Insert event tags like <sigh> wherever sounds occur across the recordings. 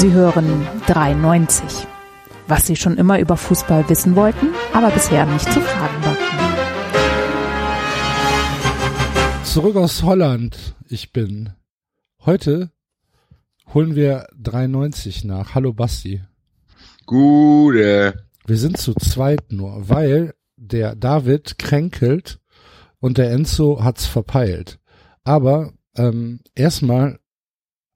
Sie hören 93. Was Sie schon immer über Fußball wissen wollten, aber bisher nicht zu fragen wagten. Zurück aus Holland. Ich bin. Heute holen wir 93 nach. Hallo Basti. Gute. Wir sind zu zweit nur, weil der David kränkelt und der Enzo hat's verpeilt. Aber ähm, erstmal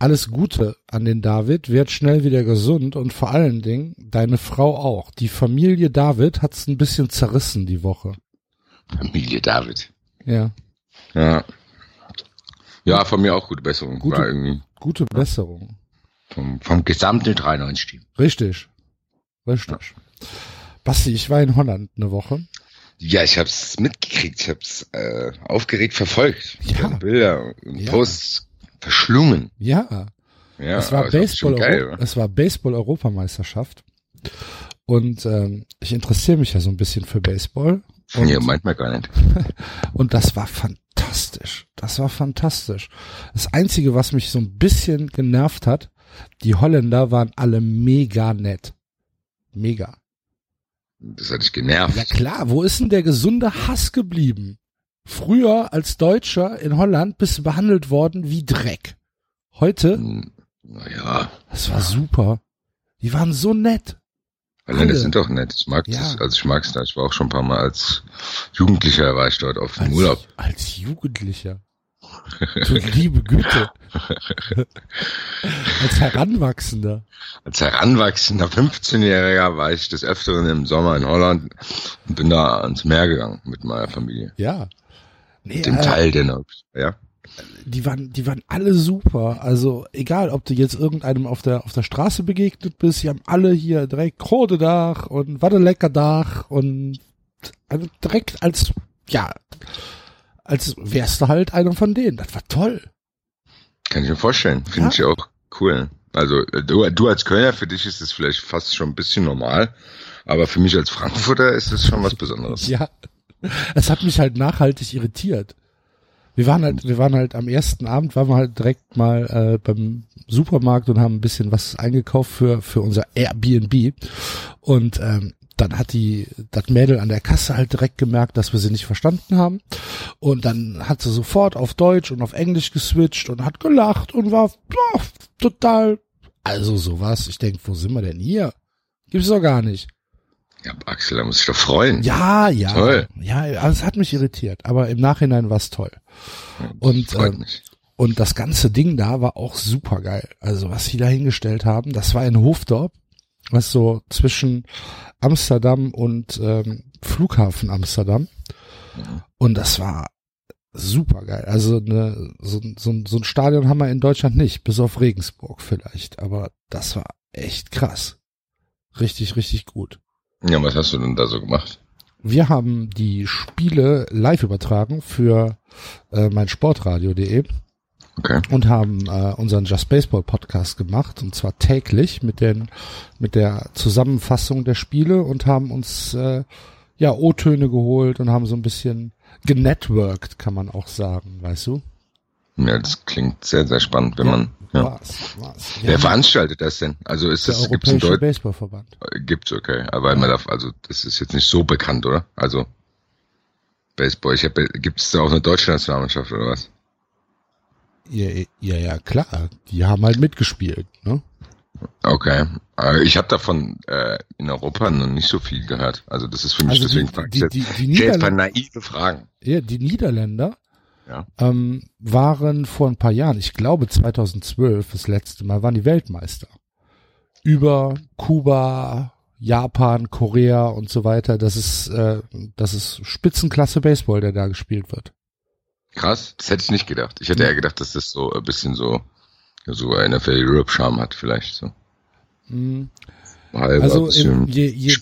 alles Gute an den David, wird schnell wieder gesund und vor allen Dingen deine Frau auch. Die Familie David hat's ein bisschen zerrissen die Woche. Familie David. Ja, Ja. Ja, von mir auch gute Besserung. Gute- gute Besserung. vom, vom gesamten 93-Team. Richtig. Richtig. Basti, ich war in Holland eine Woche. Ja, ich hab's mitgekriegt. Ich hab's äh, aufgeregt verfolgt. Ja. Bilder und Ja. Posts verschlungen. Ja, Ja, es war Baseball, geil, es war Baseball Europameisterschaft. Und ähm, ich interessiere mich ja so ein bisschen für Baseball. Und, Ja, meint man gar nicht. <laughs> und das war fantastisch. Das war fantastisch. Das Einzige, was mich so ein bisschen genervt hat, die Holländer waren alle mega nett. Mega. Das hat dich genervt. Ja klar, wo ist denn der gesunde Hass geblieben? Früher als Deutscher in Holland bist du behandelt worden wie Dreck. Heute, Hm, Naja, das war super. Die waren so nett. Holländer Alle. sind doch nett. Ich mag Ja. das. Also ich mag's da. Ich war auch schon ein paar Mal als Jugendlicher war ich dort auf dem Als, Urlaub. als Jugendlicher. Du liebe Güte. <laughs> als Heranwachsender. Als heranwachsender 15-Jähriger war ich des Öfteren im Sommer in Holland und bin da ans Meer gegangen mit meiner Familie. Ja. Nee, Dem äh, Teil der. Ja. die waren, die waren alle super. Also egal, ob du jetzt irgendeinem auf der auf der Straße begegnet bist, die haben alle hier direkt Krode Dach und Warte lecker Dach und also direkt als ja als wärst du halt einer von denen. Das war toll. Kann ich mir vorstellen. Finde Ja. ich auch cool. Also äh, du, du als Kölner, für dich ist es vielleicht fast schon ein bisschen normal. Aber für mich als Frankfurter ist es schon was Besonderes. Ja. Es hat mich halt nachhaltig irritiert. Wir waren halt, wir waren halt am ersten Abend, waren wir halt direkt mal äh, beim Supermarkt und haben ein bisschen was eingekauft für für unser Airbnb. Und ähm, dann hat die das Mädel an der Kasse halt direkt gemerkt, dass wir sie nicht verstanden haben. Und dann hat sie sofort auf Deutsch und auf Englisch geswitcht und hat gelacht und war ja, total. Also sowas. Ich denk, wo sind wir denn hier? Gibt's doch gar nicht. Ja, Axel, da muss ich doch freuen. Ja, ja. Toll. Ja, also es hat mich irritiert, aber im Nachhinein war es toll. Und, Freut ähm, mich. Und das ganze Ding da war auch super geil. Also was sie da hingestellt haben, das war in Hofdorp, was so zwischen Amsterdam und ähm, Flughafen Amsterdam. Und das war super geil. Also eine, so, so, so ein Stadion haben wir in Deutschland nicht, bis auf Regensburg vielleicht. Aber das war echt krass. Richtig, richtig gut. Ja, was hast du denn da so gemacht? Wir haben die Spiele live übertragen für äh, mein Sportradio.de Okay. und haben äh, unseren Just Baseball Podcast gemacht und zwar täglich mit den mit der Zusammenfassung der Spiele und haben uns äh, ja O-Töne geholt und haben so ein bisschen genetworked, kann man auch sagen, weißt du? Ja, das klingt sehr, sehr spannend, wenn man. Ja. Was, was? Wer veranstaltet das denn? Also ist der das, in Europäische Deutschland? Baseballverband. Gibt's, okay. Aber man darf, also das ist jetzt nicht so bekannt, oder? Also Baseball. Ich habe, gibt's da auch eine deutsche Nationalmannschaft oder was? Ja, ja, ja, klar. Die haben halt mitgespielt, ne? Okay. Äh, Ich habe davon äh, in Europa noch nicht so viel gehört. Also das ist für mich Also die, deswegen die, die, die, Ich stell jetzt naive Fragen. ja, die Niederländer Ja. ähm, waren vor ein paar Jahren, ich glaube 2012, das letzte Mal, waren die Weltmeister. Über Kuba, Japan, Korea und so weiter. Das ist, äh, das ist Spitzenklasse Baseball, der da gespielt wird. Krass, das hätte ich nicht gedacht. Ich hätte eher gedacht, dass das so ein bisschen so so NFL Europe Charme hat vielleicht so. Mhm. Halber Also bisschen im, je,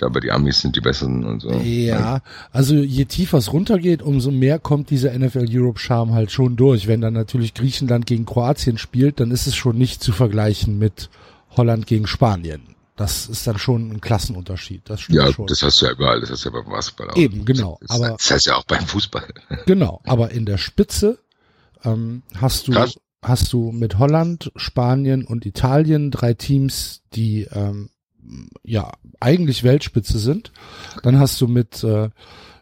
aber die Amis sind die besseren und so. ja, also je tiefer es runtergeht, umso mehr kommt dieser NFL Europe Charme halt schon durch. Wenn dann natürlich Griechenland gegen Kroatien spielt, dann ist es schon nicht zu vergleichen mit Holland gegen Spanien. Das ist dann schon ein Klassenunterschied. Das stimmt Ja, schon. das hast du ja überall, das hast du ja beim Basketball auch. Eben, genau. Das, Aber das heißt ja auch beim Fußball. genau. Aber in der Spitze ähm, hast du Krass. Hast du mit Holland, Spanien und Italien drei Teams, die ähm, ja eigentlich Weltspitze sind. Dann hast du mit äh,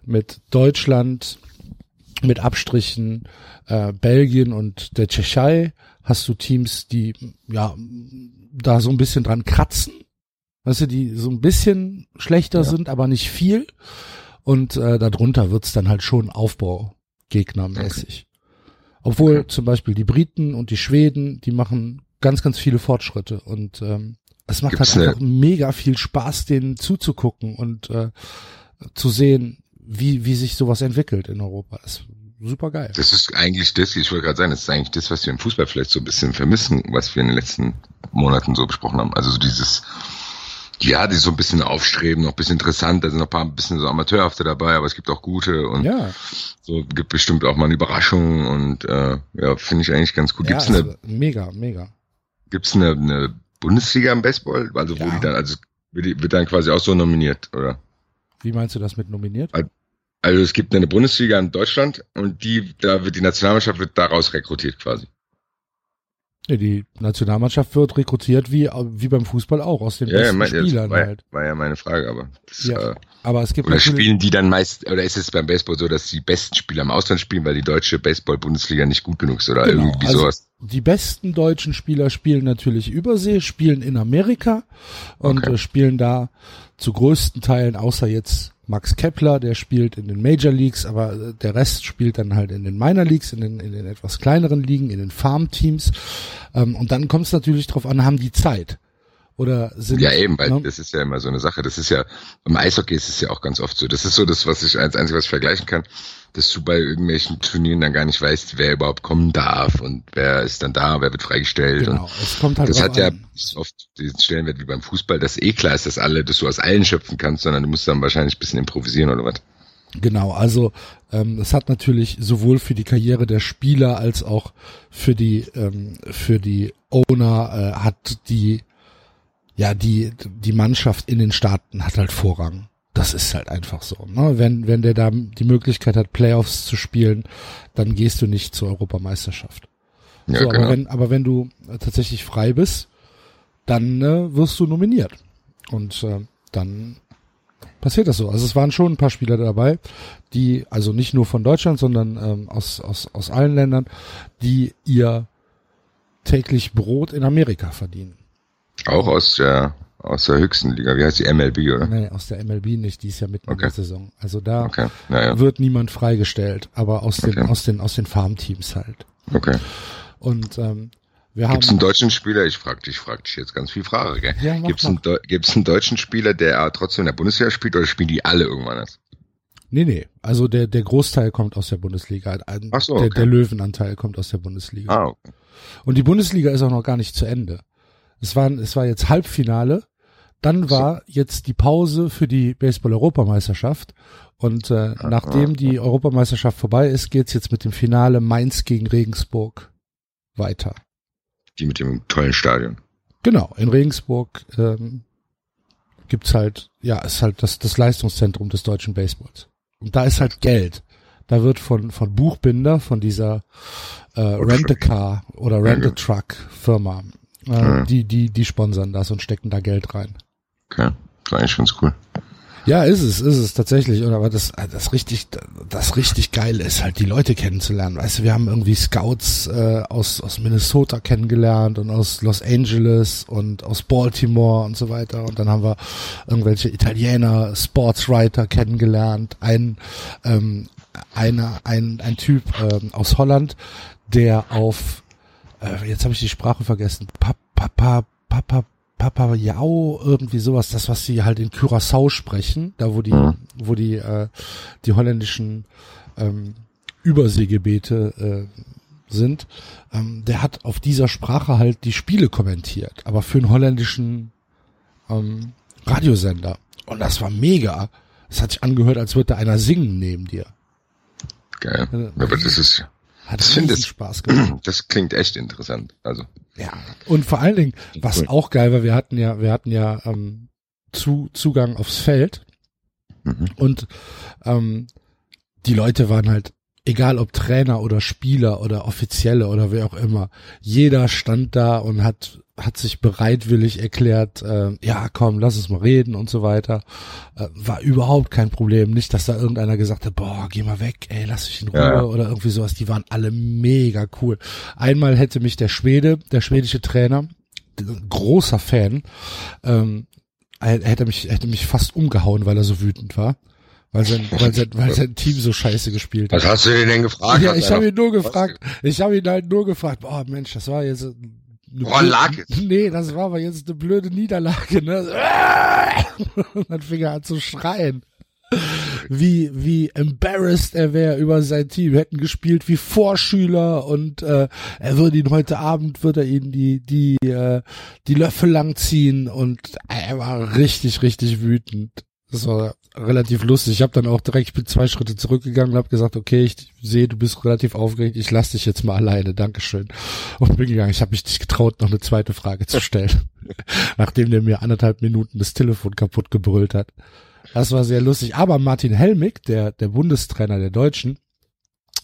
mit Deutschland, mit Abstrichen äh, Belgien und der Tschechei hast du Teams, die ja da so ein bisschen dran kratzen, weißt du, die so ein bisschen schlechter ja. sind, aber nicht viel. Und äh, darunter wird's dann halt schon Aufbaugegnermäßig. Obwohl zum Beispiel die Briten und die Schweden, die machen ganz, ganz viele Fortschritte und ähm, es macht Gibt's halt einfach mega viel Spaß, denen zuzugucken und äh, zu sehen, wie, wie sich sowas entwickelt in Europa. Das ist super geil. Das ist eigentlich das, ich wollte gerade sagen, das ist eigentlich das, was wir im Fußball vielleicht so ein bisschen vermissen, was wir in den letzten Monaten so besprochen haben. Also so dieses, ja, die so ein bisschen aufstreben, noch ein bisschen interessant, da sind noch ein paar ein bisschen so Amateurhafte dabei, aber es gibt auch gute und ja. so gibt bestimmt auch mal eine Überraschung und äh, ja, finde ich eigentlich ganz gut. Gibt's ja, also eine mega, mega. Gibt's eine, eine Bundesliga im Baseball? Also wo ja. die dann, also wird, die, wird dann quasi auch so nominiert, oder? Wie meinst du das mit nominiert? Also es gibt eine Bundesliga in Deutschland und die, da wird die Nationalmannschaft wird daraus rekrutiert quasi. Die Nationalmannschaft wird rekrutiert wie, wie beim Fußball auch aus den ja, besten mein, Spielern war, halt. War ja meine Frage, aber das, ja, äh, aber es gibt oder spielen die dann meist oder ist es beim Baseball so, dass die besten Spieler im Ausland spielen, weil die deutsche Baseball-Bundesliga nicht gut genug ist oder genau, irgendwie also sowas? Die besten deutschen Spieler spielen natürlich übersee, spielen in Amerika und okay. äh, spielen da zu größten Teilen, außer jetzt Max Kepler, der spielt in den Major Leagues, aber äh, der Rest spielt dann halt in den Minor Leagues, in den, in den etwas kleineren Ligen, in den Farm-Teams. Ähm, und dann kommt es natürlich drauf an, haben die Zeit? Oder sind ja eben, weil ne? das ist ja immer so eine Sache. Das ist ja im Eishockey ist es ja auch ganz oft so. Das ist so das, was ich als einzige was ich vergleichen kann, dass du bei irgendwelchen Turnieren dann gar nicht weißt, wer überhaupt kommen darf und wer ist dann da, wer wird freigestellt. Genau, und es kommt halt das hat ja oft diesen Stellenwert wie beim Fußball, dass eh klar ist, dass alle, dass du aus allen schöpfen kannst, sondern du musst dann wahrscheinlich ein bisschen improvisieren oder was. Genau, also ähm, es hat natürlich sowohl für die Karriere der Spieler als auch für die ähm, für die Owner äh, hat die ja, die, die Mannschaft in den Staaten hat halt Vorrang. Das ist halt einfach so. Ne? Wenn, wenn der da die Möglichkeit hat, Playoffs zu spielen, dann gehst du nicht zur Europameisterschaft. Ja, so, genau. aber, wenn, aber wenn du tatsächlich frei bist, dann äh, wirst du nominiert. Und äh, dann passiert das so. Also es waren schon ein paar Spieler dabei, die, also nicht nur von Deutschland, sondern ähm, aus, aus, aus allen Ländern, die ihr täglich Brot in Amerika verdienen. Auch aus der, aus der höchsten Liga. Wie heißt die MLB, oder? Nee, aus der MLB nicht. Die ist ja mitten okay. in der Saison. Also da okay. naja. wird niemand freigestellt, aber aus den, okay. aus den, aus den Farmteams halt. Okay. Und, ähm, wir haben. Gibt's einen deutschen Spieler? Ich frag dich, frag dich jetzt ganz viel Frage, gell? Ja, gibt's, einen, gibt's einen deutschen Spieler, der trotzdem in der Bundesliga spielt oder spielen die alle irgendwann erst? Nee, nee. Also der, der Großteil kommt aus der Bundesliga. Ach so, okay. der, der Löwenanteil kommt aus der Bundesliga. Ah, okay. Und die Bundesliga ist auch noch gar nicht zu Ende. Es war, es war jetzt Halbfinale. Dann war jetzt die Pause für die Baseball-Europameisterschaft. Und äh, nachdem die Europameisterschaft vorbei ist, geht's jetzt mit dem Finale Mainz gegen Regensburg weiter. Die mit dem tollen Stadion. Genau, in Regensburg ähm, gibt's halt, ja, ist halt das, das Leistungszentrum des deutschen Baseballs. Und da ist halt Geld. Da wird von, von Buchbinder, von dieser äh, Rent-a-Car oder Rent-a-Truck-Firma äh, mhm. die, die, die sponsern das und stecken da Geld rein. Okay, das ist eigentlich ganz cool. Ja, ist es, ist es tatsächlich. Und aber das, das richtig, das richtig geil ist halt, die Leute kennenzulernen. Weißt du, wir haben irgendwie Scouts äh, aus aus Minnesota kennengelernt und aus Los Angeles und aus Baltimore und so weiter. Und dann haben wir irgendwelche Italiener, Sportswriter kennengelernt. Ein ähm, einer, ein ein Typ ähm, aus Holland, der auf äh, jetzt habe ich die Sprache vergessen, Papa, Papa, Papa Yao, irgendwie sowas, das, was sie halt in Curaçao sprechen, da wo die, mhm. wo die, äh, die holländischen ähm, Überseegebete äh, sind, ähm, der hat auf dieser Sprache halt die Spiele kommentiert, aber für einen holländischen ähm, Radiosender. Und das war mega. Es hat sich angehört, als würde da einer singen neben dir. Geil. Also, aber das ist hat das riesen Spaß gemacht. <clears throat> Das klingt echt interessant. Also. Ja. Und vor allen Dingen, was cool. auch geil war, wir hatten ja, wir hatten ja ähm, zu, Zugang aufs Feld mhm. und ähm, die Leute waren halt egal ob Trainer oder Spieler oder Offizielle oder wer auch immer, jeder stand da und hat hat sich bereitwillig erklärt, äh, ja komm, lass uns mal reden und so weiter. Äh, war überhaupt kein Problem. Nicht, dass da irgendeiner gesagt hat, boah, geh mal weg, ey, lass dich in Ruhe Ja. oder irgendwie sowas. Die waren alle mega cool. Einmal hätte mich der Schwede, der schwedische Trainer, großer Fan, ähm, er hätte mich, hätte mich fast umgehauen, weil er so wütend war. Weil sein, weil sein, weil sein Team so scheiße gespielt hat. Was hast du den denn gefragt? Ja, ich habe ihn nur gefragt, ich habe ihn halt nur gefragt, boah Mensch, das war jetzt eine Woran blöde- lag es? Nee, das war aber jetzt eine blöde Niederlage, ne? Und <laughs> dann fing er an zu schreien. Wie, wie embarrassed er wäre über sein Team. Wir hätten gespielt wie Vorschüler und äh, er würde ihn heute Abend, würde er ihnen die, die, äh, die Löffel langziehen und er war richtig, richtig wütend. Das war relativ lustig. Ich habe dann auch direkt, ich bin zwei Schritte zurückgegangen und habe gesagt, okay, ich sehe, du bist relativ aufgeregt, ich lass dich jetzt mal alleine, Dankeschön. Und bin gegangen. Ich habe mich nicht getraut, noch eine zweite Frage zu stellen, <laughs> nachdem der mir anderthalb Minuten das Telefon kaputt gebrüllt hat. Das war sehr lustig. Aber Martin Helmig, der, der Bundestrainer der Deutschen,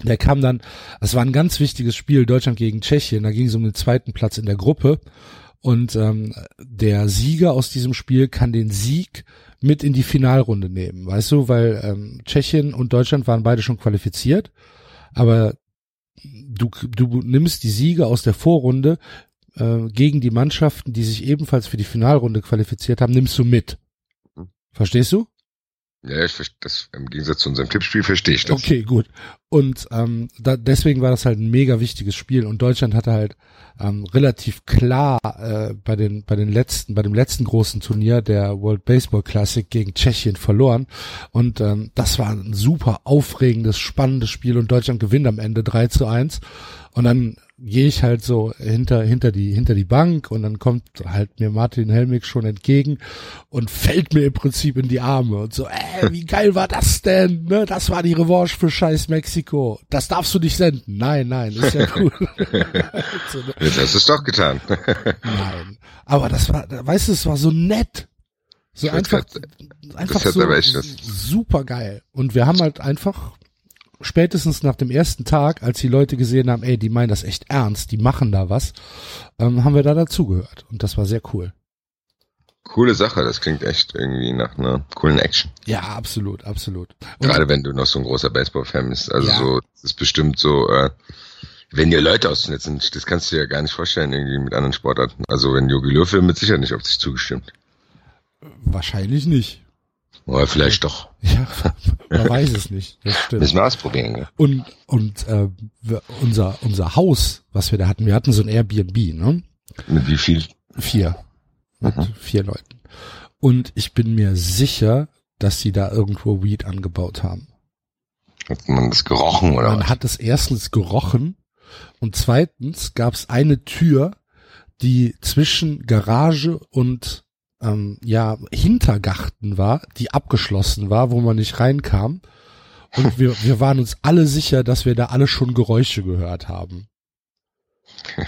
der kam dann, es war ein ganz wichtiges Spiel, Deutschland gegen Tschechien, da ging es um den zweiten Platz in der Gruppe. Und ähm, der Sieger aus diesem Spiel kann den Sieg mit in die Finalrunde nehmen, weißt du, weil ähm, Tschechien und Deutschland waren beide schon qualifiziert, aber du, du nimmst die Siege aus der Vorrunde äh, gegen die Mannschaften, die sich ebenfalls für die Finalrunde qualifiziert haben, nimmst du mit. Verstehst du? Ja, ich verstehe das im Gegensatz zu unserem Tippspiel verstehe ich das. Okay, gut. Und ähm, da, deswegen war das halt ein mega wichtiges Spiel und Deutschland hatte halt ähm, relativ klar äh, bei den bei den letzten bei dem letzten großen Turnier der World Baseball Classic gegen Tschechien verloren. Und ähm, das war ein super aufregendes spannendes Spiel und Deutschland gewinnt am Ende 3 zu 1 und dann gehe ich halt so hinter hinter die hinter die Bank und dann kommt halt mir Martin Helmig schon entgegen und fällt mir im Prinzip in die Arme und so, äh, wie geil war das denn? Ne, das war die Revanche für scheiß Mexiko. Das darfst du nicht senden. Nein, nein, ist ja cool. <laughs> so, ne? Du es doch getan. Nein, aber das war, weißt du, es war so nett. So einfach, grad- einfach hat so super geil. Und wir haben halt einfach spätestens nach dem ersten Tag, als die Leute gesehen haben, ey, die meinen das echt ernst, die machen da was, ähm, haben wir da dazugehört. Und das war sehr cool. Coole Sache, das klingt echt irgendwie nach einer coolen Action. Ja, absolut, absolut. Und Gerade wenn du noch so ein großer Baseball-Fan bist. Also Ja. so, das ist bestimmt so, äh, wenn dir Leute auszunetzen, das kannst du dir ja gar nicht vorstellen, irgendwie mit anderen Sportarten. Also wenn Jogi Löw mit Sicherheit nicht auf sich zugestimmt. wahrscheinlich nicht. Oder vielleicht doch. <laughs> Ja, man weiß es nicht. Das stimmt. Müssen wir ausprobieren. Ja. Und, und äh, unser, unser Haus, was wir da hatten, wir hatten so ein Airbnb, ne? Mit wie viel? Vier. Mit Mhm. vier Leuten. Und ich bin mir sicher, dass sie da irgendwo Weed angebaut haben. Hat man das gerochen oder Man was? hat es erstens gerochen und zweitens gab es eine Tür, die zwischen Garage und ähm, ja Hintergarten war, die abgeschlossen war, wo man nicht reinkam. Und wir, wir waren uns alle sicher, dass wir da alle schon Geräusche gehört haben.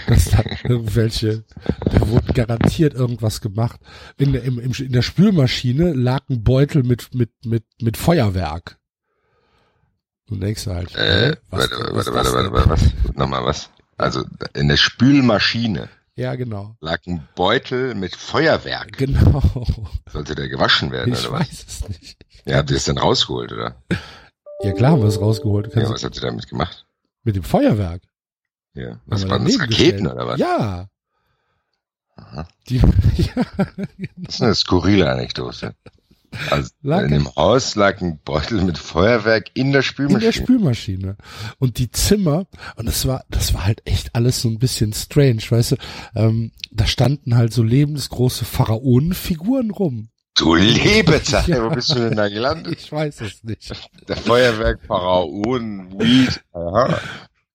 Das hat irgendwelche, da wurde garantiert irgendwas gemacht. In der, im, im, in der Spülmaschine lag ein Beutel mit, mit, mit, mit Feuerwerk. Du denkst halt, Äh, was- warte, was warte, ist warte, warte, warte, was? Nochmal was? Also in der Spülmaschine Ja, genau. lag ein Beutel mit Feuerwerk. Genau. Sollte der gewaschen werden Ich oder was? weiß es nicht. Ja, habt ihr es dann rausgeholt, oder? Ja, klar haben wir es rausgeholt. Ja, was hat ihr damit gemacht? mit dem Feuerwerk. Ja. Was waren das, Raketen gestellt. oder was? Ja. Aha. Die, <laughs> ja. Das ist eine skurrile Anekdote. <laughs> Also <laughs> Lag in dem Haus lag ein Beutel mit Feuerwerk in der In Spülmaschine. der Spülmaschine. Und die Zimmer, und das war, das war halt echt alles so ein bisschen strange, weißt du, ähm, da standen halt so lebensgroße Pharaonenfiguren rum. du Lebezeit, <laughs> Ja. wo bist du denn da gelandet? Ich weiß es nicht. Der Feuerwerk, Pharaon, Weed. Aha.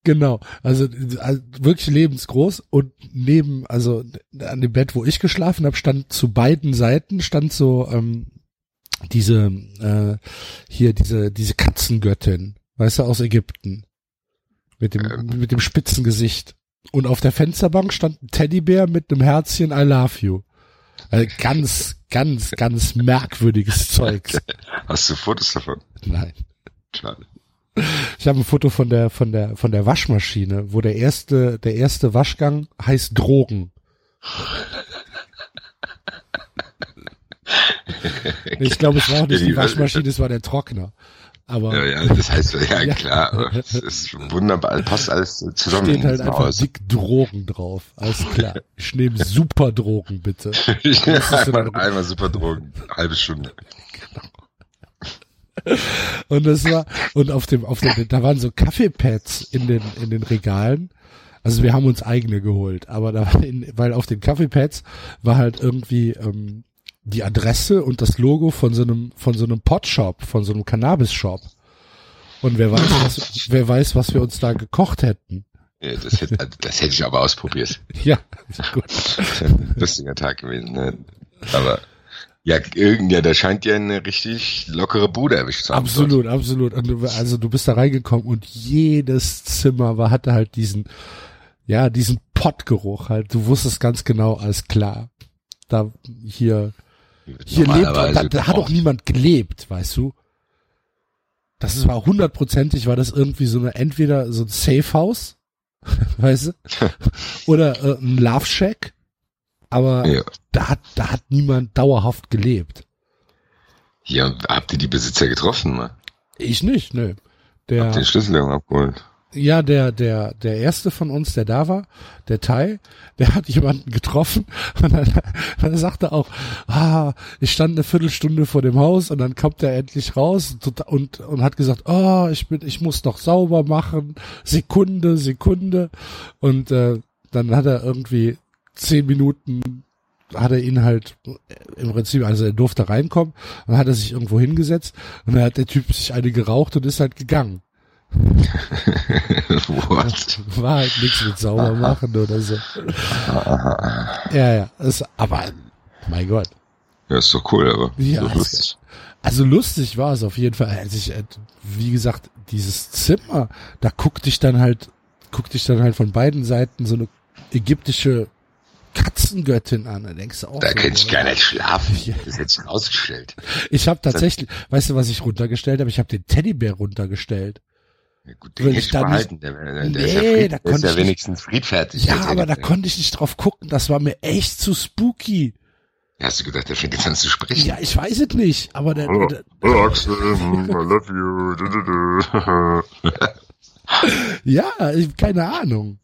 Genau, also, also wirklich lebensgroß und neben, also an dem Bett, wo ich geschlafen habe, stand zu beiden Seiten stand so ähm, diese äh, hier diese diese Katzengöttin, weißt du, aus Ägypten mit dem Ähm. mit dem spitzen Gesicht und auf der Fensterbank stand ein Teddybär mit einem Herzchen I love you. Also ganz ganz ganz merkwürdiges <laughs> Zeugs. Hast du Fotos davon? Nein. Schade. Ich habe ein Foto von der von der von der Waschmaschine, wo der erste der erste Waschgang heißt Drogen. Ich glaube, es war auch nicht <laughs> die Waschmaschine, es war der Trockner. Aber Ja, ja, das heißt, ja, <laughs> Ja. klar, es ist wunderbar, passt alles zusammen. steht halt einfach Haus. dick Drogen drauf. Alles klar. <laughs> Ich nehme super Drogen, bitte. Ja, einmal, einmal super Drogen, halbe Stunde. Und das war, und auf dem, auf dem, da waren so Kaffeepads in den, in den Regalen. Also wir haben uns eigene geholt, aber da in, weil auf den Kaffeepads war halt irgendwie ähm, die Adresse und das Logo von so einem, von so einem Potshop, von so einem Cannabis-Shop. Und wer weiß, was, wer weiß, was wir uns da gekocht hätten. Ja, das, hätte, das hätte ich aber ausprobiert. <laughs> Ja, gut. <laughs> Das wäre ein lustiger Tag gewesen. Ne? Aber ja, irgend, ja, da scheint ja eine richtig lockere Bude erwischt zu haben. Absolut, absolut. Und du, also du bist da reingekommen und jedes Zimmer war, hatte halt diesen, ja, diesen Pottgeruch halt. Du wusstest ganz genau, alles klar. Da, hier, hier lebt, da, da hat auch niemand gelebt, weißt du? Das ist- war hundertprozentig, war das irgendwie so eine, entweder so ein Safe House, <laughs> weißt du? <laughs> Oder äh, ein Love Shack. Aber Ja. da hat, da hat niemand dauerhaft gelebt. Und habt ihr die Besitzer getroffen? Ne? Ich nicht, nö. Der, Habt ihr den Schlüssel abgeholt? Ja, der, der, der erste von uns, der da war, der Tai, der hat jemanden getroffen <laughs> und dann, dann sagt er auch, ah, ich stand eine Viertelstunde vor dem Haus und dann kommt er endlich raus und, und, und hat gesagt, oh, ich bin, ich muss noch sauber machen, Sekunde, Sekunde und äh, dann hat er irgendwie zehn Minuten hat er ihn halt im Prinzip, also er durfte reinkommen, dann hat er sich irgendwo hingesetzt und dann hat der Typ sich eine geraucht und ist halt gegangen. <laughs> What? <laughs> War halt nichts mit sauber machen oder so. Ja, ja. Das, aber, mein Gott. Ja, ist doch cool, aber Ja, so ist lustig. Also lustig war es auf jeden Fall. Als ich, äh, wie gesagt, dieses Zimmer, da guckte ich dann halt, guckte ich dann halt von beiden Seiten so eine ägyptische Katzengöttin an. Da denkst du auch Da so, könnte ich gar nicht schlafen. <laughs> Ja. Das hätte ich ausgestellt. Ich habe tatsächlich, weißt du, was ich runtergestellt habe? Ich habe den Teddybär runtergestellt. Ja, gut, den ich hätte ich da behalten. Der, der, der Nee, ist ja, fried, da der ist konnte ja ich nicht- wenigstens friedfertig. Ja, aber da konnte ich nicht drauf gucken. Das war mir echt zu spooky. Hast du gedacht, der fängt jetzt an zu sprechen? Ja, ich weiß es nicht, aber der, Oh, der, Axel, mm, I love you. <laughs> Ja, ich, keine Ahnung.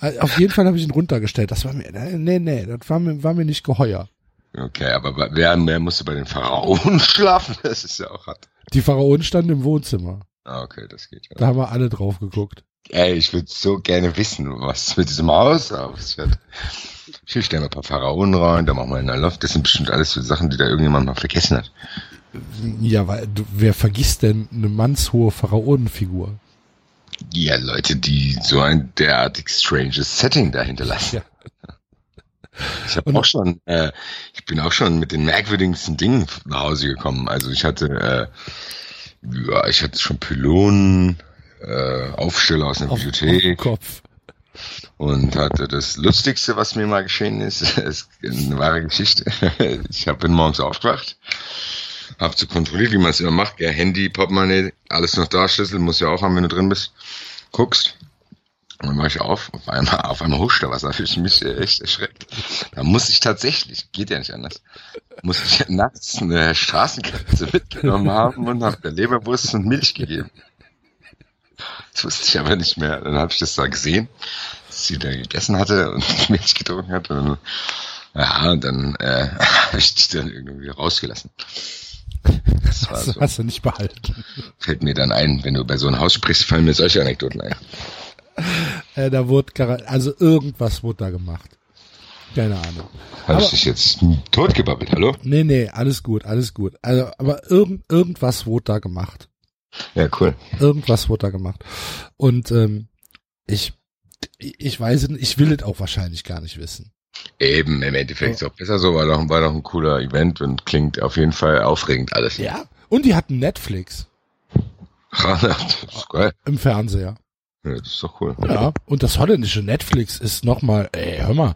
Äh, Auf jeden Fall habe ich ihn runtergestellt. Das war mir, nee, nee, das war mir, war mir nicht geheuer. Okay, aber wer, wer musste bei den Pharaonen <laughs> schlafen? Das ist ja auch hart. Die Pharaonen standen im Wohnzimmer. Ah, okay, das geht ja. Da haben wir alle drauf geguckt. Ey, ich würde so gerne wissen, was mit diesem Haus auf wird. Ich stelle mal ein paar Pharaonen rein, da machen wir einen Loft. Das sind bestimmt alles so Sachen, die da irgendjemand mal vergessen hat. Ja, weil wer vergisst denn eine mannshohe Pharaonenfigur? Ja, Leute, die so ein derartig stranges Setting dahinter lassen. Ja. <laughs> Ich habe auch schon, äh, ich bin auch schon mit den merkwürdigsten Dingen nach Hause gekommen. Also ich hatte, äh, ja, ich hatte schon Pylonen, äh, Aufsteller aus einer Auf, auf Bibliothek Kopf. und hatte das Lustigste, was mir mal geschehen ist, <laughs> ist eine wahre Geschichte. <laughs> Ich hab, bin morgens aufgewacht, hab zu kontrolliert, wie man es immer macht, ja, Handy, Portemonnaie, alles noch da, Schlüssel muss ja auch haben, wenn du drin bist. Guckst. Und dann war ich auf, auf einmal, <laughs> auf einmal huscht da was, da hab ich mich äh, echt erschreckt. Da muss ich tatsächlich, geht ja nicht anders, muss ich nachts eine Straßenkatze mitgenommen haben und hab der Leberwurst und Milch gegeben. Das wusste ich aber nicht mehr. Dann habe ich das da gesehen, dass sie da gegessen hatte und <laughs> Milch getrunken hat. Und, ja, und dann äh, <laughs> habe ich die dann irgendwie rausgelassen. Das war Hast, du- so. hast du nicht behalten. Fällt mir dann ein, wenn du bei so einem Haus sprichst, fallen mir solche Anekdoten ein. Äh, da wurde, also irgendwas wurde da gemacht. Keine Ahnung. Habe ich Aber- dich jetzt totgebabbelt, hallo? Nee, nee, alles gut, alles gut. Also, aber irgend, irgendwas wurde da gemacht. Ja, cool. Irgendwas wurde da gemacht. Und ähm, ich, ich weiß ich will es auch wahrscheinlich gar nicht wissen. Eben, im Endeffekt ist auch besser so, war doch, war doch ein cooler Event und klingt auf jeden Fall aufregend alles. Ja. Und die hatten Netflix <laughs> im Fernseher. Ja, das ist doch cool. Ja. Und das holländische Netflix ist nochmal, ey, hör mal,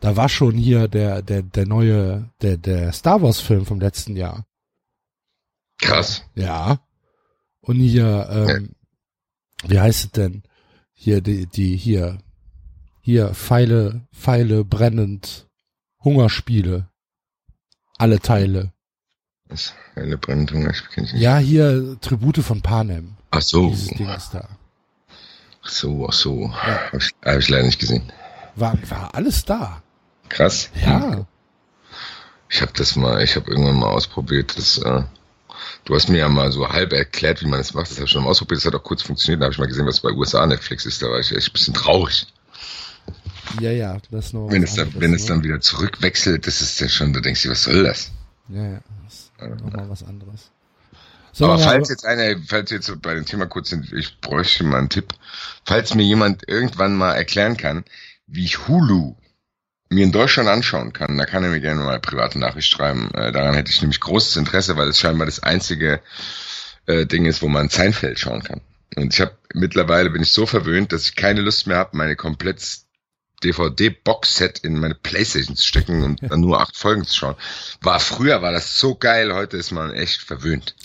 da war schon hier der, der, der neue, der, der Star Wars Film vom letzten Jahr. Krass. Ja. Und hier, ähm, wie heißt es denn? Hier, die, die, hier, hier, Pfeile, Pfeile brennend, Hungerspiele. Alle Teile. Was? Eine brennende Hungerspiele. Ja, hier, Tribute von Panem. Ach so. Dieses Ding ist da. Ach so, ach so. Hab, ich, hab ich leider nicht gesehen. War, war alles da. Krass. Ja. Ich habe das mal, ich habe irgendwann mal ausprobiert, das, äh, du hast mir ja mal so halb erklärt, wie man das macht, das habe ich schon mal ausprobiert, das hat auch kurz funktioniert, da habe ich mal gesehen, was bei USA Netflix ist, da war ich echt ein bisschen traurig. Ja, ja, das ist noch Wenn es dann, anderes, wenn es ne? dann wieder zurückwechselt, das ist ja schon, da denkst du, was soll das? Ja, ja, das ist nochmal was anderes. So, Aber falls jetzt einer, falls wir jetzt bei dem Thema kurz sind, ich bräuchte mal einen Tipp. Falls mir jemand irgendwann mal erklären kann, wie ich Hulu mir in Deutschland anschauen kann, da kann er mir gerne mal eine private Nachricht schreiben. Äh, daran hätte ich nämlich großes Interesse, weil es scheinbar das einzige äh, Ding ist, wo man Seinfeld schauen kann. Und ich habe mittlerweile bin ich so verwöhnt, dass ich keine Lust mehr habe, meine komplett DVD-Box-Set in meine Playstation zu stecken und dann nur acht Folgen zu schauen. War früher, war das so geil, heute ist man echt verwöhnt.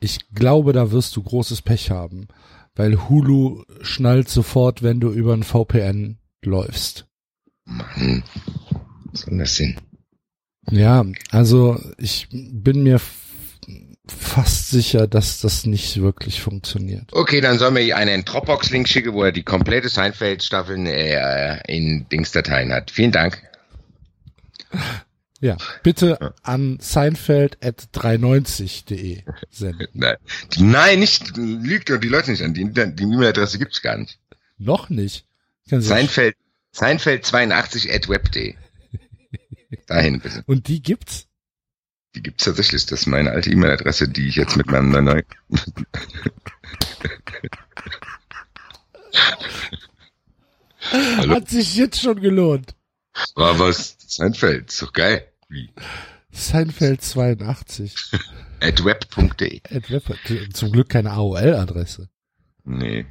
Ich glaube, da wirst du großes Pech haben, weil Hulu schnallt sofort, wenn du über ein VPN läufst. Mann, was soll das denn? Ja, also ich bin mir fast sicher, dass das nicht wirklich funktioniert. Okay, dann soll mir einen Dropbox-Link schicken, wo er die komplette Seinfeld-Staffel äh, in Dingsdateien hat. Vielen Dank. Ja, bitte an seinfeld.390.de senden. <laughs> Nein, nein nicht, lügt doch die Leute nicht an. Die, die E-Mail-Adresse gibt's gar nicht. Noch nicht. Seinfeld, Seinfeld82 at web.de. <laughs> Dahin bitte. Und die gibt's? Die gibt's tatsächlich. Das ist meine alte E-Mail-Adresse, die ich jetzt mit meinem neuen... Hallo? Hat sich jetzt schon gelohnt. War was? Seinfeld, doch geil. Wie? Seinfeld 82. <laughs> At web.de. At Web- Zum Glück keine AOL-Adresse. Nee.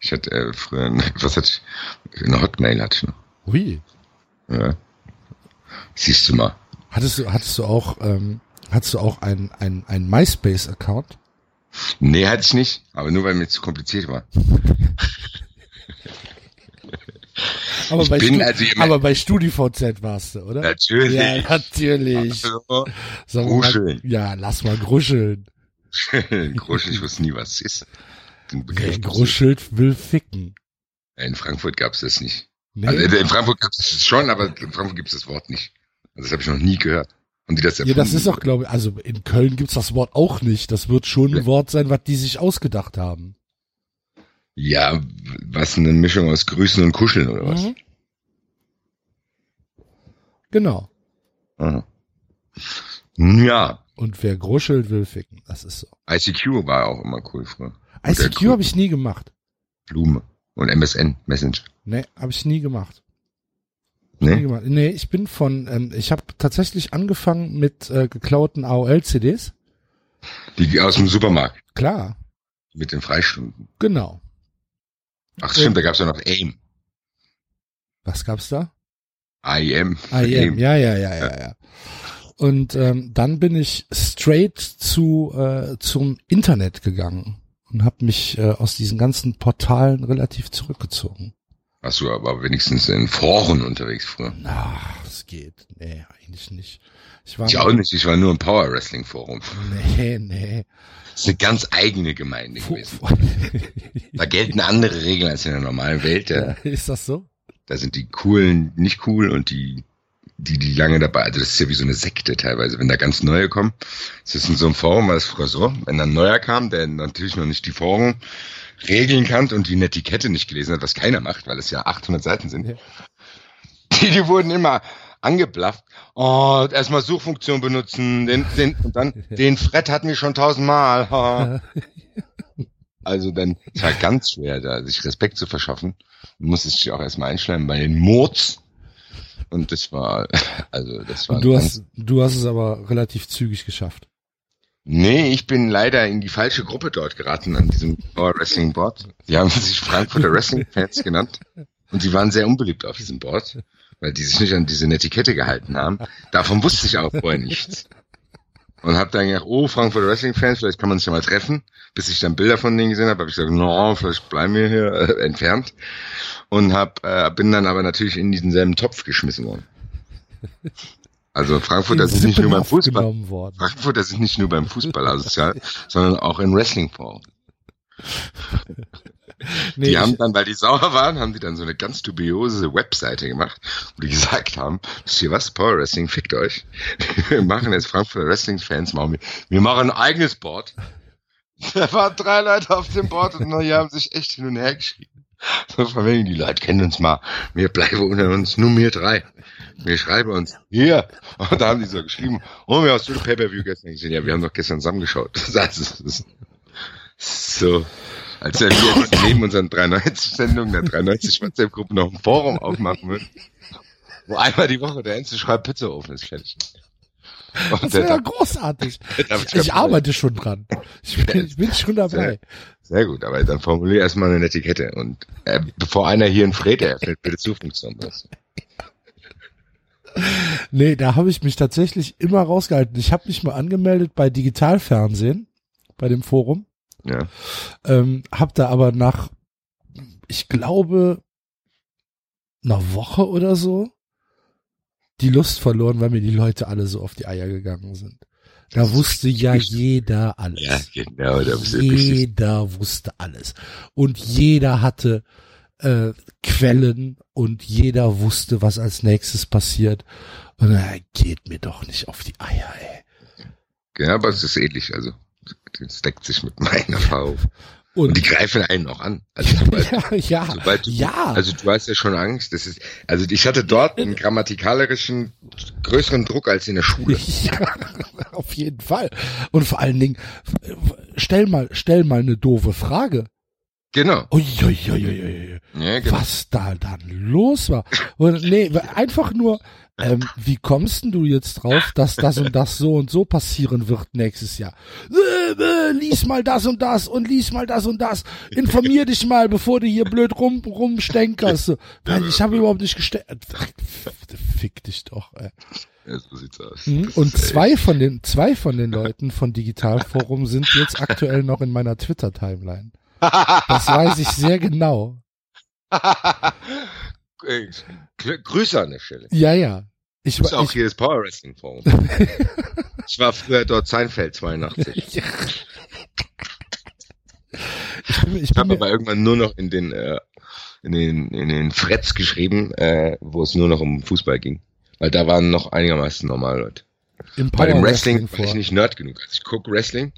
Ich hatte äh, früher, was hatte ich? Eine Hotmail hatte ich noch. Ui. Ja. Siehst du mal. Hattest du, hattest du auch, ähm, hattest du auch einen, einen MySpace-Account? Nee, hatte ich nicht, aber nur weil mir zu kompliziert war. <laughs> Aber, Ich bei, bin Stu also aber bei StudiVZ warst du, oder? Natürlich. Ja, natürlich. Hallo. Sag mal, Gruscheln. Ja, lass mal gruscheln. <laughs> Gruscheln, ich wusste nie, was es ist. Wer gruschelt, will ficken. In Frankfurt gab's das nicht. Nee? Also in Frankfurt gab's das schon, aber in Frankfurt gibt's das Wort nicht. Also das habe ich noch nie gehört. Und die das ja, das erfunden ist auch, glaube ich, also in Köln gibt's das Wort auch nicht. Das wird schon ein Ja. Wort sein, was die sich ausgedacht haben. Ja, was eine Mischung aus Grüßen und Kuscheln oder was? Mhm. Genau. Aha. Ja, Und wer gruschelt, will ficken. Das ist so. ICQ war auch immer cool früher. ICQ habe ich nie gemacht. Blume. Und MSN, Messenger. Nee, habe ich nie gemacht. Ne? gemacht. Nee, ich bin von, ähm, ich habe tatsächlich angefangen mit äh, geklauten AOL-CDs. Die aus dem Supermarkt. Klar, Mit den Freistunden. genau. Ach stimmt, da gab's ja noch AIM. Was gab's da? Ah, ja, ja, ja, ja, ja, ja. Und ähm, dann bin ich straight zu äh, zum Internet gegangen und habe mich äh, aus diesen ganzen Portalen relativ zurückgezogen. Hast du aber wenigstens in Foren unterwegs früher. Ach, es geht. Nee, eigentlich nicht. Ich war Ich auch nicht, ich war nur im Power Wrestling Forum. Nee, nee. Das ist eine ganz eigene Gemeinde gewesen. Da gelten andere Regeln als in der normalen Welt. ja, <laughs> ist das so? da sind die coolen nicht cool und die, die, die lange dabei, also das ist ja wie so eine Sekte teilweise, wenn da ganz neue kommen. Das ist in so einem Forum, war das früher so, wenn dann ein neuer kam, der natürlich noch nicht die Forenregeln kannte und die Netiquette nicht gelesen hat, was keiner macht, weil es ja 800 Seiten sind. Ja. Die, die wurden immer angeblafft. Oh, erstmal Suchfunktion benutzen, den, den, und dann, <laughs> den Fred hatten wir schon tausendmal. <laughs> Also dann, es war ganz schwer, da sich Respekt zu verschaffen. Du musstest dich auch erstmal einschleimen bei den Mords. Und das war, <laughs> also das war du hast, du hast es aber relativ zügig geschafft. Nee, ich bin leider in die falsche Gruppe dort geraten an diesem Wrestling Board. Die haben sich Frankfurter Wrestling Fans genannt. Und sie waren sehr unbeliebt auf diesem Board, weil die sich nicht an diese Netiquette gehalten haben. Davon wusste ich auch vorher nichts. und habe dann gedacht, oh, Frankfurter Wrestling-Fans, vielleicht kann man sich ja mal treffen. Bis ich dann Bilder von denen gesehen habe, habe ich gesagt, no, vielleicht bleiben wir hier äh, entfernt. Und hab, äh, bin dann aber natürlich in diesen selben Topf geschmissen worden. Also Frankfurt, das ist nicht nur beim Fußball. Frankfurt, das ist nicht nur beim Fußball asozial, <laughs> sondern auch in Wrestling-Foren. <laughs> Nee, die haben dann, weil die sauer waren, haben die dann so eine ganz dubiose Webseite gemacht, wo die gesagt haben, wisst ihr was, Power Wrestling, fickt euch. <laughs> Wir machen jetzt Frankfurter Wrestling-Fans, machen wir, wir machen ein eigenes Board. Da waren drei Leute auf dem Board und die haben sich echt hin und her geschrieben. So von wegen, die Leute kennen uns mal. Wir bleiben unter uns, nur wir drei. Wir schreiben uns, hier. Und da haben die so geschrieben, oh, wie hast du Pay-Per-View gestern gesehen? Ja, wir haben doch gestern zusammengeschaut. <laughs> So, als wir jetzt neben unseren 93-Sendungen der 93 WhatsApp-Gruppe noch ein Forum aufmachen würden, wo einmal die Woche der Enze schreibt Pizzaofen ist fertig. Und das wäre ja großartig. <laughs> Ich, ich arbeite schon dran. Ich bin, ich bin schon dabei. Sehr, sehr gut, aber dann formuliere erstmal eine Etikette und äh, bevor einer hier ein Fred erfällt, bitte Zufunktion. Nee, da habe ich mich tatsächlich immer rausgehalten. Ich habe mich mal angemeldet bei Digitalfernsehen, bei dem Forum. Ja. Ähm, hab da aber nach, ich glaube, einer Woche oder so die Lust verloren, weil mir die Leute alle so auf die Eier gegangen sind. Da wusste ja jeder alles. Ja, genau. Da jeder wusste alles. Und jeder hatte äh, Quellen und jeder wusste, was als nächstes passiert. Und er geht mir doch nicht auf die Eier, ey. Ja, aber es ist ähnlich, also das deckt sich mit <laughs> meiner Erfahrung. Und, und, die greifen einen auch an. Also <laughs> sobald, ja, ja, sobald du, ja. Also du hast ja schon Angst. Das ist, also ich hatte dort einen <laughs> grammatikalerischen größeren Druck als in der Schule. Ja, auf jeden Fall. Und vor allen Dingen, stell mal, stell mal eine doofe Frage. Genau. Uiuiuiui. Ja, genau. Was da dann los war. Und nee, einfach nur, ähm, wie kommst denn du jetzt drauf, dass das und das so und so passieren wird nächstes Jahr? Äh, äh, lies mal das und das und lies mal das und das. Informier dich mal, bevor du hier blöd rum rumstenkerst. Weil ich habe überhaupt nicht gestellt. Fick dich doch. Ey. Ja, so sieht's aus. Mhm. Und zwei von den zwei von den Leuten von Digitalforum sind jetzt aktuell noch in meiner Twitter Timeline. Das weiß ich sehr genau. <laughs> Grüße an der Stelle. Ja, ja. Ich war auch hier das Power Wrestling Forum. <laughs> ich war früher dort Seinfeld 82. ja. Ich, bin, ich, ich habe aber irgendwann nur noch in den äh, in den in den Freds geschrieben, äh, wo es nur noch um Fußball ging, weil da waren noch einigermaßen normale Leute. Bei dem Wrestling, Wrestling war ich nicht Nerd genug. Also ich gucke Wrestling,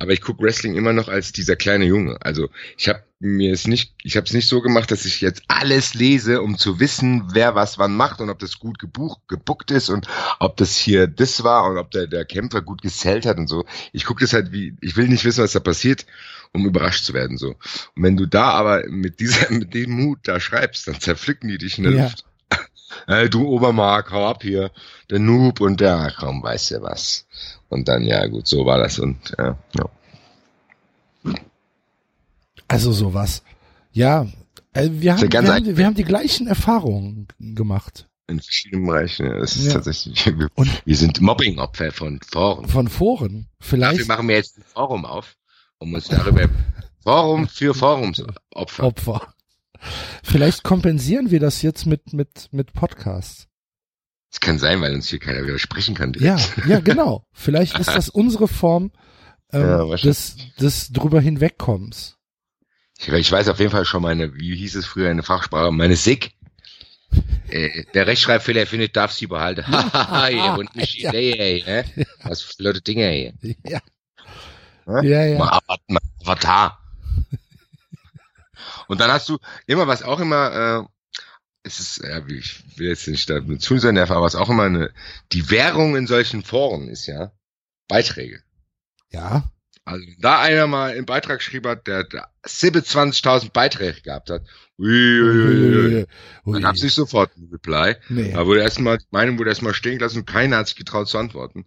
aber ich gucke Wrestling immer noch als dieser kleine Junge. Also ich habe mir es nicht, ich habe es nicht so gemacht, dass ich jetzt alles lese, um zu wissen, wer was wann macht und ob das gut gebucht, gebuckt ist und ob das hier das war und ob der, der Kämpfer gut gesellt hat und so. Ich gucke das halt wie, ich will nicht wissen, was da passiert, um überrascht zu werden so. Und wenn du da aber mit dieser, <laughs> mit dem Mut da schreibst, dann zerpflücken die dich in der ja. Luft. Hey, du Obermark, hau ab hier, der Noob und der, komm, weißt du was. Und dann, ja gut, so war das und ja, ja. Also sowas. Ja, äh, wir haben, wir, haben, wir haben die gleichen Erfahrungen gemacht. In verschiedenen Bereichen. Ja. Das ist ja. tatsächlich. Wir, und wir sind Mobbing-Opfer von Foren. Von Foren. Vielleicht. Dafür machen wir jetzt ein Forum auf, um uns darüber <laughs> Forum für Forumsopfer. Opfer. Vielleicht kompensieren wir das jetzt mit mit mit Podcasts. Es kann sein, weil uns hier keiner widersprechen kann. Direkt. Ja, ja, <laughs> genau. Vielleicht ist das unsere Form ähm, ja, des, des drüber hinwegkommens. Ich, ich weiß auf jeden Fall schon meine, wie hieß es früher in der Fachsprache, meine SIG. Äh, der Rechtschreibfehler findet, darf sie behalten. <laughs> Haha, und nicht ja. Ey, ne? Was für blöde Dinge hier. Ja. Ja, ja. Avatar. Und dann hast du immer, was auch immer, äh, es ist, ja, ich will jetzt nicht da zu sein, aber was auch immer eine, die Währung in solchen Foren ist ja Beiträge. Ja. Also da einer mal einen Beitrag geschrieben hat, der, der 27.000 Beiträge gehabt hat, ui, ui, ui, ui. dann gab's nicht sofort ein Reply. Nee. Da wurde erstmal, Meinung wurde erstmal stehen gelassen und keiner hat sich getraut zu antworten.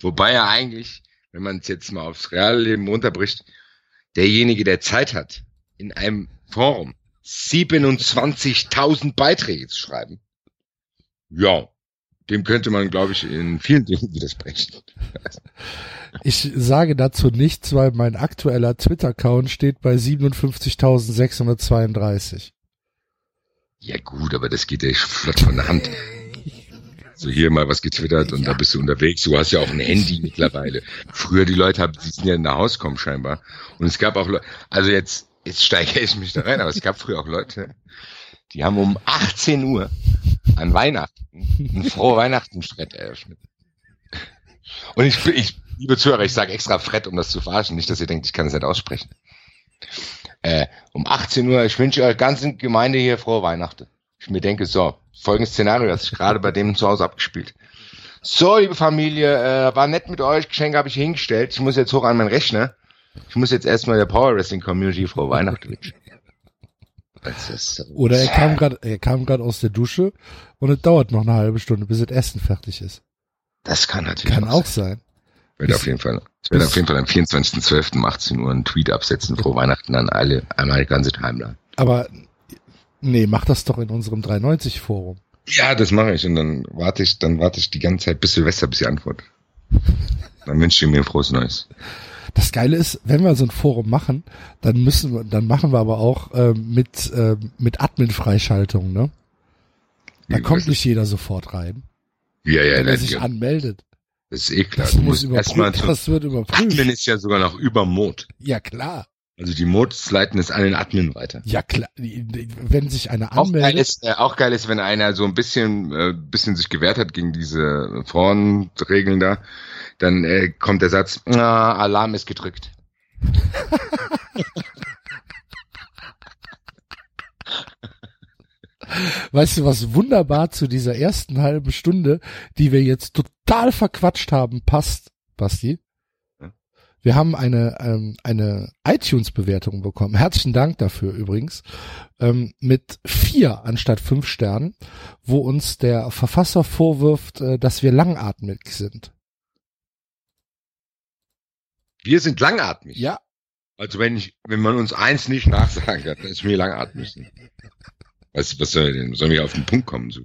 Wobei er eigentlich, wenn man es jetzt mal aufs Realleben runterbricht, derjenige, der Zeit hat, in einem Forum 27.000 Beiträge zu schreiben. Ja, dem könnte man, glaube ich, in vielen Dingen widersprechen. <laughs> Ich sage dazu nichts, weil mein aktueller Twitter-Account steht bei 57.632. Ja gut, aber das geht ja flott von der Hand. <laughs> So hier mal was getwittert und ja. da bist du unterwegs. Du hast ja auch ein Handy mittlerweile. Früher die Leute haben, die sind ja in der Haus kommen scheinbar. Und es gab auch Leute, also jetzt, jetzt steige ich mich da rein, aber es gab früher auch Leute, die haben um 18 Uhr an Weihnachten ein frohe Weihnachten Fred eröffnet. Und ich, ich liebe Zuhörer, ich sage extra Fred, um das zu verarschen, nicht, dass ihr denkt, ich kann es nicht aussprechen. Äh, um 18 Uhr, ich wünsche eurer ganzen Gemeinde hier frohe Weihnachten. Ich mir denke, so, folgendes Szenario, das sich gerade bei dem zu Hause abgespielt. So, liebe Familie, äh, war nett mit euch, Geschenke habe ich hingestellt. Ich muss jetzt hoch an meinen Rechner. Ich muss jetzt erstmal der Power Wrestling Community frohe Weihnachten wünschen. Oder er kam gerade, er kam gerade aus der Dusche und es dauert noch eine halbe Stunde, bis das Essen fertig ist. Das kann natürlich kann auch sein. Ich werde auf jeden Fall, ich werde auf jeden Fall am 24.12. um 18 Uhr einen Tweet absetzen, frohe Weihnachten an alle, einmal die ganze Timeline. Aber, nee, mach das doch in unserem 390 Forum. Ja, das mache ich und dann warte ich, dann warte ich die ganze Zeit bis Silvester, bis sie antwortet. Dann wünsche ich mir ein frohes Neues. Das Geile ist, wenn wir so ein Forum machen, dann müssen wir, dann machen wir aber auch äh, mit äh, mit Admin-Freischaltung, ne? Da kommt nicht jeder sofort rein. Ja, ja, wenn er sich ja. anmeldet. Das ist eh klar. Das, muss überprüft, <laughs> das wird überprüft. Admin ist ja sogar noch über. Ja, klar. Also die Mods leiten es an den Admin weiter. Ja klar, wenn sich einer anmeldet. Auch geil ist, äh, auch geil ist wenn einer so ein bisschen, äh, bisschen sich gewehrt hat gegen diese Frauenregeln da, dann äh, kommt der Satz, ah, Alarm ist gedrückt. <laughs> Weißt du, was wunderbar zu dieser ersten halben Stunde, die wir jetzt total verquatscht haben, passt, Basti? Wir haben eine, ähm, eine iTunes-Bewertung bekommen. Herzlichen Dank dafür übrigens. Ähm, mit vier anstatt fünf Sternen, wo uns der Verfasser vorwirft, äh, dass wir langatmig sind. Wir sind langatmig. Ja. Also wenn ich, wenn man uns eins nicht nachsagen kann, dann ist mir langatmig. Was, was soll denn? Sollen wir auf den Punkt kommen? So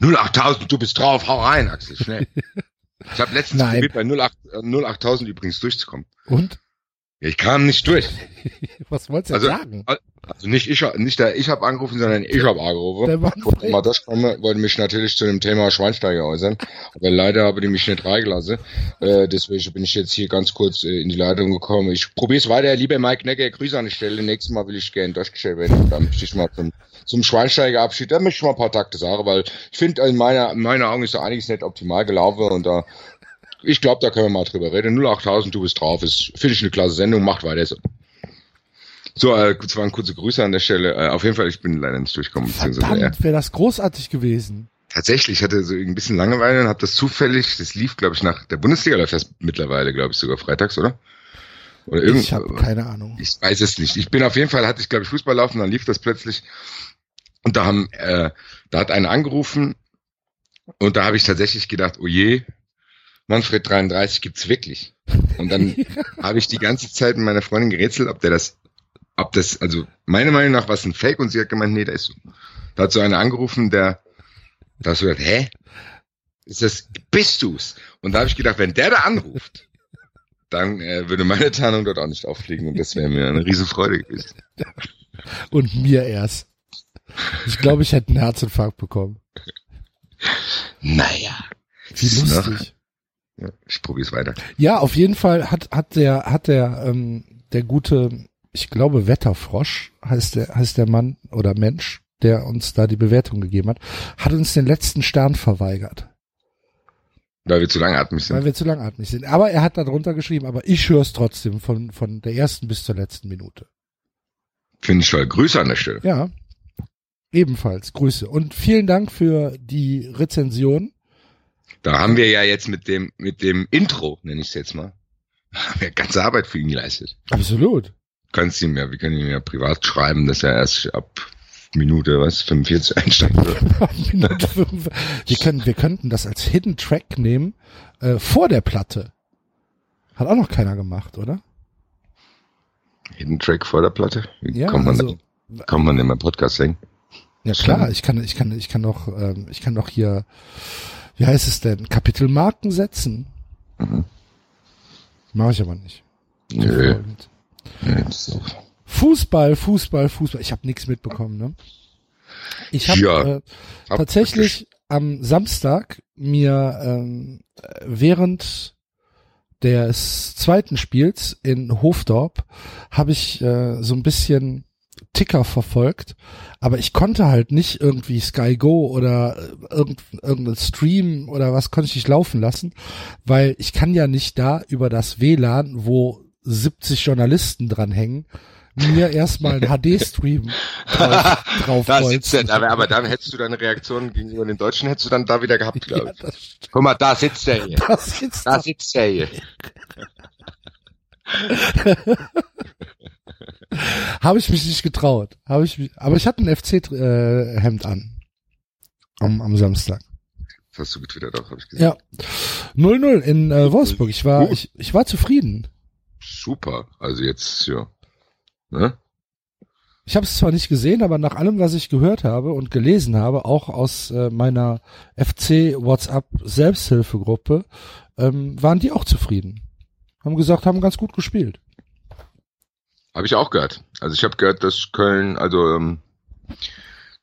08000, du bist drauf, hau rein, Axel, schnell. <laughs> Ich habe letztens Nein. probiert, bei 08, 08000 äh, übrigens durchzukommen. Und? Ich kam nicht durch. <laughs> Was wolltest du also, sagen? Also nicht ich, nicht der ich habe angerufen, sondern ich habe angerufen. Mal das kommen, wollte mich natürlich zu dem Thema Schweinsteiger äußern, aber leider habe ich mich nicht reingelassen. Äh, deswegen bin ich jetzt hier ganz kurz äh, in die Leitung gekommen. Ich probiere es weiter. Lieber Mike Necker, Grüße an die Stelle. Nächstes Mal will ich gerne durchgestellt werden. Da möchte ich mal zum, zum Schweinsteiger-Abschied, da möchte ich mal ein paar Takte sagen, weil ich finde, in meiner, in meiner Augen ist da einiges nicht optimal gelaufen und da ich glaube, da können wir mal drüber reden. 08000, du bist drauf. Ist, finde ich eine klasse Sendung. Macht weiter so. So, äh, das waren kurze Grüße an der Stelle. Äh, auf jeden Fall, ich bin leider nicht durchgekommen. Verdammt, ja. wäre das großausartig gewesen. Tatsächlich, ich hatte so ein bisschen Langeweile und habe das zufällig, das lief, glaube ich, nach der Bundesliga läuft das mittlerweile, glaube ich, sogar freitags, oder? Oder irgend, ich habe keine Ahnung. Ich weiß es nicht. Ich bin auf jeden Fall, hatte ich, glaube ich, Fußball laufen, dann lief das plötzlich. Und da haben, äh, da hat einer angerufen und da habe ich tatsächlich gedacht, oh je, Manfred 33 gibt's wirklich. Und dann <laughs> habe ich die ganze Zeit mit meiner Freundin gerätselt, ob der das, ob das, also meiner Meinung nach war es ein Fake und sie hat gemeint, nee, da ist so. Da hat so einer angerufen, der, da hast du gedacht, hä? Ist das, bist du's? Und da habe ich gedacht, wenn der da anruft, dann äh, würde meine Tarnung dort auch nicht auffliegen und das wäre mir eine Riesenfreude gewesen. Und mir erst. Ich glaube, ich hätte einen Herzinfarkt bekommen. Naja. Wie lustig. Ja, ich probiere es weiter. Ja, auf jeden Fall hat hat der hat der ähm, der gute, ich glaube Wetterfrosch heißt der heißt der Mann oder Mensch, der uns da die Bewertung gegeben hat, hat uns den letzten Stern verweigert. Weil wir zu langatmig sind. Weil wir zu langatmig sind. Aber er hat da drunter geschrieben, aber ich höre es trotzdem von von der ersten bis zur letzten Minute. Finde ich toll. Grüße an der Stelle. Ja. Ebenfalls Grüße und vielen Dank für die Rezension. Da haben wir ja jetzt mit dem, mit dem Intro, nenne ich es jetzt mal, haben wir ganze Arbeit für ihn geleistet. Absolut. Kannst ihm ja, wir können ihm ja privat schreiben, dass er erst ab Minute, was, 45 einsteigen wird. <laughs> Minute 5. Wir, können, wir könnten das als Hidden Track nehmen, äh, vor der Platte. Hat auch noch keiner gemacht, oder? Hidden Track vor der Platte? Wie ja, kommt man, also, kommt man in meinen Podcast hängen? Ja klar, ich kann, ich kann, ich kann doch, ähm, ich kann doch hier wie heißt es denn? Kapitelmarken setzen. Mhm. Mache ich aber nicht. Nö. Nö, Fußball, Fußball, Fußball. Ich habe nichts mitbekommen, ne? Ich habe Ja. äh, Hab- tatsächlich am Samstag mir ähm, äh, während des zweiten Spiels in Hofdorp habe ich äh, so ein bisschen Ticker verfolgt, aber ich konnte halt nicht irgendwie Sky Go oder äh, irgend, irgendein Stream oder was konnte ich nicht laufen lassen, weil ich kann ja nicht da über das WLAN, wo 70 Journalisten dranhängen, mir erstmal einen HD-Stream <laughs> drauf, drauf Da sitzt er, bolzen. aber, aber dann hättest du deine Reaktion gegenüber den Deutschen hättest du dann da wieder gehabt, glaube Ja, ich. das, stimmt. Guck mal, da sitzt er hier. das <laughs> ist Da sitzt er hier. <laughs> <laughs> Habe ich mich nicht getraut. Habe ich mich, aber ich hatte ein FC-Hemd an. Am, am Samstag. Das hast du getwittert auch, habe ich gesehen. Ja. 0-0 in äh, Wolfsburg. Ich war, ich, ich war zufrieden. Super. Also jetzt, ja. Ne? Ich habe es zwar nicht gesehen, aber nach allem, was ich gehört habe und gelesen habe, auch aus äh, meiner FC WhatsApp Selbsthilfegruppe, ähm, waren die auch zufrieden. Haben gesagt, haben ganz gut gespielt. Habe ich auch gehört. Also ich habe gehört, dass Köln, also ähm,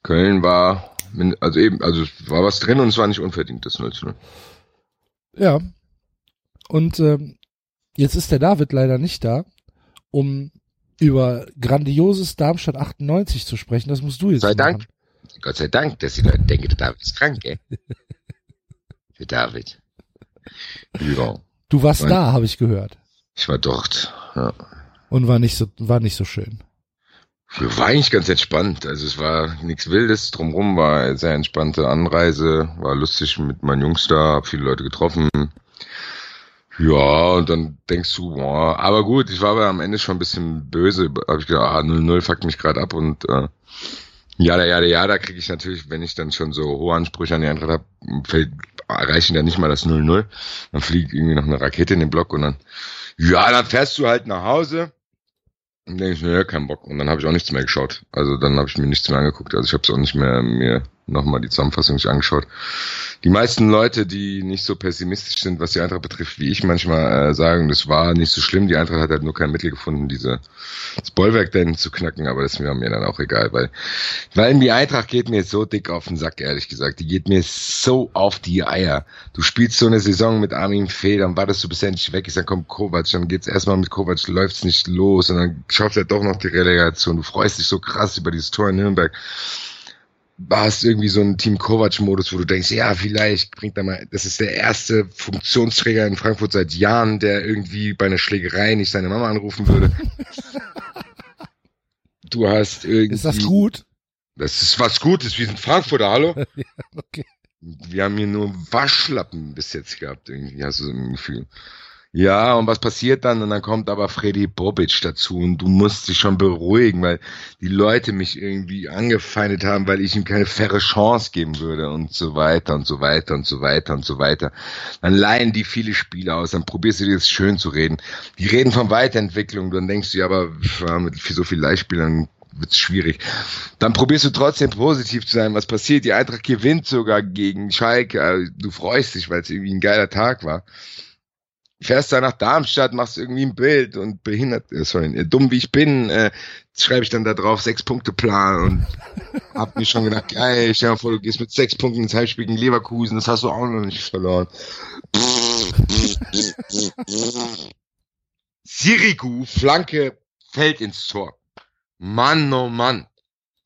Köln war, also eben, also es war was drin und es war nicht unverdient, das 0 zu 0. Ja. Und ähm, jetzt ist der David leider nicht da, um über grandioses Darmstadt 98 zu sprechen. Das musst du jetzt Sei machen. Dank. Gott sei Dank, dass die Leute denken, der David ist krank, gell? <laughs> Der David. Ja, Du warst Nein. da, habe ich gehört. ich war dort. Ja. Und war nicht so, war nicht so schön. War eigentlich ganz entspannt. Also es war nichts Wildes. Drumrum war eine sehr entspannte Anreise. War lustig mit meinen Jungs da, hab viele Leute getroffen. Ja, und dann denkst du, boah, aber gut, ich war aber am Ende schon ein bisschen böse. Hab ich gedacht, ah, 0-0 fuckt mich gerade ab und äh, ja, ja, ja, da kriege ich natürlich, wenn ich dann schon so hohe Ansprüche an die Eintracht habe, erreichen dann nicht mal das 0-0. Dann fliegt irgendwie noch eine Rakete in den Block und dann, ja, dann fährst du halt nach Hause. Denke ich, naja, kein Bock. Und dann habe ich auch nichts mehr geschaut. Also dann habe ich mir nichts mehr angeguckt. Also ich habe es auch nicht mehr mir nochmal die Zusammenfassung nicht angeschaut. Die meisten Leute, die nicht so pessimistisch sind, was die Eintracht betrifft, wie ich manchmal äh, sagen, das war nicht so schlimm. Die Eintracht hat halt nur kein Mittel gefunden, diese das Bollwerk dann zu knacken, aber das wäre mir dann auch egal, weil weil die Eintracht geht mir so dick auf den Sack, ehrlich gesagt. Die geht mir so auf die Eier. Du spielst so eine Saison mit Armin Fee, dann wartest du bis er endlich weg ist, dann kommt Kovac, dann geht's erstmal mit Kovac, läuft's nicht los und dann schafft er doch noch die Relegation. Du freust dich so krass über dieses Tor in Nürnberg. Hast irgendwie so einen Team Kovac-Modus, wo du denkst, ja, vielleicht bringt er mal, das ist der erste Funktionsträger in Frankfurt seit Jahren, der irgendwie bei einer Schlägerei nicht seine Mama anrufen würde. <laughs> Du hast irgendwie. Ist das gut? Das ist was Gutes. Wir sind Frankfurter, hallo? <laughs> Okay. Wir haben hier nur Waschlappen bis jetzt gehabt, irgendwie, hast du so ein Gefühl. Ja, und was passiert dann? Und dann kommt aber Freddy Bobic dazu und du musst dich schon beruhigen, weil die Leute mich irgendwie angefeindet haben, weil ich ihm keine faire Chance geben würde und so weiter und so weiter und so weiter und so weiter. Dann leihen die viele Spiele aus, dann probierst du dir das schön zu reden. Die reden von Weiterentwicklung, dann denkst du, ja, aber mit so viel Leihspielern wird's schwierig. Dann probierst du trotzdem positiv zu sein. Was passiert? Die Eintracht gewinnt sogar gegen Schalke. Also, Du freust dich, weil es irgendwie ein geiler Tag war. Fährst dann nach Darmstadt, machst irgendwie ein Bild und behindert, äh, sorry, äh, dumm wie ich bin, äh, schreibe ich dann da drauf sechs Punkte Plan und <laughs> hab mir schon gedacht, geil, stell dir mal vor, du gehst mit sechs Punkten ins Heimspiel gegen Leverkusen, das hast du auch noch nicht verloren. Sirigu, Flanke, fällt ins Tor. Mann, oh Mann.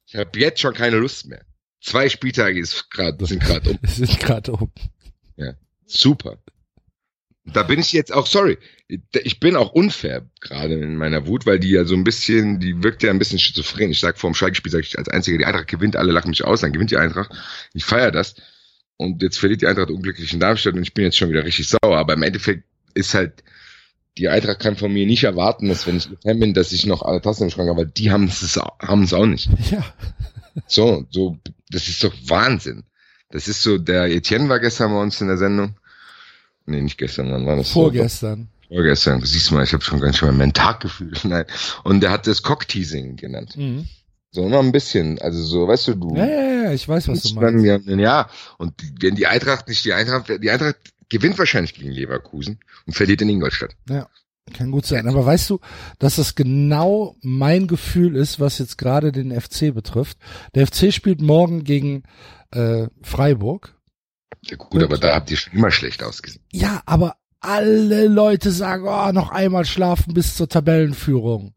Ich habe jetzt schon keine Lust mehr. Zwei Spieltage ist grad, sind gerade um. <laughs> Sind gerade um. Super. Da bin ich jetzt auch, sorry, ich bin auch unfair gerade in meiner Wut, weil die ja so ein bisschen, die wirkt ja ein bisschen schizophren. Ich sag vor dem Schalke-Spiel, sag ich als Einziger, die Eintracht gewinnt, alle lachen mich aus, dann gewinnt die Eintracht. Ich feiere das. Und jetzt verliert die Eintracht unglücklich in Darmstadt und ich bin jetzt schon wieder richtig sauer. Aber im Endeffekt ist halt, die Eintracht kann von mir nicht erwarten, dass wenn ich Fan bin, dass ich noch alle Tassen im Schrank habe, weil die haben es haben es auch nicht. Ja. So, so, das ist doch Wahnsinn. Das ist so, der Etienne war gestern bei uns in der Sendung. Nee, nicht gestern, wann war das? Vorgestern. Vorgestern, siehst du mal, ich habe schon ganz schön mein Tag gefühlt. <laughs> Nein. Und der hat das Cockteasing genannt. Mhm. So immer ein bisschen. Also so, weißt du, du. Ja, ja, ja, ich weiß, was du dann, meinst. ja, ja, und wenn die Eintracht nicht die Eintracht, die Eintracht gewinnt wahrscheinlich gegen Leverkusen und verliert in Ingolstadt. Ja, kann gut sein. Aber weißt du, dass das genau mein Gefühl ist, was jetzt gerade den FC betrifft? Der FC spielt morgen gegen äh, Freiburg. Ja, gut, aber da habt ihr schon immer schlecht ausgesehen. Ja, aber alle Leute sagen, oh, noch einmal schlafen bis zur Tabellenführung.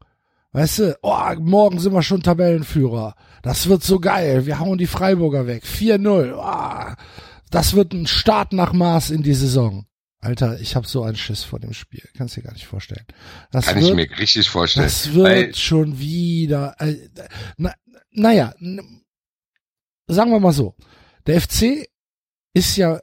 Weißt du, oh, morgen sind wir schon Tabellenführer. Das wird so geil. Wir hauen die Freiburger weg. 4-0. Oh, das wird ein Start nach Maß in die Saison. Alter, ich habe so einen Schiss vor dem Spiel. Kannst dir gar nicht vorstellen. Das Kann wird, ich mir richtig vorstellen. Das wird schon wieder. Äh, na, naja, sagen wir mal so. Der FC ist ja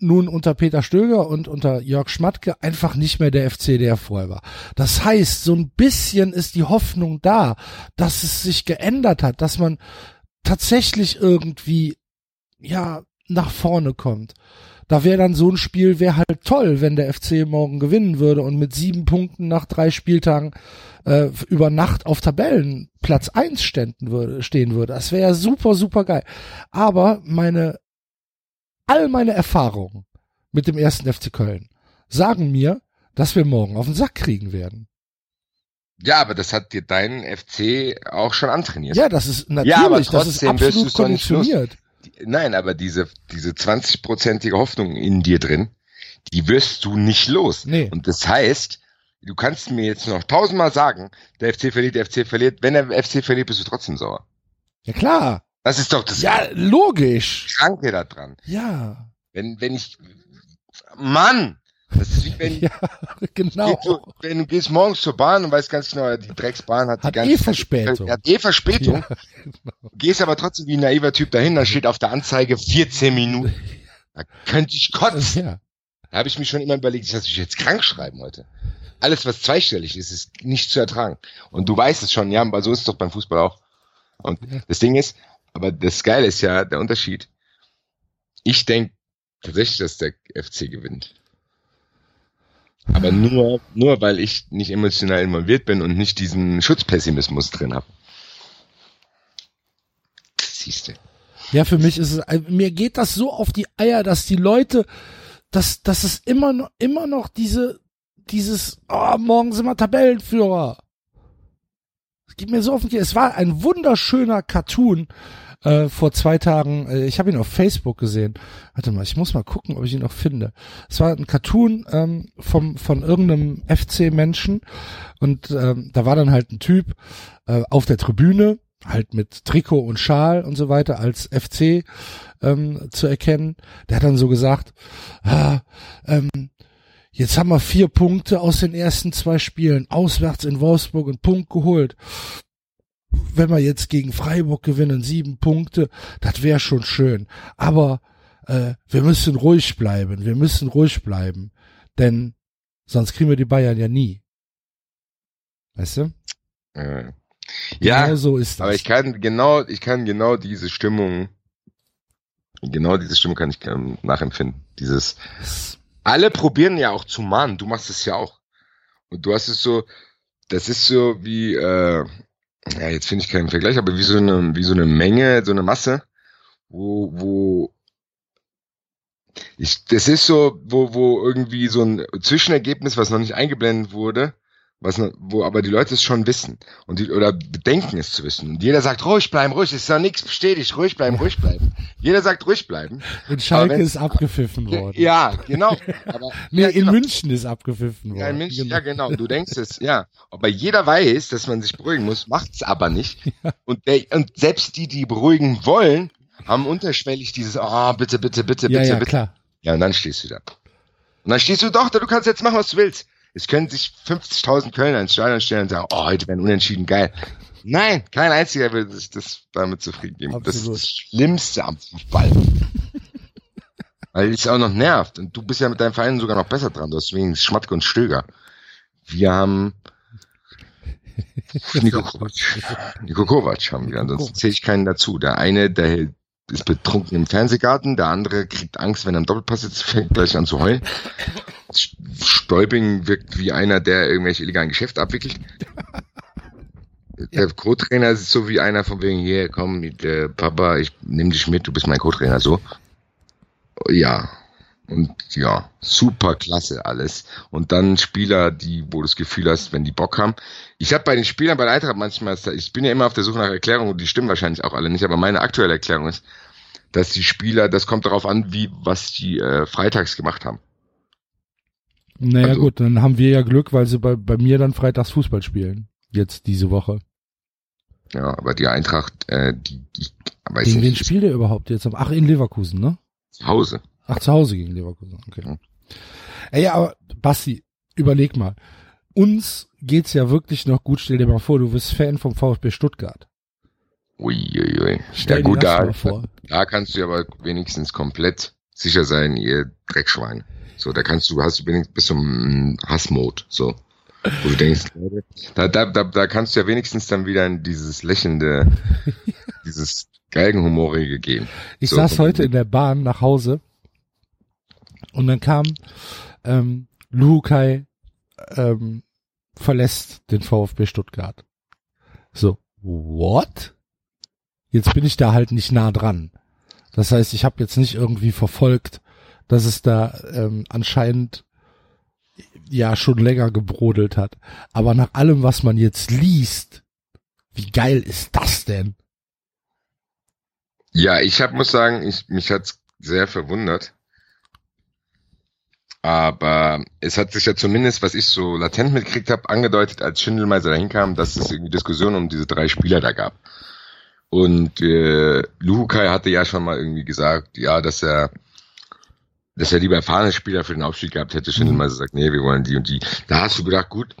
nun unter Peter Stöger und unter Jörg Schmatke einfach nicht mehr der FC, der er vorher war. Das heißt, so ein bisschen ist die Hoffnung da, dass es sich geändert hat, dass man tatsächlich irgendwie, ja, nach vorne kommt. Da wäre dann so ein Spiel, wäre halt toll, wenn der FC morgen gewinnen würde und mit sieben Punkten nach drei Spieltagen äh, über Nacht auf Tabellenplatz eins ständen würde, stehen würde. Das wäre super, super geil. Aber meine, all meine Erfahrungen mit dem ersten FC Köln sagen mir, dass wir morgen auf den Sack kriegen werden. ja, aber das hat dir dein FC auch schon antrainiert. Ja, das ist natürlich, Ja, aber das ist trotzdem wirst absolut konditioniert. Nein, aber diese, diese 20-prozentige Hoffnung in dir drin, die wirst du nicht los. Nee. Und das heißt, du kannst mir jetzt noch tausendmal sagen, der FC verliert, der FC verliert. Wenn der FC verliert, bist du trotzdem sauer. Ja klar. Das ist doch das Ja, logisch. Kranke da dran. Ja. Wenn, wenn ich, Mann! Das ist wie wenn, <laughs> Ja, genau. so, wenn du gehst morgens zur Bahn und weißt ganz genau, die Drecksbahn hat, Hat die ganze eh Zeit- Verspätung. Hat eh Verspätung. Ja, Gehst aber trotzdem wie ein naiver Typ dahin, da steht auf der Anzeige 14 Minuten. <laughs> Da könnte ich kotzen. ja. Da habe ich mich schon immer überlegt, ich lasse mich jetzt krank schreiben heute. Alles, was zweistellig ist, ist nicht zu ertragen. Und du weißt es schon, ja, aber so ist es doch beim Fußball auch. Und das Ding ist, aber das Geile ist ja der Unterschied. Ich denke tatsächlich, dass der FC gewinnt. Aber nur, nur weil ich nicht emotional involviert bin und nicht diesen Schutzpessimismus drin habe. Siehst du. Ja, für mich ist es, äh, mir geht das so auf die Eier, dass die Leute, dass, dass es immer noch, immer noch diese, dieses, oh, morgen sind wir Tabellenführer. Es geht mir so auf den Keks. Es war ein wunderschöner Cartoon, äh, vor zwei Tagen, äh, ich habe ihn auf Facebook gesehen. Warte mal, ich muss mal gucken, ob ich ihn noch finde. Es war ein Cartoon ähm, vom, von irgendeinem FC-Menschen und ähm, da war dann halt ein Typ äh, auf der Tribüne, halt mit Trikot und Schal und so weiter als FC ähm, zu erkennen. Der hat dann so gesagt, ah, ähm, jetzt haben wir vier Punkte aus den ersten zwei Spielen, auswärts in Wolfsburg einen Punkt geholt wenn wir jetzt gegen Freiburg gewinnen, sieben Punkte, das wäre schon schön. Aber äh, wir müssen ruhig bleiben, wir müssen ruhig bleiben, denn sonst kriegen wir die Bayern ja nie. Weißt du? Äh, ja, genau so ist das. Aber ich kann genau, ich kann genau diese Stimmung, genau diese Stimmung kann ich ähm, nachempfinden. Dieses, alle probieren ja auch zu mahnen. Du machst es ja auch. Und du hast es so, das ist so wie, äh, ja, jetzt finde ich keinen Vergleich, aber wie so eine, wie so eine Menge, so eine Masse, wo, wo, ich, das ist so, wo, wo irgendwie so ein Zwischenergebnis, was noch nicht eingeblendet wurde, was noch, wo aber die Leute es schon wissen und die, oder denken es zu wissen. Und jeder sagt ruhig bleiben, ruhig, ist ja nichts bestätigt, ruhig bleiben, ruhig bleiben. Jeder sagt ruhig bleiben. in Schalke ist abgepfiffen worden. Ja, genau. Aber, <laughs> nee, ja, in genau. München ist abgepfiffen worden. Ja, in München, ja, genau. Du denkst es, ja. Aber jeder weiß, dass man sich beruhigen muss, macht's aber nicht. Und, der, und selbst die, die beruhigen wollen, haben unterschwellig dieses, ah, bitte, bitte, bitte, ja, bitte, ja, bitte. klar. Ja, und dann stehst du da. Und dann stehst du doch da, du kannst jetzt machen, was du willst. Es können sich 50.000 Kölner ins Stadion stellen und sagen, oh, heute werden unentschieden geil. Nein, kein einziger würde sich das damit zufrieden geben. Das ist Absolut. das Schlimmste am Fußball. <laughs> Weil es auch noch nervt. Und du bist ja mit deinem Verein sogar noch besser dran. Du hast wenigstens Schmatke und Stöger. Wir haben <laughs> Nico Kovac. Nico Kovac haben wir. Ansonsten zähle ich keinen dazu. Der eine, der ist betrunken im Fernsehgarten, der andere kriegt Angst, wenn er einen Doppelpass jetzt fängt gleich an zu heulen. Stäubing wirkt wie einer, der irgendwelche illegalen Geschäfte abwickelt. Der Co-Trainer ist so wie einer von wegen, hier, komm, mit, äh, Papa, ich nehme dich mit, du bist mein Co-Trainer, so. Ja. Und ja, super klasse alles. Und dann Spieler, die, wo du das Gefühl hast, wenn die Bock haben. Ich habe bei den Spielern bei der Eintracht manchmal, ich bin ja immer auf der Suche nach Erklärungen und die stimmen wahrscheinlich auch alle nicht, aber meine aktuelle Erklärung ist, dass die Spieler, das kommt darauf an, wie, was die äh, freitags gemacht haben. Naja also, gut, dann haben wir ja Glück, weil sie bei, bei mir dann freitags Fußball spielen. Jetzt diese Woche. Ja, aber die Eintracht, äh, die, die weiß Gegen wen spielt ihr überhaupt jetzt? Ach, in Leverkusen, ne? Zu Hause. Ach, zu Hause gegen Leverkusen, okay. Ja. Ey, aber Basti, überleg mal. Uns geht's ja wirklich noch gut. Stell dir mal vor, du bist Fan vom VfB Stuttgart. Uiuiui. Ui, ui. Ja gut, da, da kannst du aber wenigstens komplett sicher sein, ihr Dreckschwein. So, da kannst du, hast du wenigstens bis zum Hassmode, so. Wo du denkst, da, da, da, da kannst du ja wenigstens dann wieder in dieses lächelnde, <laughs> dieses Geigenhumorige gehen. Ich so, saß heute in der Bahn nach Hause und dann kam ähm, Lukai ähm, verlässt den VfB Stuttgart. So, what? Jetzt bin ich da halt nicht nah dran. Das heißt, ich habe jetzt nicht irgendwie verfolgt, dass es da ähm, anscheinend ja schon länger gebrodelt hat. Aber nach allem, was man jetzt liest, wie geil ist das denn? Ja, ich hab, muss sagen, ich, mich hat's sehr verwundert. Aber es hat sich ja zumindest, was ich so latent mitgekriegt habe, angedeutet, als Schindelmeiser dahin kam, dass es irgendwie Diskussionen um diese drei Spieler da gab. Und äh, Luhukai hatte ja schon mal irgendwie gesagt, ja, dass er dass er lieber erfahrene Spieler für den Aufstieg gehabt hätte. Schindelmeiser sagt, nee, wir wollen die und die. Da hast du gedacht, gut,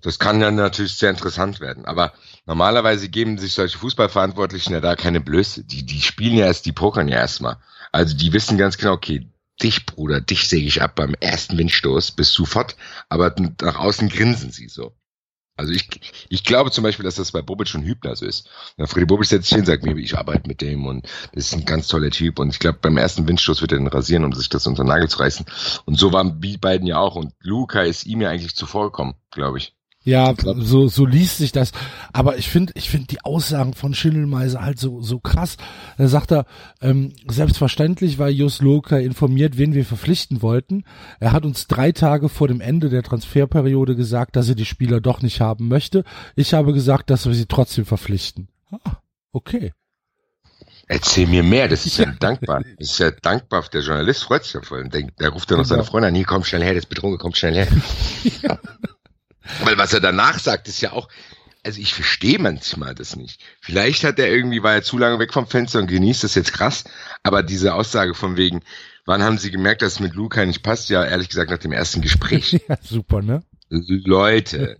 das kann dann natürlich sehr interessant werden. Aber normalerweise geben sich solche Fußballverantwortlichen ja da keine Blöße. Die, die spielen ja erst, die pokern ja erstmal. Also die wissen ganz genau, okay, dich, Bruder, dich säge ich ab beim ersten Windstoß bis sofort, aber nach außen grinsen sie so. Also ich, ich glaube zum Beispiel, dass das bei Bobic und Hübner so ist. Ja, Freddy Bobic setzt sich hin sagt mir, ich arbeite mit dem und das ist ein ganz toller Typ und ich glaube, beim ersten Windstoß wird er den rasieren, um sich das unter den Nagel zu reißen. Und so waren die beiden ja auch und Luca ist ihm ja eigentlich zuvorgekommen, glaube ich. Ja, so, so liest sich das. Aber ich finde, ich finde die Aussagen von Schindelmeiser halt so, so krass. Da sagt er, ähm, selbstverständlich war Jus Loka informiert, wen wir verpflichten wollten. Er hat uns drei Tage vor dem Ende der Transferperiode gesagt, dass er die Spieler doch nicht haben möchte. Ich habe gesagt, dass wir sie trotzdem verpflichten. Ah, okay. Erzähl mir mehr, das ist ja, dankbar. Das ist ja dankbar. Der Journalist freut sich ja voll. Der, der ruft dann noch seine genau. Freunde an, hier komm schnell her, das Betrunken kommt schnell her. <laughs> ja. Weil was er danach sagt, ist ja auch, also ich verstehe manchmal das nicht. Vielleicht hat er irgendwie, war er zu lange weg vom Fenster und genießt das jetzt krass, aber diese Aussage von wegen, wann haben sie gemerkt, dass es mit Luca nicht passt? Ja, ehrlich gesagt, nach dem ersten Gespräch. <laughs> ja, super, ne? Leute,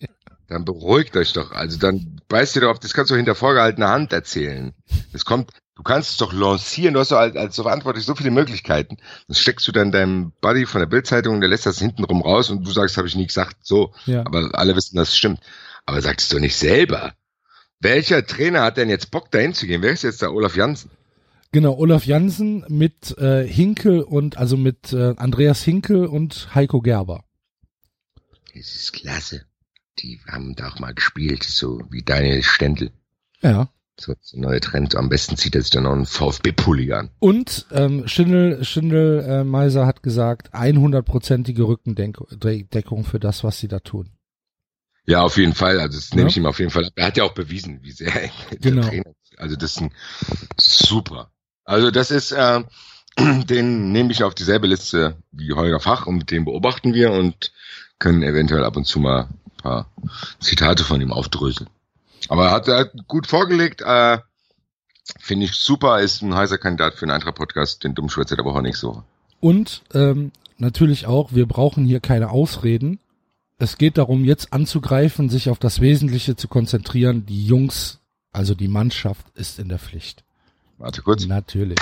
<laughs> dann beruhigt euch doch. Also dann weißt du doch, das kannst du hinter vorgehaltener Hand erzählen. Es kommt, Du kannst es doch lancieren, du hast doch als, als so verantwortlich so viele Möglichkeiten. Das steckst du dann deinem Buddy von der Bildzeitung, der lässt das hintenrum raus und du sagst, habe ich nie gesagt, so. Ja. Aber alle wissen, dass es stimmt. Aber sagst du nicht selber. Welcher Trainer hat denn jetzt Bock dahin zu gehen? Wer ist jetzt der Olaf Janssen? Genau, Olaf Janssen mit äh, Hinkel und also mit äh, Andreas Hinkel und Heiko Gerber. Das ist klasse. Die haben da auch mal gespielt, so wie Daniel Stendel. Ja. So der neue Trend. Am besten zieht er sich dann noch einen VfB-Pulli an. Und ähm, Schindel, Schindel äh, Meiser hat gesagt, 100-prozentige Rückendeckung für das, was sie da tun. Ja, auf jeden Fall. Also das ja. nehme ich ihm auf jeden Fall ab. Er hat ja auch bewiesen, wie sehr genau. der Trainer ist. Also das ist ein super. Also das ist, äh, <clears throat> den nehme ich auf dieselbe Liste wie Holger Fach und mit dem beobachten wir und können eventuell ab und zu mal ein paar Zitate von ihm aufdröseln. Aber hat er gut vorgelegt. Äh, Finde ich super, ist ein heißer Kandidat für einen Eintracht-Podcast, den Dummschwätzer der Woche nicht so. Und ähm, natürlich auch, wir brauchen hier keine Ausreden. Es geht darum, jetzt anzugreifen, sich auf das Wesentliche zu konzentrieren. Die Jungs, also die Mannschaft, ist in der Pflicht. Warte kurz. Natürlich.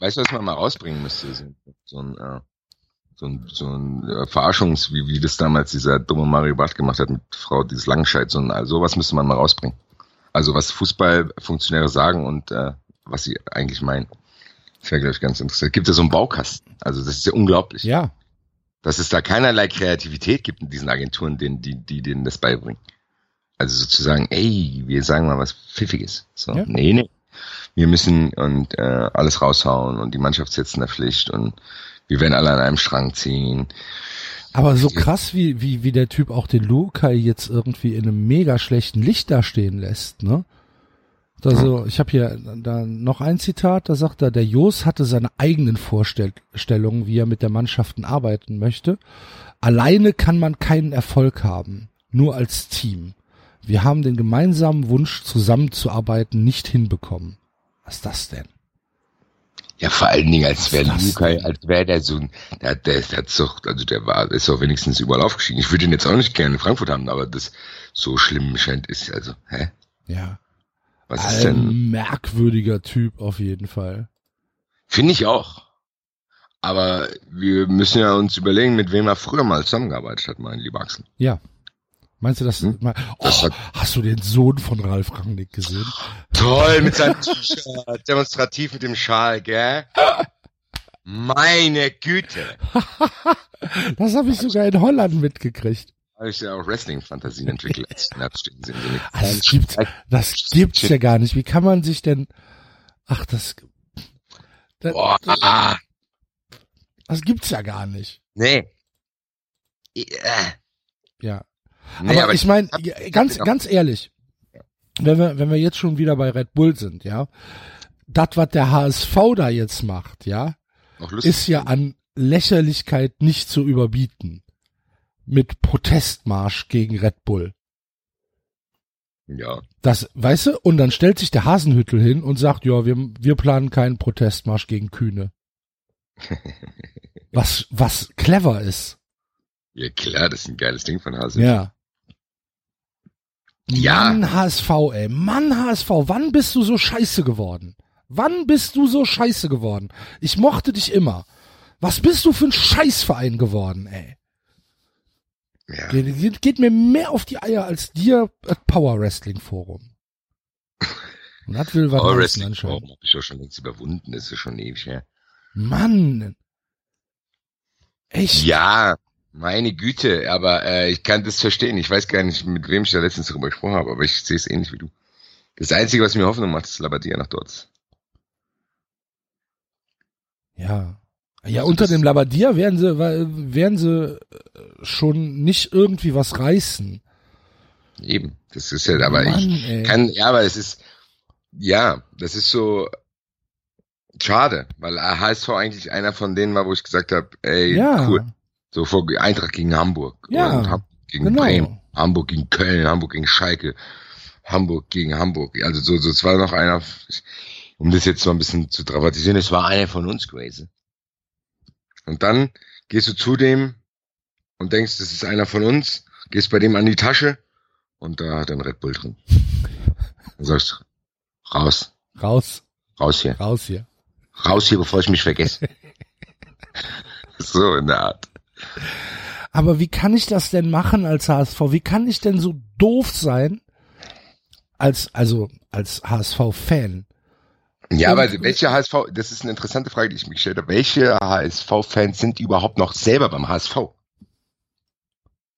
weißt du, was man mal rausbringen müsste? So ein äh, so ein, so ein äh, Verarschungs, wie, wie das damals dieser dumme Mario Barth gemacht hat mit Frau dieses Langenscheid, so ein, also sowas müsste man mal rausbringen. Also was Fußballfunktionäre sagen und äh, was sie eigentlich meinen. Das wäre, glaube ich, ganz interessant. Gibt ja so einen Baukasten. Also das ist ja unglaublich. Ja. dass es da keinerlei Kreativität gibt in diesen Agenturen, denen, die, die denen das beibringen. Also sozusagen, ey, wir sagen mal was Pfiffiges. So, Ja. nee, nee. Wir müssen und äh, alles raushauen und die Mannschaft sitzt in der Pflicht und wir werden alle an einem Strang ziehen. Aber so krass, wie, wie, wie der Typ auch den Lukai jetzt irgendwie in einem mega schlechten Licht dastehen lässt, ne? Also, ich habe hier da noch ein Zitat, da sagt er, der Jos hatte seine eigenen Vorstellungen, wie er mit der Mannschaften arbeiten möchte. Alleine kann man keinen Erfolg haben, nur als Team. Wir haben den gemeinsamen Wunsch, zusammenzuarbeiten, nicht hinbekommen. Was ist das denn? Ja, vor allen Dingen, als wäre Lukai, als wäre der so ein, der, der, der hat doch, also der war, ist doch wenigstens überall aufgestiegen. Ich würde ihn jetzt auch nicht gerne in Frankfurt haben, aber das so schlimm scheint ist, also, hä? Ja, Was ist denn? ein merkwürdiger Typ auf jeden Fall. Finde ich auch. Aber wir müssen ja uns überlegen, mit wem er früher mal zusammengearbeitet hat, mein lieber Axel. Ja. Meinst du das? Hm? mal- Oh, Das hast du den Sohn von Ralf Rangnick gesehen? Toll, mit seinem <laughs> T-Shirt, demonstrativ mit dem Schal, gell? Meine Güte. <laughs> Das habe ich sogar in Holland mitgekriegt. Habe ich ja auch Wrestling-Fantasien entwickelt, Also, das gibt's, das gibt's ja gar nicht. Wie kann man sich denn? Ach, das, das, Boah, ah, das gibt's ja gar nicht. nee. Äh, Ja. Nee, aber, ich meine, ganz, ganz ehrlich, wenn wir, wenn wir jetzt schon wieder bei Red Bull sind, ja, das, was der HSV da jetzt macht, ja, ist ja an Lächerlichkeit nicht zu überbieten. Mit Protestmarsch gegen Red Bull. Ja. Das, weißt du, und dann stellt sich der Hasenhüttel hin und sagt, ja, wir, wir planen keinen Protestmarsch gegen Kühne. <laughs> Was, was clever ist. Ja, klar, das ist ein geiles Ding von Hase. Ja. Ja. Mann, HSV, ey. Mann, HSV, wann bist du so scheiße geworden? Wann bist du so scheiße geworden? Ich mochte dich immer. Was bist du für ein Scheißverein geworden, ey? Ja. Geht, geht, mir mehr auf die Eier als dir Power Wrestling Forum. <laughs> Und das will was Power Wrestling. Forum habe ich auch schon längst überwunden, das ist ja schon ewig her. Mann. Echt? Ja, meine Güte, aber äh, ich kann das verstehen. Ich weiß gar nicht, mit wem ich da letztens darüber gesprochen habe, aber ich sehe es ähnlich wie du. Das Einzige, was mir Hoffnung macht, ist Labadia nach dort. Ja. Ja, Also unter dem Labadia werden sie, werden sie äh, schon nicht irgendwie was reißen. Eben. Das ist ja, aber Mann, ich ey. kann, ja, aber es ist, ja, das ist so schade, weil HSV eigentlich einer von denen war, wo ich gesagt habe, ey, Ja, cool. So vor Eintracht gegen Hamburg. Ja, und Hamburg gegen genau. Bremen. Hamburg gegen Köln, Hamburg gegen Schalke, Hamburg gegen Hamburg. Also so, so, es war noch einer, um das jetzt mal ein bisschen zu dramatisieren, es war einer von uns gewesen. Und dann gehst du zu dem und denkst, das ist einer von uns, gehst bei dem an die Tasche und da hat er ein Red Bull drin. Dann sagst du, raus, raus, raus hier, raus hier. raus hier, bevor ich mich vergesse. <laughs> so in der Art. Aber wie kann ich das denn machen als HSV? Wie kann ich denn so doof sein als also als HSV-Fan? Ja, Und- aber welche HSV, das ist eine interessante Frage, die ich mir gestellt habe. Welche HSV-Fans sind überhaupt noch selber beim HSV?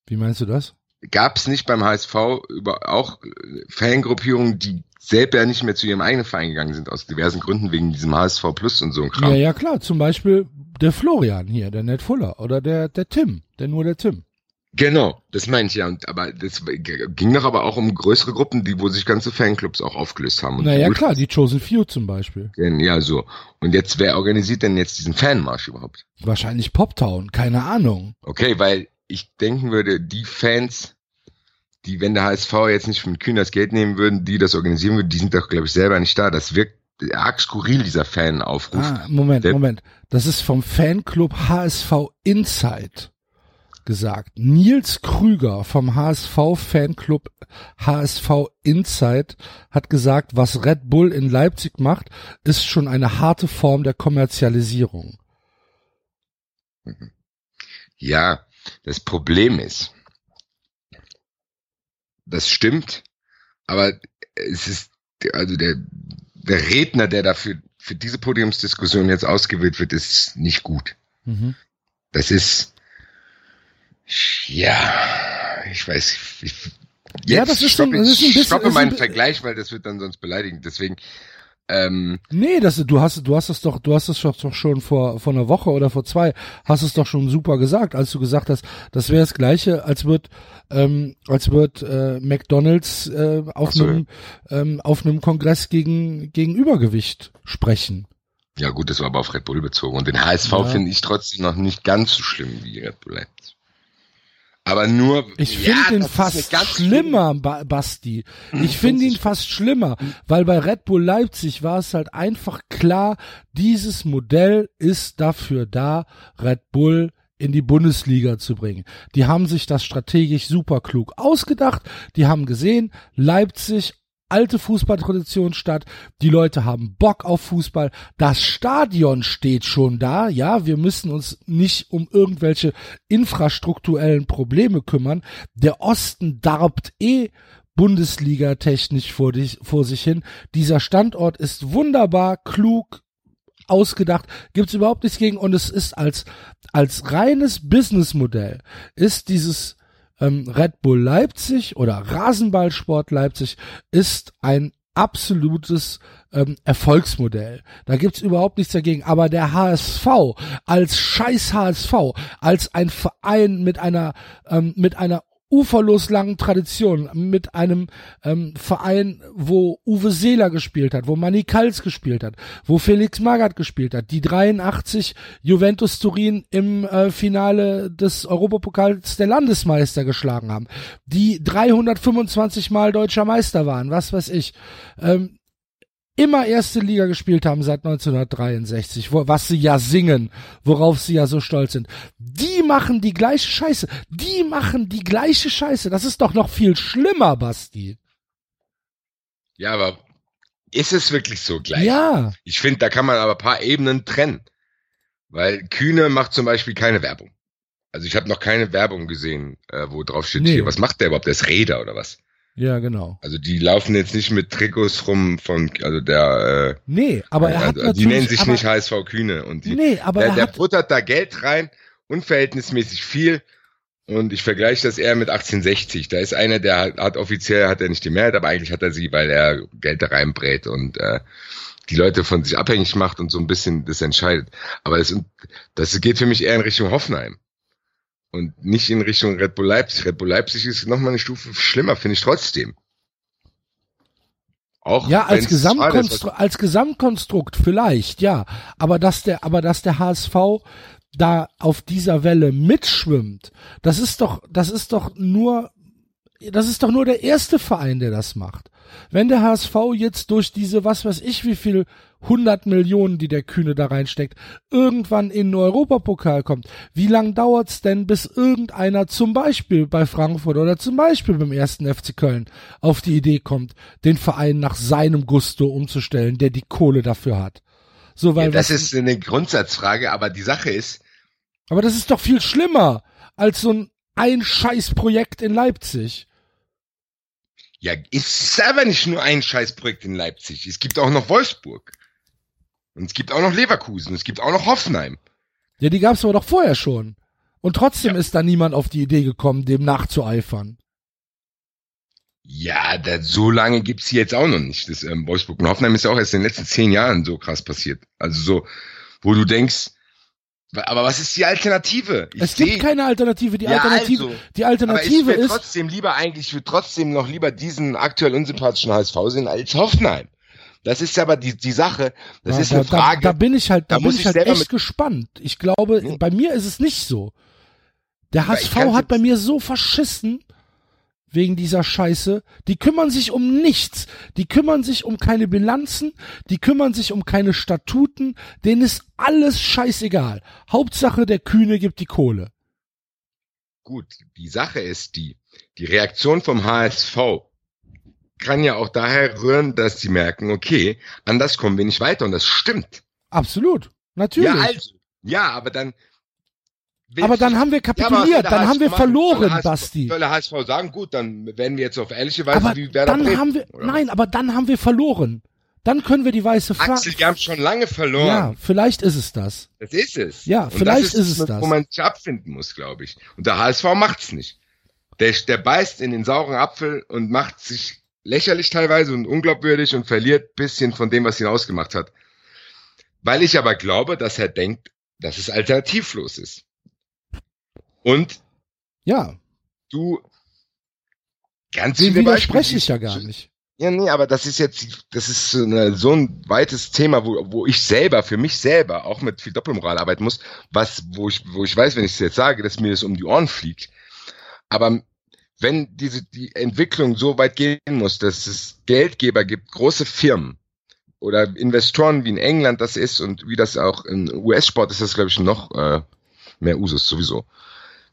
Wie meinst du das? Gab es nicht beim HSV über auch äh, Fangruppierungen, die selber nicht mehr zu ihrem eigenen Verein gegangen sind, aus diversen Gründen, wegen diesem HSV Plus und so ein Kram? Ja, ja, klar. Zum Beispiel der Florian hier, der Ned Fuller oder der der Tim, der nur der Tim. Genau, das meine ich ja. Und, aber das ging doch aber auch um größere Gruppen, die, wo sich ganze Fanclubs auch aufgelöst haben. Und naja, klar, die Chosen Few zum Beispiel. Ja, so. Und jetzt, wer organisiert denn jetzt diesen Fanmarsch überhaupt? Wahrscheinlich Poptown, keine Ahnung. Okay, weil ich denken würde, die Fans, die, wenn der HSV jetzt nicht von Kühn das Geld nehmen würden, die das organisieren würden, die sind doch, glaube ich, selber nicht da. Das wirkt arg skurril, dieser Fan-Aufruf. Ah, Moment, Der- Moment. Das ist vom Fanclub HSV Insight gesagt. Nils Krüger vom HSV Fanclub HSV Insight hat gesagt, was Red Bull in Leipzig macht, ist schon eine harte Form der Kommerzialisierung. Ja, das Problem ist, das stimmt, aber es ist, also der, der Redner, der dafür für diese Podiumsdiskussion jetzt ausgewählt wird, ist nicht gut. Mhm. Das ist, Ja, ich weiß. Ich, jetzt Ja, das ist stoppe, das ist ein ich bisschen- stoppe ein meinen bi- Vergleich, weil das wird dann sonst beleidigend. Deswegen, ähm, Nee, das, du hast, du hast es doch, du hast es doch, schon vor, vor einer Woche oder vor zwei, hast es doch schon super gesagt, als du gesagt hast, das wäre das Gleiche, als wird, ähm, als wird äh, McDonald's äh, auf so, einem, ähm, auf einem Kongress gegen gegen Übergewicht sprechen. ja gut, das war aber auf Red Bull bezogen. Und den HSV Ja. finde ich trotzdem noch nicht ganz so schlimm wie Red Bull Leipzig. Aber nur, Ich ja, finde ihn das ist fast schlimmer, ba Basti. Ich <laughs> finde ihn fast schlimmer, weil bei Red Bull Leipzig war es halt einfach klar, dieses Modell ist dafür da, Red Bull in die Bundesliga zu bringen. Die haben sich das strategisch super klug ausgedacht. Die haben gesehen, Leipzig alte Fußballtradition statt. Die Leute haben Bock auf Fußball. Das Stadion steht schon da. Ja, wir müssen uns nicht um irgendwelche infrastrukturellen Probleme kümmern. Der Osten darbt eh Bundesliga technisch vor, dich, vor sich hin. Dieser Standort ist wunderbar, klug, ausgedacht, gibt's überhaupt nichts gegen und es ist als als reines Businessmodell ist dieses ähm, Red Bull Leipzig oder Rasenballsport Leipzig ist ein absolutes ähm, Erfolgsmodell. Da gibt's überhaupt nichts dagegen. Aber der HSV als scheiß HSV, als ein Verein mit einer ähm, mit einer uferlos langen Tradition, mit einem ähm, Verein, wo Uwe Seeler gespielt hat, wo Manny Kals gespielt hat, wo Felix Magath gespielt hat, die 83 Juventus Turin im äh, Finale des Europapokals der Landesmeister geschlagen haben, die 325 Mal deutscher Meister waren, was weiß ich. Ähm, immer erste Liga gespielt haben seit 1963, wo, was sie ja singen, worauf sie ja so stolz sind. Die machen die gleiche Scheiße. Die machen die gleiche Scheiße. Das ist doch noch viel schlimmer, Basti. Ja, aber ist es wirklich so gleich? Ja. Ich finde, da kann man aber ein paar Ebenen trennen. Weil Kühne macht zum Beispiel keine Werbung. Also ich habe noch keine Werbung gesehen, äh, wo drauf steht, Nee. hier, was macht der überhaupt? Der ist Räder oder was? Ja, genau. Also die laufen jetzt nicht mit Trikots rum von, also der, Nee, aber äh, er hat also, natürlich, die nennen sich aber, nicht HSV Kühne und die, Nee, aber der, er der hat, buttert da Geld rein, unverhältnismäßig viel. Und ich vergleiche das eher mit 1860. Da ist einer, der hat, hat offiziell hat er nicht die Mehrheit, aber eigentlich hat er sie, weil er Geld da reinbrät und äh, die Leute von sich abhängig macht und so ein bisschen das entscheidet. Aber das, das geht für mich eher in Richtung Hoffenheim und nicht in Richtung Red Bull Leipzig. Red Bull Leipzig ist nochmal eine Stufe schlimmer, finde ich trotzdem. Auch ja, als schade ist, Gesamtkonstrukt, als Gesamtkonstrukt vielleicht, ja. Aber dass der, aber dass der HSV da auf dieser Welle mitschwimmt, das ist doch, das ist doch nur, das ist doch nur der erste Verein, der das macht. Wenn der HSV jetzt durch diese, was weiß ich, wie viel 100 Millionen, die der Kühne da reinsteckt, irgendwann in den Europapokal kommt, wie lang dauert's denn, bis irgendeiner zum Beispiel bei Frankfurt oder zum Beispiel beim ersten FC Köln auf die Idee kommt, den Verein nach seinem Gusto umzustellen, der die Kohle dafür hat? So, weil ja, das ist eine Grundsatzfrage, aber die Sache ist, aber das ist doch viel schlimmer als so ein ein Scheißprojekt in Leipzig. Ja, es ist aber nicht nur ein Scheißprojekt in Leipzig. Es gibt auch noch Wolfsburg. Und es gibt auch noch Leverkusen. Es gibt auch noch Hoffenheim. Ja, die gab's aber doch vorher schon. Und trotzdem Ja. ist da niemand auf die Idee gekommen, dem nachzueifern. Ja, da, so lange gibt's sie jetzt auch noch nicht. Das, ähm, Wolfsburg und Hoffenheim ist ja auch erst in den letzten zehn Jahren so krass passiert. Also so, wo du denkst, aber was ist die Alternative? Ich es gibt keine Alternative. Die Ja, Alternative, also. die aber ich Alternative ist, trotzdem lieber eigentlich, ich würde trotzdem noch lieber diesen aktuell unsympathischen HSV sehen als Hoffenheim. Das ist aber die, die Sache. Das Ja, ist da, eine Frage. Da, da bin ich halt, da, Da bin ich halt echt gespannt. Ich glaube, Nee. bei mir ist es nicht so. Der HSV hat bei mir so verschissen wegen dieser Scheiße. Die kümmern sich um nichts. Die kümmern sich um keine Bilanzen. Die kümmern sich um keine Statuten. Denen ist alles scheißegal. Hauptsache der Kühne gibt die Kohle. Gut, die Sache ist die, die Reaktion vom HSV kann ja auch daher rühren, dass sie merken, okay, anders kommen wir nicht weiter und das stimmt. Absolut. Natürlich. Ja, also. Ja, aber dann. Aber dann haben wir Ja, kapituliert. der dann haben wir HSV machen? Soll verloren, HSV Basti. Soll der HSV sagen, gut, dann werden wir jetzt auf ehrliche Weise Aber wie Werder dann Bremen, haben wir, oder? nein, aber dann haben wir verloren. dann können wir die weiße Fahne. Axel, die haben schon lange verloren. Ja, vielleicht ist es das. Das ist es. Ja, Und vielleicht das ist es das, das. Wo man sich abfinden muss, glaube ich. Und der HSV macht's nicht. Der, der beißt in den sauren Apfel und macht sich lächerlich teilweise und unglaubwürdig und verliert bisschen von dem, was ihn ausgemacht hat. Weil ich aber glaube, dass er denkt, dass es alternativlos ist. Und Ja, du ganz dem viele widerspreche ich ja gar nicht. Ja, nee, aber das ist jetzt, das ist so, eine, so ein weites Thema, wo, wo ich selber, für mich selber, auch mit viel Doppelmoral arbeiten muss, was, wo ich, wo ich weiß, wenn ich es jetzt sage, dass mir das um die Ohren fliegt. Aber wenn diese, die Entwicklung so weit gehen muss, dass es Geldgeber gibt, große Firmen oder Investoren wie in England das ist und wie das auch im US-Sport ist, das glaube ich noch äh, mehr Usus sowieso.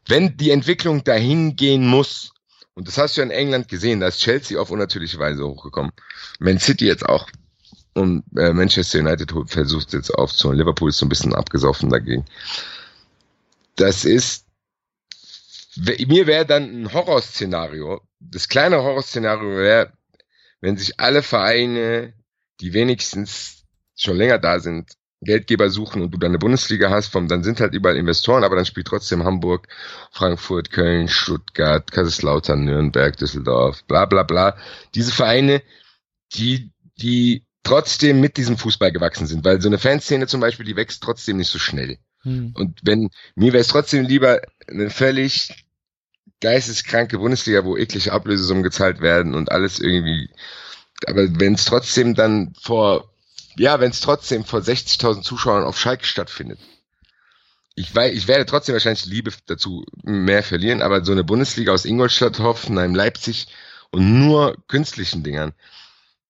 Wenn die Entwicklung dahin gehen muss, und das hast du ja in England gesehen, da ist Chelsea auf unnatürliche Weise hochgekommen. Man City jetzt auch. Und äh, Manchester United versucht jetzt aufzuholen. Liverpool ist so ein bisschen abgesoffen dagegen. Das ist, mir wäre dann ein Horrorszenario. Das kleine Horrorszenario wäre, wenn sich alle Vereine, die wenigstens schon länger da sind, Geldgeber suchen und du dann eine Bundesliga hast, vom, dann sind halt überall Investoren, aber dann spielt trotzdem Hamburg, Frankfurt, Köln, Stuttgart, Kaiserslautern, Nürnberg, Düsseldorf, bla bla bla. Diese Vereine, die, die trotzdem mit diesem Fußball gewachsen sind, weil so eine Fanszene zum Beispiel, die wächst trotzdem nicht so schnell. Hm. Und wenn, mir wäre es trotzdem lieber eine völlig geisteskranke Bundesliga, wo eklige Ablösesummen gezahlt werden und alles irgendwie, aber wenn es trotzdem dann vor, ja, wenn es trotzdem vor 60.000 Zuschauern auf Schalke stattfindet, ich weiß, ich werde trotzdem wahrscheinlich Liebe dazu mehr verlieren, aber so eine Bundesliga aus Ingolstadt, Hoffenheim, Leipzig und nur künstlichen Dingern,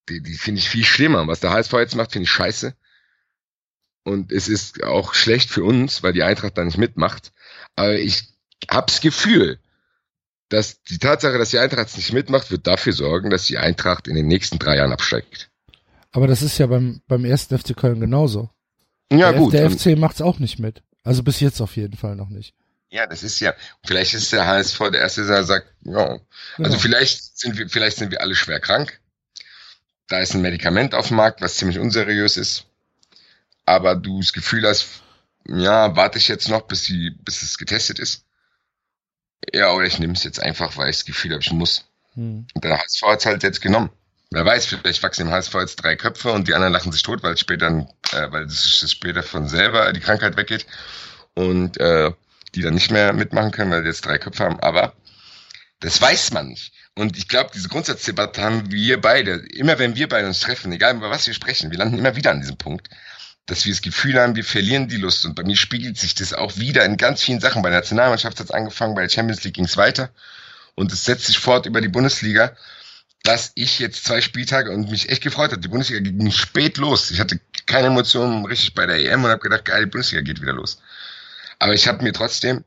die, die finde ich viel schlimmer. Was der HSV jetzt macht, finde ich scheiße. Und es ist auch schlecht für uns, weil die Eintracht da nicht mitmacht. Aber ich hab's Gefühl, dass die Tatsache, dass die Eintracht nicht mitmacht, wird dafür sorgen, dass die Eintracht in den nächsten drei Jahren absteigt. Aber das ist ja beim, beim ersten FC Köln genauso. Ja, der, gut. Der FC macht's auch nicht mit. Also bis jetzt auf jeden Fall noch nicht. Ja, das ist ja, vielleicht ist der HSV der Erste, der sagt, ja, Genau. also vielleicht sind wir, vielleicht sind wir alle schwer krank. Da ist ein Medikament auf dem Markt, was ziemlich unseriös ist. Aber du das Gefühl hast, ja, warte ich jetzt noch, bis sie, bis es getestet ist. Ja, oder ich nehme es jetzt einfach, weil ich das Gefühl habe, ich muss. Hm. Und der HSV hat es halt jetzt genommen. Wer weiß, vielleicht wachsen im HSV jetzt drei Köpfe und die anderen lachen sich tot, weil später, äh, weil es später von selber die Krankheit weggeht und äh, die dann nicht mehr mitmachen können, weil die jetzt drei Köpfe haben. Aber das weiß man nicht. Und ich glaube, diese Grundsatzdebatte haben wir beide, immer wenn wir beide uns treffen, egal über was wir sprechen, wir landen immer wieder an diesem Punkt, dass wir das Gefühl haben, wir verlieren die Lust. Und bei mir spiegelt sich das auch wieder in ganz vielen Sachen. Bei der Nationalmannschaft hat es angefangen, bei der Champions League ging es weiter. Und es setzt sich fort über die Bundesliga, dass ich jetzt zwei Spieltage und mich echt gefreut habe. Die Bundesliga ging spät los. Ich hatte keine Emotionen richtig bei der EM und habe gedacht, geil, die Bundesliga geht wieder los. Aber ich habe mir trotzdem,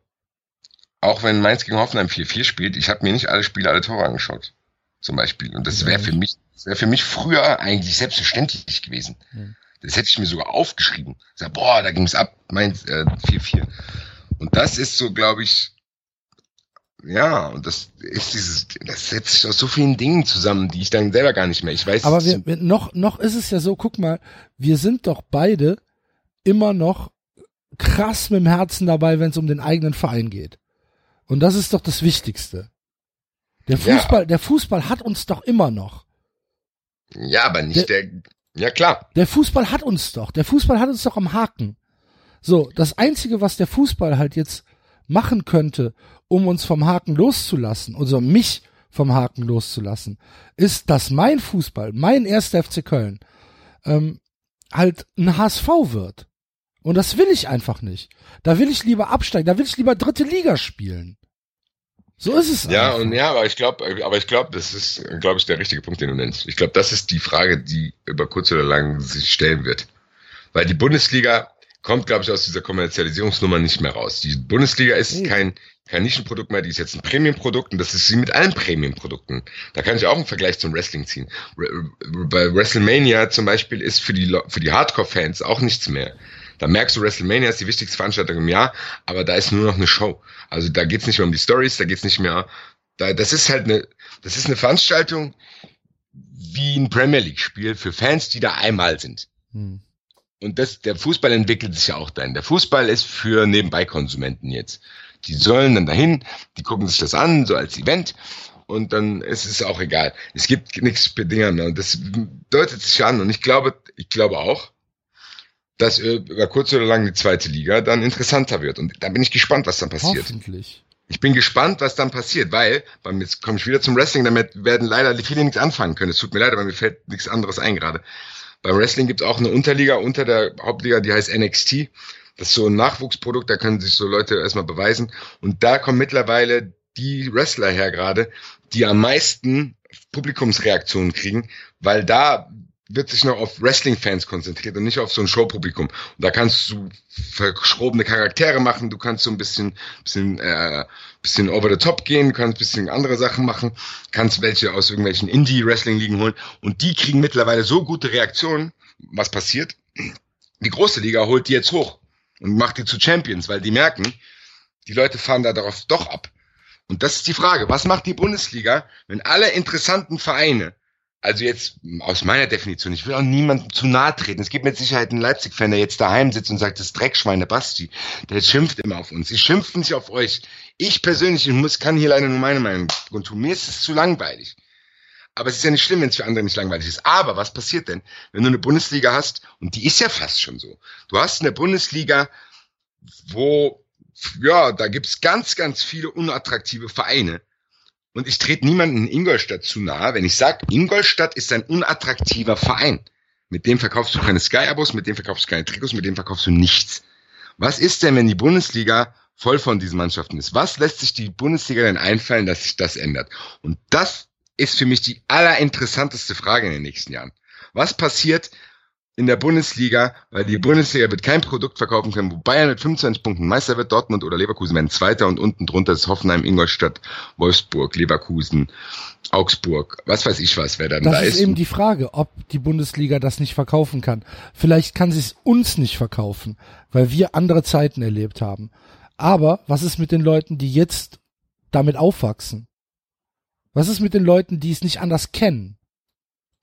auch wenn Mainz gegen Hoffenheim 4-4 spielt, ich habe mir nicht alle Spiele, alle Tore angeschaut. Zum Beispiel. Und das wäre für mich, das wäre für mich früher eigentlich selbstverständlich gewesen. Mhm. Das hätte ich mir sogar aufgeschrieben. Sag, boah, da ging's ab, Mainz äh, 4-4. Und das ist so, glaube ich, ja, und das ist dieses, das setzt sich aus so vielen Dingen zusammen, die ich dann selber gar nicht mehr. Ich weiß. Aber wir, wir, noch, noch ist es ja so, guck mal, wir sind doch beide immer noch krass mit dem Herzen dabei, wenn es um den eigenen Verein geht. Und das ist doch das Wichtigste. Der Ja. Fußball, der Fußball hat uns doch immer noch. ja, aber nicht der, ja klar. Der Fußball hat uns doch. Der Fußball hat uns doch am Haken. So, das einzige, was der Fußball halt jetzt machen könnte, um uns vom Haken loszulassen, also mich vom Haken loszulassen, ist, dass mein Fußball, mein erster FC Köln, ähm, halt ein HSV wird. Und das will ich einfach nicht. Da will ich lieber absteigen, da will ich lieber dritte Liga spielen. So ist es. Ja, einfach. und ja, aber ich glaube, aber ich glaube, das ist, glaube ich, der richtige Punkt, den du nennst. Ich glaube, das ist die Frage, die über kurz oder lang sich stellen wird. Weil die Bundesliga kommt, glaube ich, aus dieser Kommerzialisierungsnummer nicht mehr raus. Die Bundesliga ist Nee. kein, kein Nischenprodukt mehr, die ist jetzt ein Premium-Produkt und das ist sie mit allen Premium-Produkten. Da kann ich auch einen Vergleich zum Wrestling ziehen. Re- Bei WrestleMania zum Beispiel ist für die, für die Hardcore-Fans auch nichts mehr. Da merkst du, WrestleMania ist die wichtigste Veranstaltung im Jahr, aber da ist nur noch eine Show. Also da geht's nicht mehr um die Stories, da geht's nicht mehr, da, das ist halt eine, das ist eine Veranstaltung, wie ein Premier League-Spiel für Fans, die da einmal sind. Hm. Und das, der Fußball entwickelt sich ja auch dahin. Der Fußball ist für Nebenbeikonsumenten jetzt. Die sollen dann dahin, die gucken sich das an, so als Event. Und dann ist es auch egal. Es gibt nichts Bedingungen mehr. Und das deutet sich an. Und ich glaube, ich glaube auch, dass über kurz oder lang die zweite Liga dann interessanter wird. Und da bin ich gespannt, was dann passiert. Hoffentlich. Ich bin gespannt, was dann passiert, weil, beim, jetzt komme ich wieder zum Wrestling, damit werden leider viele nichts anfangen können. Es tut mir leid, aber mir fällt nichts anderes ein gerade. Beim Wrestling gibt es auch eine Unterliga unter der Hauptliga, die heißt NXT. Das ist so ein Nachwuchsprodukt, da können sich so Leute erstmal beweisen. Und da kommen mittlerweile die Wrestler her gerade, die am meisten Publikumsreaktionen kriegen, weil da wird sich noch auf Wrestling-Fans konzentriert und nicht auf so ein Showpublikum. Und da kannst du verschrobene Charaktere machen, du kannst so ein bisschen, bisschen, äh, bisschen over the top gehen, kannst bisschen andere Sachen machen, kannst welche aus irgendwelchen Indie-Wrestling-Ligen holen. Und die kriegen mittlerweile so gute Reaktionen. Was passiert? Die große Liga holt die jetzt hoch und macht die zu Champions, weil die merken, die Leute fahren da darauf doch ab. Und das ist die Frage, was macht die Bundesliga, wenn alle interessanten Vereine also jetzt aus meiner Definition, ich will auch niemandem zu nahe treten. Es gibt mit Sicherheit einen Leipzig-Fan, der jetzt daheim sitzt und sagt, das Dreckschweine Basti, der schimpft immer auf uns. Sie schimpfen nicht auf euch. Ich persönlich ich muss, kann hier leider nur meine Meinung tun. Mir ist es zu langweilig. Aber es ist ja nicht schlimm, wenn es für andere nicht langweilig ist. Aber was passiert denn, wenn du eine Bundesliga hast, und die ist ja fast schon so. Du hast eine Bundesliga, wo, ja, da gibt's ganz, ganz viele unattraktive Vereine und ich trete niemanden in Ingolstadt zu nahe, wenn ich sage, Ingolstadt ist ein unattraktiver Verein. Mit dem verkaufst du keine Sky-Abos, mit dem verkaufst du keine Trikots, mit dem verkaufst du nichts. Was ist denn, wenn die Bundesliga voll von diesen Mannschaften ist? Was lässt sich die Bundesliga denn einfallen, dass sich das ändert? Und das ist für mich die allerinteressanteste Frage in den nächsten Jahren. Was passiert, in der Bundesliga, weil die Bundesliga wird kein Produkt verkaufen können, wo Bayern mit 25 Punkten Meister wird, Dortmund oder Leverkusen werden Zweiter und unten drunter ist Hoffenheim, Ingolstadt, Wolfsburg, Leverkusen, Augsburg, was weiß ich was, wer dann das da ist. Das ist eben die Frage, ob die Bundesliga das nicht verkaufen kann. Vielleicht kann sie es uns nicht verkaufen, weil wir andere Zeiten erlebt haben. Aber was ist mit den Leuten, die jetzt damit aufwachsen? Was ist mit den Leuten, die es nicht anders kennen?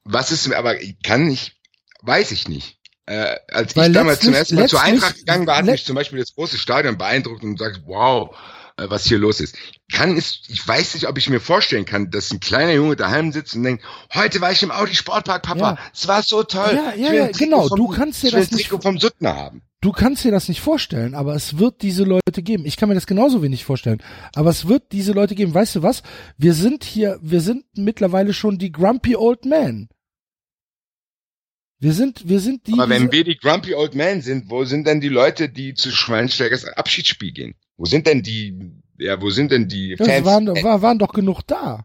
Was ist, aber kann ich, Weiß ich nicht. Äh, als Weil ich damals zum ersten Mal zur Eintracht gegangen war, hat mich zum Beispiel das große Stadion beeindruckt und sagt, wow, was hier los ist. Kann es, ich weiß nicht, ob ich mir vorstellen kann, dass ein kleiner Junge daheim sitzt und denkt, heute war ich im Audi Sportpark, Papa, ja. es war so toll. Ja, ja, ja genau, vom, du kannst dir das nicht vom Suttner haben. Du kannst dir das nicht vorstellen, aber es wird diese Leute geben. Ich kann mir das genauso wenig vorstellen, aber es wird diese Leute geben. Weißt du was? Wir sind hier, wir sind mittlerweile schon die Grumpy Old Man. Wir sind, wir sind die. Aber wenn wir die Grumpy Old Men sind, wo sind denn die Leute, die zu Schweinsteigers Abschiedsspiel gehen? Wo sind denn die, ja, wo sind denn die Fans? Das waren, war, waren doch genug da.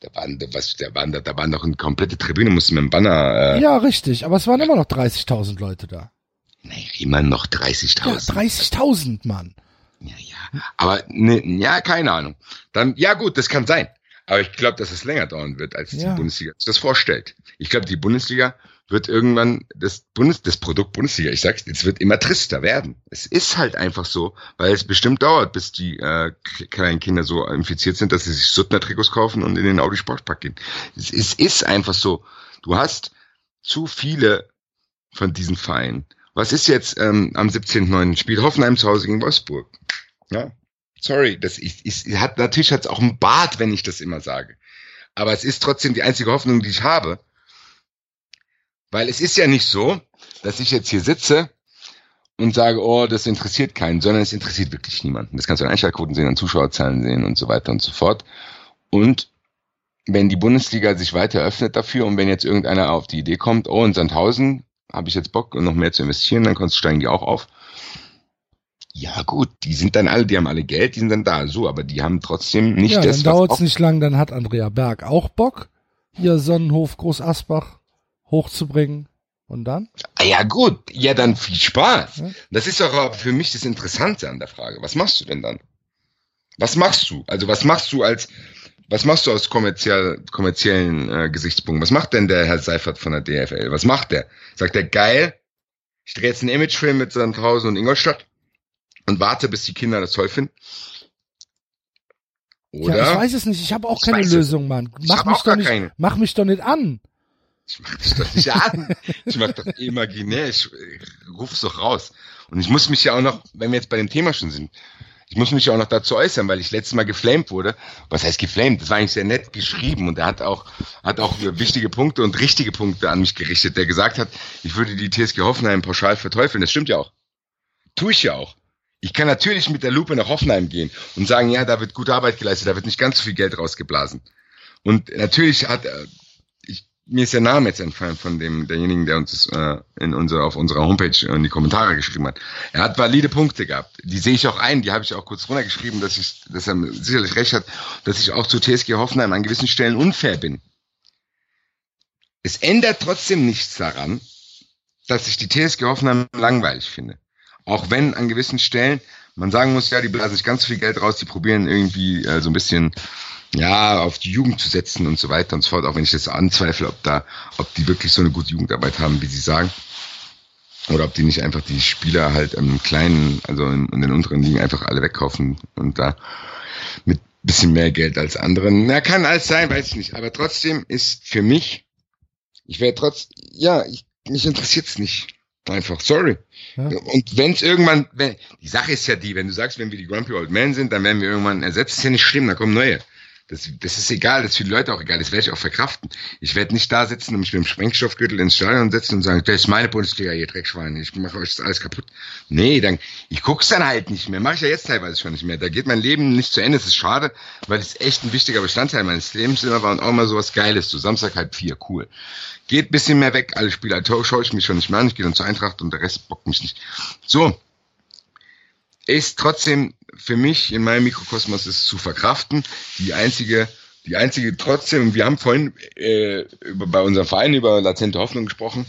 Da waren, was, da waren, da waren doch eine komplette Tribüne, musste mit dem Banner, äh, Ja, richtig, aber es waren immer noch 30.000 Leute da. Nee, immer noch 30.000. Ja, 30.000, Mann. Ja, ja. Aber, ne, ja, keine Ahnung. Dann, ja gut, das kann sein. Aber ich glaube, dass es länger dauern wird, als ja. die Bundesliga sich das vorstellt. Ich glaube, die Bundesliga wird irgendwann das Bundes, das Produkt Bundesliga, ich sag's, es wird immer trister werden. Es ist halt einfach so, weil es bestimmt dauert, bis die äh, kleinen Kinder so infiziert sind, dass sie sich Suttner-Trikots kaufen und in den Audi Sportpark gehen. Es, es ist einfach so. Du hast zu viele von diesen Vereinen. Was ist jetzt ähm, am 17.9. spielt Hoffenheim zu Hause gegen Wolfsburg? Ja, sorry, das ist, ist hat natürlich hat's auch ein Bart, wenn ich das immer sage. Aber es ist trotzdem die einzige Hoffnung, die ich habe, weil es ist ja nicht so, dass ich jetzt hier sitze und sage, oh, das interessiert keinen, sondern es interessiert wirklich niemanden. Das kannst du an Einschaltquoten sehen, an Zuschauerzahlen sehen und so weiter und so fort. Und wenn die Bundesliga sich weiter öffnet dafür und wenn jetzt irgendeiner auf die Idee kommt, oh, in Sandhausen habe ich jetzt Bock, noch mehr zu investieren, dann steigen die auch auf. Ja gut, die sind dann alle, die haben alle Geld, die sind dann da, so, aber die haben trotzdem nicht ja, das. Dann dauert es nicht lang, dann hat Andrea Berg auch Bock. Hier Sonnenhof Groß Asbach hochzubringen. Und dann? Ah ja gut, ja dann viel Spaß. Ja. Das ist doch für mich das Interessante an der Frage. Was machst du denn dann? Was machst du? Also was machst du als, was machst du aus kommerziell, kommerziellen äh, Gesichtspunkten? Was macht denn der Herr Seifert von der DFL? Was macht der? Sagt der geil? Ich drehe jetzt einen Imagefilm mit Sandhausen und Ingolstadt und warte, bis die Kinder das toll finden. Oder? Ja, ich weiß es nicht. Ich habe auch Ich keine. Lösung, Mann. Mach mich doch nicht, keine. mach mich doch nicht an. Ich mach dich doch nicht an. Ich mach doch imaginär. Ich, ich ruf's doch raus. Und ich muss mich ja auch noch, wenn wir jetzt bei dem Thema schon sind, ich muss mich ja auch noch dazu äußern, weil ich letztes Mal geflamed wurde. Was heißt geflamed? Das war eigentlich sehr nett geschrieben und er hat auch, hat auch wichtige Punkte und richtige Punkte an mich gerichtet, der gesagt hat, ich würde die TSG Hoffenheim pauschal verteufeln. Das stimmt ja auch. Tue ich ja auch. Ich kann natürlich mit der Lupe nach Hoffenheim gehen und sagen, ja, da wird gute Arbeit geleistet, da wird nicht ganz so viel Geld rausgeblasen. Und natürlich hat, äh, mir ist der Name jetzt entfallen von dem, derjenigen, der uns äh, in unserer, auf unserer Homepage in die Kommentare geschrieben hat. Er hat valide Punkte gehabt. Die sehe ich auch ein, die habe ich auch kurz runtergeschrieben, dass ich, dass er sicherlich recht hat, dass ich auch zu TSG Hoffenheim an gewissen Stellen unfair bin. Es ändert trotzdem nichts daran, dass ich die TSG Hoffenheim langweilig finde. Auch wenn an gewissen Stellen man sagen muss, ja, die blasen sich ganz viel Geld raus, die probieren irgendwie äh, so ein bisschen ja, auf die Jugend zu setzen und so weiter und so fort, auch wenn ich das anzweifle, ob da, ob die wirklich so eine gute Jugendarbeit haben, wie sie sagen. Oder ob die nicht einfach die Spieler halt im kleinen, also in, in den unteren Ligen einfach alle wegkaufen und da mit bisschen mehr Geld als anderen. Na, kann alles sein, weiß ich nicht. Aber trotzdem ist für mich, ich werde trotz, ja, ich, mich interessiert's nicht. Einfach, sorry. Ja. Und wenn es irgendwann, wenn, die Sache ist ja die, wenn du sagst, wenn wir die Grumpy Old Men sind, dann werden wir irgendwann ersetzt, ist ja nicht schlimm, da kommen neue. Das, das ist egal, das ist für die Leute auch egal, das werde ich auch verkraften. Ich werde nicht da sitzen und mich mit dem Sprengstoffgürtel ins Stadion setzen und sagen, das ist meine Bundesliga, ihr Dreckschweine, ich mache euch das alles kaputt. Nee, dann, ich guck's dann halt nicht mehr, mache ich ja jetzt teilweise schon nicht mehr. Da geht mein Leben nicht zu Ende, das ist schade, weil es echt ein wichtiger Bestandteil meines Lebens immer war und auch mal sowas Geiles, so Samstag halb vier, cool. Geht bisschen mehr weg, alle Spieler, schaue ich mich schon nicht mehr an, ich gehe dann zur Eintracht und der Rest bockt mich nicht. So, ist trotzdem für mich in meinem Mikrokosmos ist zu verkraften. Die einzige, die einzige trotzdem, wir haben vorhin äh, über, bei unserem Verein über latente Hoffnung gesprochen.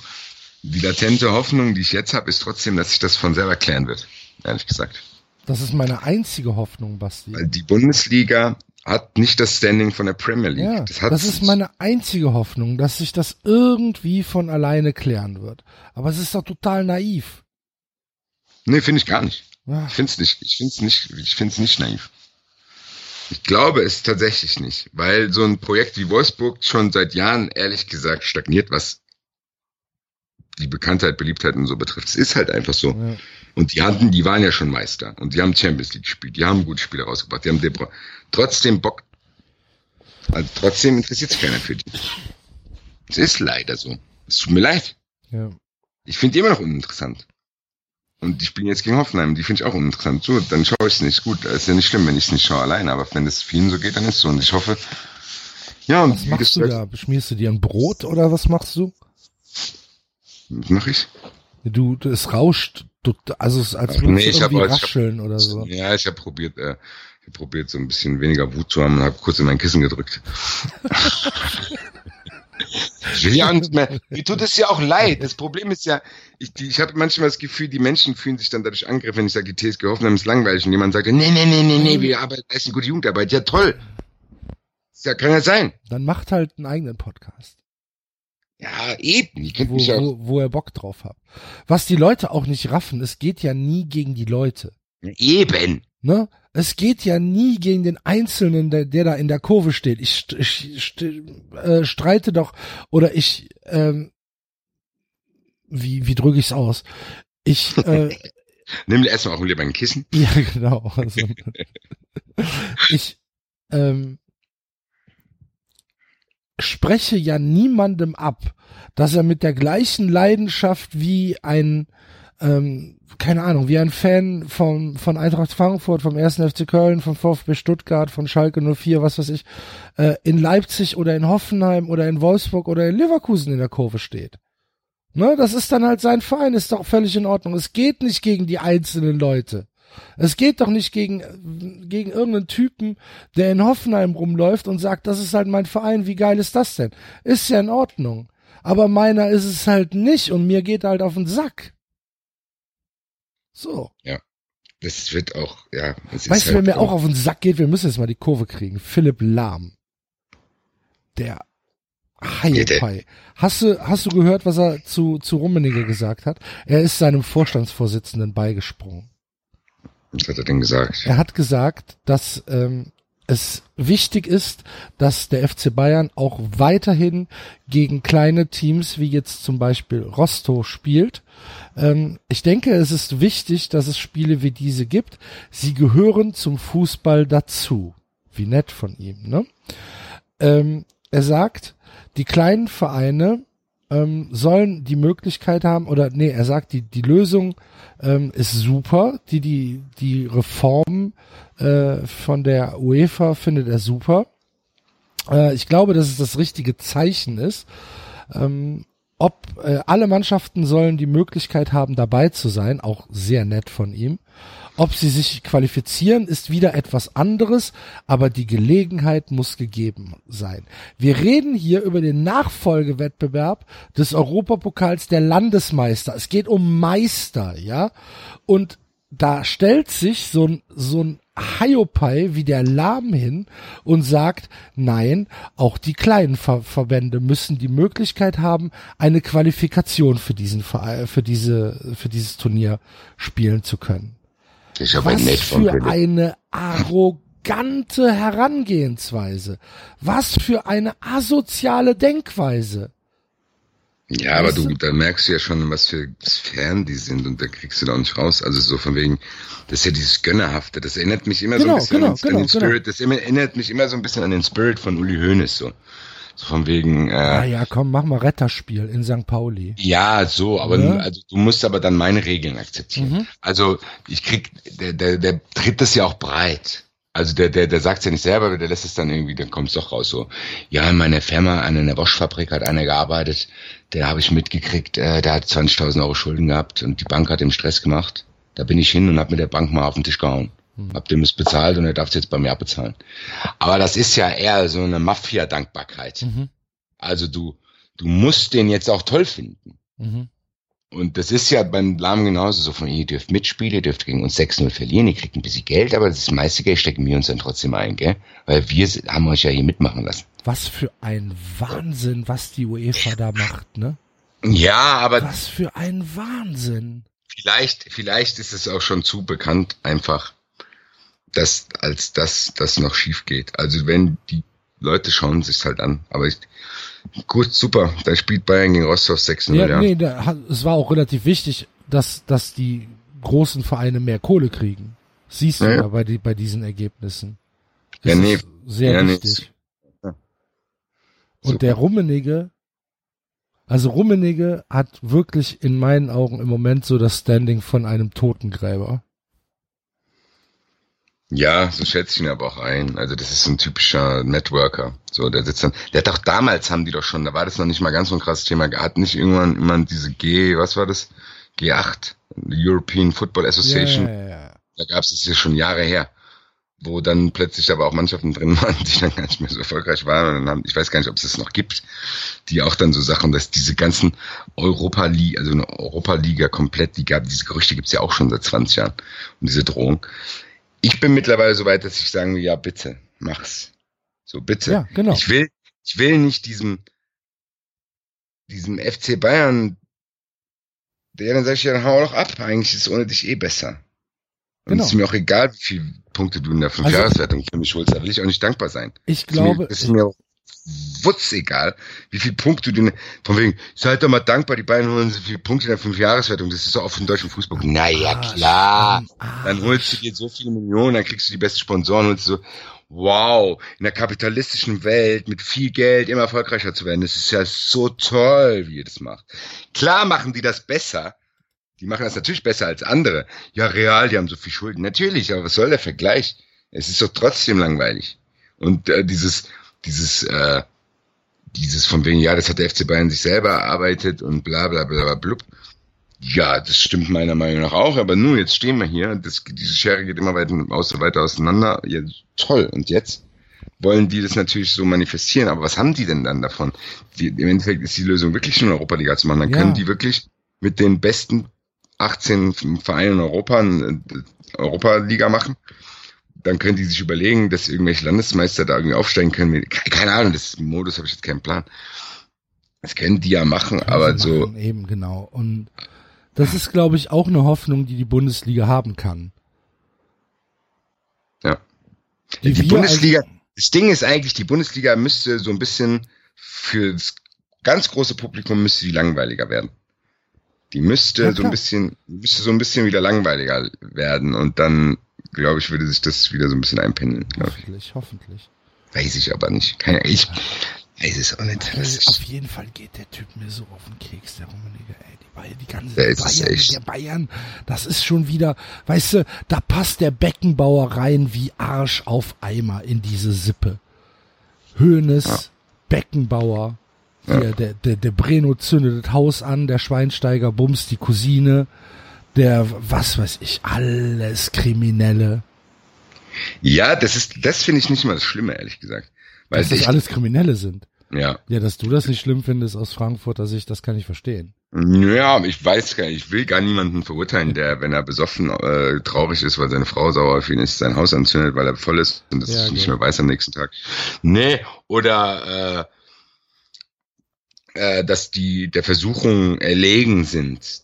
Die latente Hoffnung, die ich jetzt habe, ist trotzdem, dass sich das von selber klären wird, ehrlich gesagt. Das ist meine einzige Hoffnung, Basti. Weil die Bundesliga hat nicht das Standing von der Premier League. Ja, das, das ist meine einzige Hoffnung, dass sich das irgendwie von alleine klären wird. Aber es ist doch total naiv. Nee, finde ich gar nicht. Ich finde es nicht. Ich finde es nicht. Ich finde es nicht naiv. Ich glaube es tatsächlich nicht, weil so ein Projekt wie Wolfsburg schon seit Jahren ehrlich gesagt stagniert, was die Bekanntheit, Beliebtheit und so betrifft. Es ist halt einfach so. ja. Und die hatten, die waren ja schon Meister und die haben Champions League gespielt, die haben gute Spiele rausgebracht, die haben De Bruyne. trotzdem Bock. Also trotzdem interessiert sich keiner für die. Es ist leider so. Es tut mir leid. ja. Ich finde die immer noch uninteressant. Und die spielen jetzt gegen Hoffenheim, die finde ich auch uninteressant. So, dann schaue ich es nicht. Gut, ist ja nicht schlimm, wenn ich es nicht schaue alleine, aber wenn es vielen so geht, dann ist es so. Und ich hoffe, ja, und Was machst du da? Beschmierst du dir ein Brot oder was machst du? Was mache ich? Du, du es rauscht, du, also es als Ach, würdest nee, ich hab- irgendwie ich hab- rascheln oder so. Ja, ich habe probiert, äh, ich hab probiert, so ein bisschen weniger Wut zu haben und habe kurz in mein Kissen gedrückt. <laughs> <laughs> ich ja nicht mehr. <laughs> Mir tut es ja auch leid. Das Problem ist ja, ich, die, ich habe manchmal das Gefühl, die Menschen fühlen sich dann dadurch angegriffen, wenn ich sage, die TSG Hoffenheim ist langweilig und jemand sagt, nee, nee, nee, nee, nee, wir arbeiten, leisten gute Jugendarbeit. Ja, toll. Ja, kann ja sein. Dann macht halt einen eigenen Podcast, Ja, eben. Kennt wo, mich auch. wo, wo er Bock drauf hat. Was die Leute auch nicht raffen, es geht ja nie gegen die Leute. Eben. Ne? Es geht ja nie gegen den Einzelnen, der, der da in der Kurve steht. Ich, ich st äh, streite doch, oder ich, ähm, wie, wie drücke ich's aus? Ich, äh, <laughs> Nimm dir erstmal auch lieber ein Kissen. <laughs> ja, genau. Also, <laughs> ich, ähm, spreche ja niemandem ab, dass er mit der gleichen Leidenschaft wie ein, ähm, keine Ahnung, wie ein Fan von, von Eintracht Frankfurt, vom 1. FC Köln, vom VfB Stuttgart, von Schalke 04, was weiß ich, äh, in Leipzig oder in Hoffenheim oder in Wolfsburg oder in Leverkusen in der Kurve steht. Ne, das ist dann halt sein Verein, ist doch völlig in Ordnung. Es geht nicht gegen die einzelnen Leute. Es geht doch nicht gegen, gegen irgendeinen Typen, der in Hoffenheim rumläuft und sagt, das ist halt mein Verein, wie geil ist das denn? Ist ja in Ordnung. Aber meiner ist es halt nicht und mir geht halt auf den Sack. So. Das wird auch, ja. Weißt du, wer halt mir auch auf den Sack geht? Wir müssen jetzt mal die Kurve kriegen. Philipp Lahm. Der Haiepai. Hast du, hast du gehört, was er zu, zu Rummenigge gesagt hat? Er ist seinem Vorstandsvorsitzenden beigesprungen. Was hat er denn gesagt? Er hat gesagt, dass ähm, es wichtig ist, dass der FC Bayern auch weiterhin gegen kleine Teams wie jetzt zum Beispiel Rostow spielt. Ähm, ich denke, es ist wichtig, dass es Spiele wie diese gibt. Sie gehören zum Fußball dazu. Wie nett von ihm, ne? Ähm, er sagt, die kleinen Vereine ähm, sollen die Möglichkeit haben, oder nee, er sagt, die, die Lösung ähm, ist super, die, die, die Reform äh, von der UEFA findet er super. Äh, ich glaube, dass es das richtige Zeichen ist. Ähm, ob äh, alle Mannschaften sollen die Möglichkeit haben, dabei zu sein, auch sehr nett von ihm. Ob sie sich qualifizieren, ist wieder etwas anderes, aber die Gelegenheit muss gegeben sein. Wir reden hier über den Nachfolgewettbewerb des Europapokals der Landesmeister. Es geht um Meister, ja? Und da stellt sich so ein, so ein Hiopai wie der Lahm hin und sagt, nein, auch die kleinen Ver Verbände müssen die Möglichkeit haben, eine Qualifikation für diesen für diese, für dieses Turnier spielen zu können. Das ist aber Was nett für Philipp. eine arrogante Herangehensweise. Was für eine asoziale Denkweise. Ja, aber du, da merkst du ja schon, was für Sphären die sind und da kriegst du da auch nicht raus. Also so von wegen, das ist ja dieses Gönnerhafte. Das erinnert mich immer so Genau, ein bisschen genau, an, genau, an den Spirit. Das immer- erinnert mich immer so ein bisschen an den Spirit von Uli Hoeneß so. So von wegen, Ah äh, ja, komm, mach mal Retterspiel in St. Pauli. ja, so, aber Ja. also du musst aber dann meine Regeln akzeptieren. Mhm. Also ich krieg, der, der, der tritt das ja auch breit. Also der, der, der sagt ja nicht selber, aber der lässt es dann irgendwie, dann kommt es doch raus so. Ja, in meiner Firma, an einer Waschfabrik hat einer gearbeitet, der habe ich mitgekriegt, äh, der hat 20.000 Euro Schulden gehabt und die Bank hat ihm Stress gemacht. Da bin ich hin und habe mit der Bank mal auf den Tisch gehauen. Hab dem es bezahlt und er darf es jetzt bei mir abbezahlen. Aber das ist ja eher so eine Mafia-Dankbarkeit. Mhm. Also du, du musst den jetzt auch toll finden. Mhm. Und das ist ja beim Lahm genauso so von, ihr dürft mitspielen, ihr dürft gegen uns 6-0 verlieren, ihr kriegt ein bisschen Geld, aber das meiste Geld stecken wir uns dann trotzdem ein, gell? Weil wir haben euch ja hier mitmachen lassen. Was für ein Wahnsinn, was die UEFA da macht, ne? Ja, aber Was für ein Wahnsinn. vielleicht, vielleicht ist es auch schon zu bekannt, einfach, dass, als dass das noch schief geht. Also wenn die Leute schauen sich's halt an. Aber ich, gut, super, da spielt Bayern gegen Rostov 6-0, Ja, ja. nee, da, es war auch relativ wichtig, dass, dass die großen Vereine mehr Kohle kriegen. Siehst du Ja, ja, ja. bei, die, bei diesen Ergebnissen. Ja, Das nee. ist sehr Ja, nee, wichtig. Ja. Und der Rummenige, also Rummenige hat wirklich in meinen Augen im Moment so das Standing von einem Totengräber. Ja, so schätze ich ihn aber auch ein. Also das ist so ein typischer Networker. So, der sitzt dann, der hat doch damals haben die doch schon, da war das noch nicht mal ganz so ein krasses Thema, hat nicht irgendwann immer diese G, was war das? G8, European Football Association. Ja, ja, ja. Da gab es das ja schon Jahre her, wo dann plötzlich aber auch Mannschaften drin waren, die dann gar nicht mehr so erfolgreich waren. Und dann haben, ich weiß gar nicht, ob es das noch gibt, die auch dann so Sachen, dass diese ganzen Europa Liga, also eine Europa Liga komplett, die gab, diese Gerüchte gibt's ja auch schon seit 20 Jahren und diese Drohung. Ich bin mittlerweile so weit, dass ich sagen will, ja bitte, mach's. So bitte. Ja, genau. Ich will, ich will nicht diesem, diesem FC Bayern, der dann sag ich ja, dann hau doch ab. Eigentlich ist es ohne dich eh besser. Und Genau. es ist mir auch egal, wie viele Punkte du in der Fünfjahreswertung für mich holst. Da will ich auch nicht dankbar sein. Ich Es ist mir- glaube, es ist mir auch wutz egal, wie viele Punkte du, in- von wegen, seid doch mal dankbar, die beiden holen so viele Punkte in der Fünfjahreswertung. Das ist doch auch für den deutschen Fußball. Naja, Ah, klar. Arsch. Dann holst du dir so viele Millionen, dann kriegst du die besten Sponsoren und so, wow, in der kapitalistischen Welt mit viel Geld immer erfolgreicher zu werden. Das ist ja so toll, wie ihr das macht. Klar machen die das besser. Die machen das natürlich besser als andere. Ja, real, die haben so viel Schulden. Natürlich, aber was soll der Vergleich? Es ist doch trotzdem langweilig. Und äh, dieses, dieses, äh, dieses von wegen, ja, das hat der FC Bayern sich selber erarbeitet und bla bla bla bla blub. Ja, das stimmt meiner Meinung nach auch, aber nun, jetzt stehen wir hier, das, diese Schere geht immer weiter, aus, weiter auseinander. Ja, toll, und jetzt wollen die das natürlich so manifestieren, aber was haben die denn dann davon? Die, Im Endeffekt ist die Lösung wirklich nur Europa Liga zu machen. Dann Ja. können die wirklich mit den besten 18 Vereinen in Europa eine Europa Liga machen. Dann können die sich überlegen, dass irgendwelche Landesmeister da irgendwie aufsteigen können. Keine Ahnung, das Modus habe ich jetzt keinen Plan. Das können die ja machen, Können aber sie so, machen, Eben, genau. Und das ist, glaube ich, auch eine Hoffnung, die die Bundesliga haben kann. Ja. Die, die Bundesliga, das Ding ist eigentlich, die Bundesliga müsste so ein bisschen für das ganz große Publikum müsste die langweiliger werden. Die müsste ja, so ein bisschen, müsste so ein bisschen wieder langweiliger werden und dann, glaube ich, würde sich das wieder so ein bisschen einpendeln. Hoffentlich, hoffentlich. Weiß ich aber nicht. Keine, ich weiß es auch nicht. Also auf jeden Fall geht der Typ mir so auf den Keks, der Rummenigge, ey. Die, Bayern, die ganze der Bayern, der Bayern, das ist schon wieder, weißt du, da passt der Beckenbauer rein wie Arsch auf Eimer in diese Sippe. Höhnes, ja. Beckenbauer, hier, ja. der, der, der Breno zündet das Haus an, der Schweinsteiger bumst die Cousine, der, was weiß ich, alles Kriminelle. Ja, das ist, das finde ich nicht mal das Schlimme, ehrlich gesagt. Weil dass das alles Kriminelle sind. Ja. Ja, dass du das nicht schlimm findest aus Frankfurter Sicht, das kann ich verstehen. Ja, ich weiß gar nicht, ich will gar niemanden verurteilen, der, wenn er besoffen äh, traurig ist, weil seine Frau sauer auf ihn ist, sein Haus anzündet, weil er voll ist und das ja, nicht mehr weiß am nächsten Tag. Nee, oder äh, äh, dass die der Versuchung erlegen sind,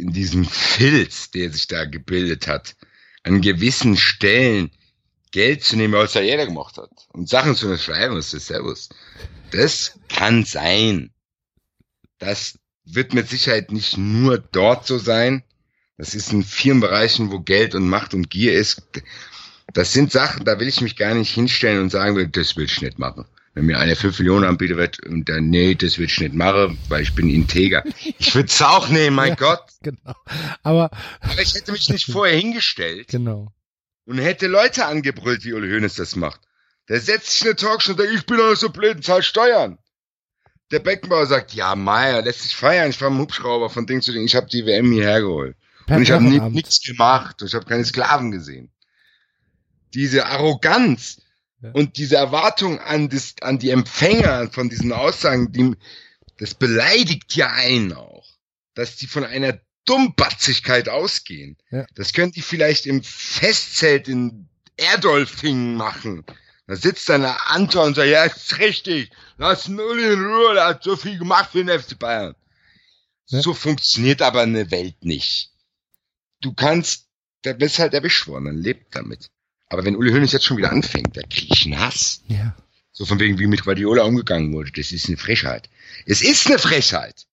in diesem Filz, der sich da gebildet hat, an gewissen Stellen Geld zu nehmen, was da jeder gemacht hat und Sachen zu schreiben, was ist Servus. Das kann sein. Das wird mit Sicherheit nicht nur dort so sein. Das ist in vielen Bereichen, wo Geld und Macht und Gier ist. Das sind Sachen, da will ich mich gar nicht hinstellen und sagen, das will ich nicht machen. Wenn mir einer 5 Millionen anbietet wird und dann, nee, das will ich nicht machen, weil ich bin integer. Ich würde es auch nehmen, mein ja, Gott. Genau. Aber, Aber ich hätte mich nicht <laughs> vorher hingestellt. Genau. Und hätte Leute angebrüllt, wie Uli Hoeneß das macht. Der setzt sich in eine Talkshow und sagt, ich bin doch so blöd und zahl Steuern. Der Beckenbauer sagt, ja, Meier, lässt sich feiern. Ich war im Hubschrauber von Ding zu Ding. Ich habe die WM hierher geholt. Per und ich habe nichts gemacht. Und ich habe keine Sklaven gesehen. Diese Arroganz, und diese Erwartung an, das, an die Empfänger von diesen Aussagen, die, das beleidigt ja einen auch, dass die von einer Dummbatzigkeit ausgehen. Ja. Das können die vielleicht im Festzelt in Erdolfing machen. Da sitzt dann der Anton und sagt, ja, ist richtig, lass Uli in Ruhe, der hat so viel gemacht für den FC Bayern. Ja. So funktioniert aber eine Welt nicht. Du kannst, da bist halt erwischt worden, dann lebt damit. Aber wenn Uli Hoeneß jetzt schon wieder anfängt, da kriege ich einen Hass. Ja. So von wegen, wie mit Guardiola umgegangen wurde. Das ist eine Frechheit. Es ist eine Frechheit.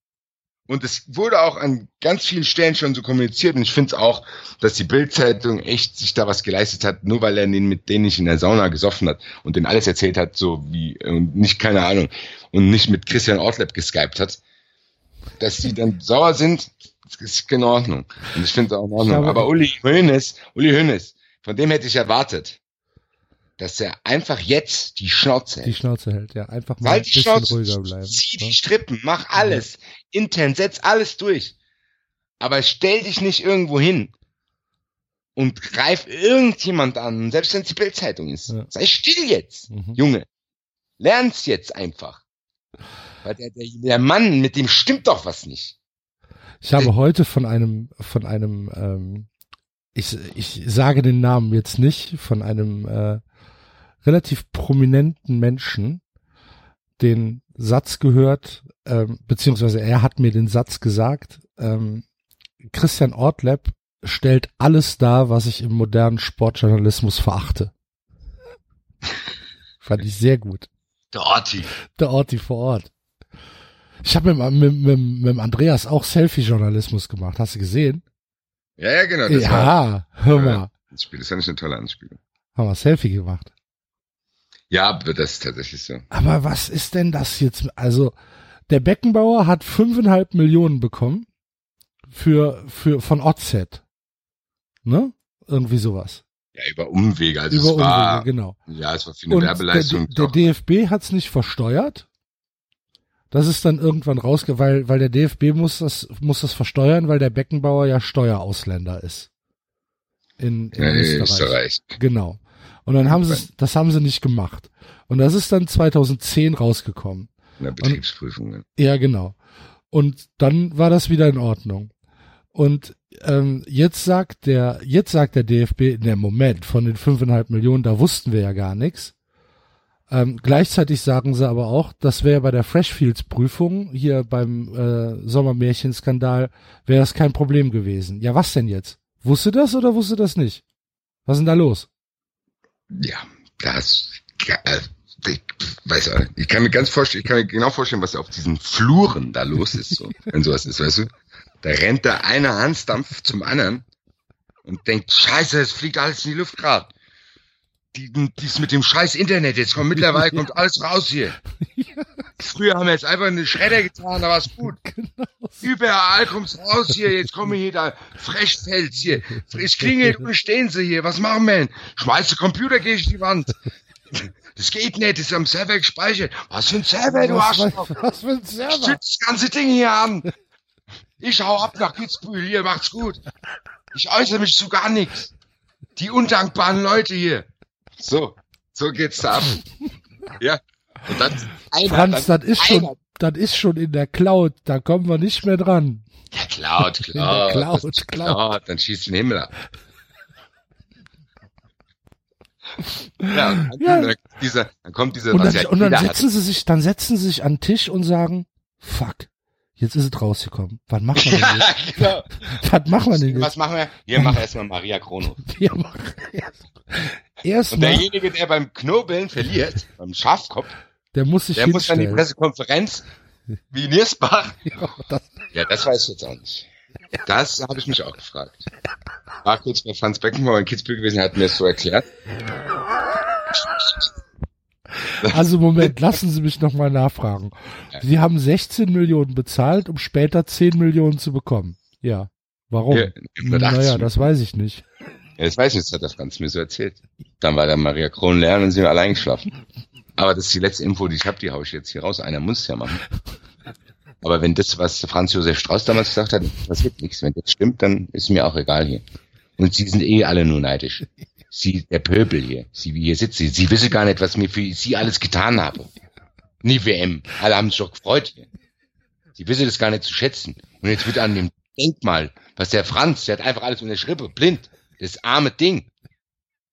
Und es wurde auch an ganz vielen Stellen schon so kommuniziert. Und ich finde es auch, dass die Bildzeitung echt sich da was geleistet hat, nur weil er den mit denen nicht in der Sauna gesoffen hat und denen alles erzählt hat, so wie, und nicht, keine Ahnung, und nicht mit Christian Ortleb geskypt hat. Dass die dann sauer sind, ist in Ordnung. Und ich finde es auch in Ordnung. Aber Uli Hoeneß, Uli Hoeneß, von dem hätte ich erwartet, dass er einfach jetzt die Schnauze hält. Die Schnauze hält, ja. Einfach mal ein bisschen Schnauze, ruhiger bleiben. Zieh die Strippen, mach alles. Ja. Intern, setz alles durch. Aber stell dich nicht irgendwo hin und greif irgendjemand an, selbst wenn es die Bildzeitung ist. Ja. Sei still jetzt, mhm. Junge. Lern's jetzt einfach. Weil der, der, der Mann, mit dem stimmt doch was nicht. Ich habe heute von einem, von einem ähm, ich, ich sage den Namen jetzt nicht, von einem äh, relativ prominenten Menschen den Satz gehört, ähm, beziehungsweise er hat mir den Satz gesagt, ähm, Christian Ortleb stellt alles dar, was ich im modernen Sportjournalismus verachte. <laughs> Fand ich sehr gut. Der Orti. Der Orti vor Ort. Ich habe mit, mit, mit, mit Andreas auch Selfie-Journalismus gemacht. Hast du gesehen? Ja, ja, genau. Das ja, war, hör mal. Das Spiel ist ja nicht eine tolle Anspielung. Haben wir Selfie gemacht. Ja, das ist tatsächlich so. Aber was ist denn das jetzt? Also, der Beckenbauer hat fünfeinhalb Millionen bekommen für, für, von Otzet. Ne? Irgendwie sowas. Ja, über Umwege. Also über es Umwege, war, genau. Ja, es war für eine Und Werbeleistung. Der, der DFB hat's nicht versteuert das ist dann irgendwann rausge, weil, weil der DFB muss das, muss das versteuern, weil der Beckenbauer ja Steuerausländer ist. In, in ja, Österreich. Österreich. Genau. Und dann haben sie das haben sie nicht gemacht. Und das ist dann 2010 rausgekommen. In der Betriebsprüfung. Und, ja, genau. Und dann war das wieder in Ordnung. Und ähm, jetzt sagt der, jetzt sagt der DFB, in dem Moment von den fünfeinhalb Millionen, da wussten wir ja gar nichts. Ähm, gleichzeitig sagen sie aber auch, das wäre bei der Freshfields-Prüfung hier beim äh, Sommermärchenskandal, wäre das kein Problem gewesen. Ja, was denn jetzt? Wusste das oder wusste das nicht? Was ist denn da los? Ja, das, äh, ich weiß auch, ich kann mir ganz vorstellen, ich kann mir genau vorstellen, was auf diesen Fluren da los ist, so, <laughs> wenn sowas ist, weißt du? Da rennt da einer Hansdampf zum anderen und denkt, scheiße, es fliegt alles in die Luft gerade. Die, dies mit dem scheiß Internet, jetzt kommt mittlerweile <laughs> kommt alles raus hier. Früher haben wir jetzt einfach eine Schredder getan, da war's gut. Genau. Überall kommt's raus hier, jetzt kommen hier da Frechfels hier. Es klingelt und stehen sie hier, was machen wir denn? Schmeißt der Computer gegen die Wand. Das geht nicht, das ist am Server gespeichert. Was für ein Server, du hast was, was für ein Server? das ganze Ding hier an. Ich hau ab nach Kitzbühel, hier, macht's gut. Ich äußere mich zu gar nichts. Die undankbaren Leute hier. So, so geht's da ab. Ja. Und dann einer, Franz, dann das ist schon, das ist schon in der Cloud, da kommen wir nicht mehr dran. Ja, Cloud, Cloud. Cloud, Cloud. Cloud. Dann schießt den Himmel ab. Ja, und dann, ja. Dieser, dann kommt dieser, und dann, ja und dann setzen sie sich, dann setzen sie sich an den Tisch und sagen, fuck, jetzt ist es rausgekommen. Was machen wir <laughs> denn jetzt? genau. <laughs> Was machen wir denn jetzt? Was machen wir? Wir machen erstmal Maria Chrono. <laughs> Wir machen erst Und derjenige, der beim Knobeln verliert, beim Schafkopf, der muss sich Der muss dann die Pressekonferenz wie Niersbach. Ja das, ja, das weiß ich jetzt auch nicht. Das habe ich mich auch gefragt. War kurz bei Franz Beckenbauer in Kitzbühel gewesen, hat mir das so erklärt. Also Moment, lassen Sie mich nochmal nachfragen. Sie haben 16 Millionen bezahlt, um später 10 Millionen zu bekommen. Ja. Warum? Ja, naja, das weiß ich nicht. Ja, das weiß ich, das hat der Franz mir so erzählt. Dann war der Maria Kron lernen und sind wir allein geschlafen. Aber das ist die letzte Info, die ich habe, die haue ich jetzt hier raus. Einer muss es ja machen. Aber wenn das, was Franz Josef Strauß damals gesagt hat, passiert nichts. Wenn das stimmt, dann ist mir auch egal hier. Und sie sind eh alle nur neidisch. Sie, der Pöbel hier, sie, wie hier sitzt, sie, sie wissen gar nicht, was mir für sie alles getan habe. Nie WM. Alle haben sich doch gefreut hier. Sie wissen das gar nicht zu schätzen. Und jetzt wird an dem Denkmal, was der Franz, der hat einfach alles in der Schrippe, blind. Das arme Ding.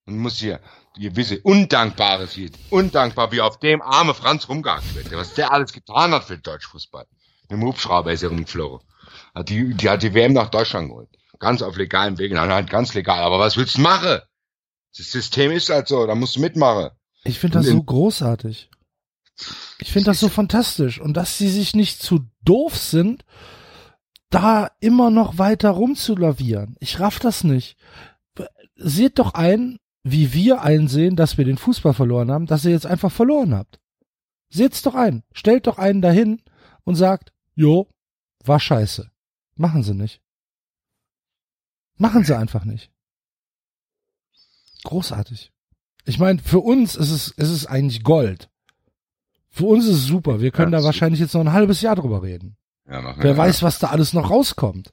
Und muss hier, gewisse Undankbares hier, undankbar, wie auf dem arme Franz rumgehangen wird, was der alles getan hat für den Deutschfußball. Im Hubschrauber ist er rumgeflogen. Hat die, die hat die WM nach Deutschland geholt. Ganz auf legalem Weg, nein, ganz legal. Aber was willst du machen? Das System ist halt so, da musst du mitmachen. Ich finde das so großartig. Ich finde das so fantastisch. Und dass sie sich nicht zu doof sind, da immer noch weiter rumzulavieren. Ich raff das nicht. Seht doch ein, wie wir einsehen, dass wir den Fußball verloren haben, dass ihr jetzt einfach verloren habt. Seht's doch ein. Stellt doch einen dahin und sagt, jo, war scheiße. Machen sie nicht. Machen sie einfach nicht. Großartig. Ich meine, für uns ist es, ist es eigentlich Gold. Für uns ist es super. Wir können ja, da wahrscheinlich jetzt noch ein halbes Jahr drüber reden. Ja, Wer weiß, was da alles noch rauskommt.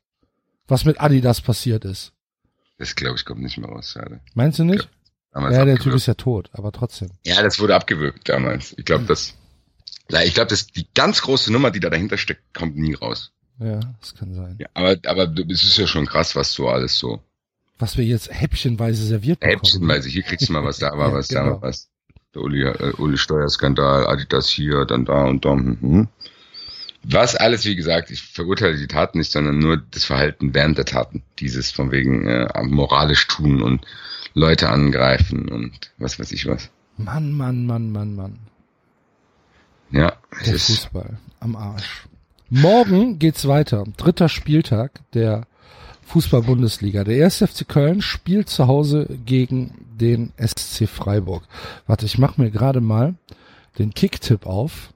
Was mit Adidas passiert ist. Das glaube ich kommt nicht mehr raus. Schade. Meinst du nicht? Ja, der Typ ist ja tot, aber trotzdem. Ja, das wurde abgewürgt damals. Ich glaube, das, ja, ich glaube, das die ganz große Nummer, die da dahinter steckt, kommt nie raus. Ja, das kann sein. Ja, aber, aber es ist ja schon krass, was so alles so. Was wir jetzt häppchenweise serviert bekommen. Häppchenweise, hier kriegst du mal was, da <laughs> war ja, was, genau. da war was. Der Uli, äh, Uli Steuerskandal, Adidas hier, dann da und da. Hm. Was alles, wie gesagt, ich verurteile die Taten nicht, sondern nur das Verhalten während der Taten. Dieses von wegen äh, moralisch tun und Leute angreifen und was weiß ich was. Mann, Mann, Mann, Mann, Mann. Ja. Der Fußball am Arsch. Morgen geht's weiter. Dritter Spieltag der Fußball-Bundesliga. Der 1. FC Köln spielt zu Hause gegen den SC Freiburg. Warte, ich mache mir gerade mal den Kicktipp auf.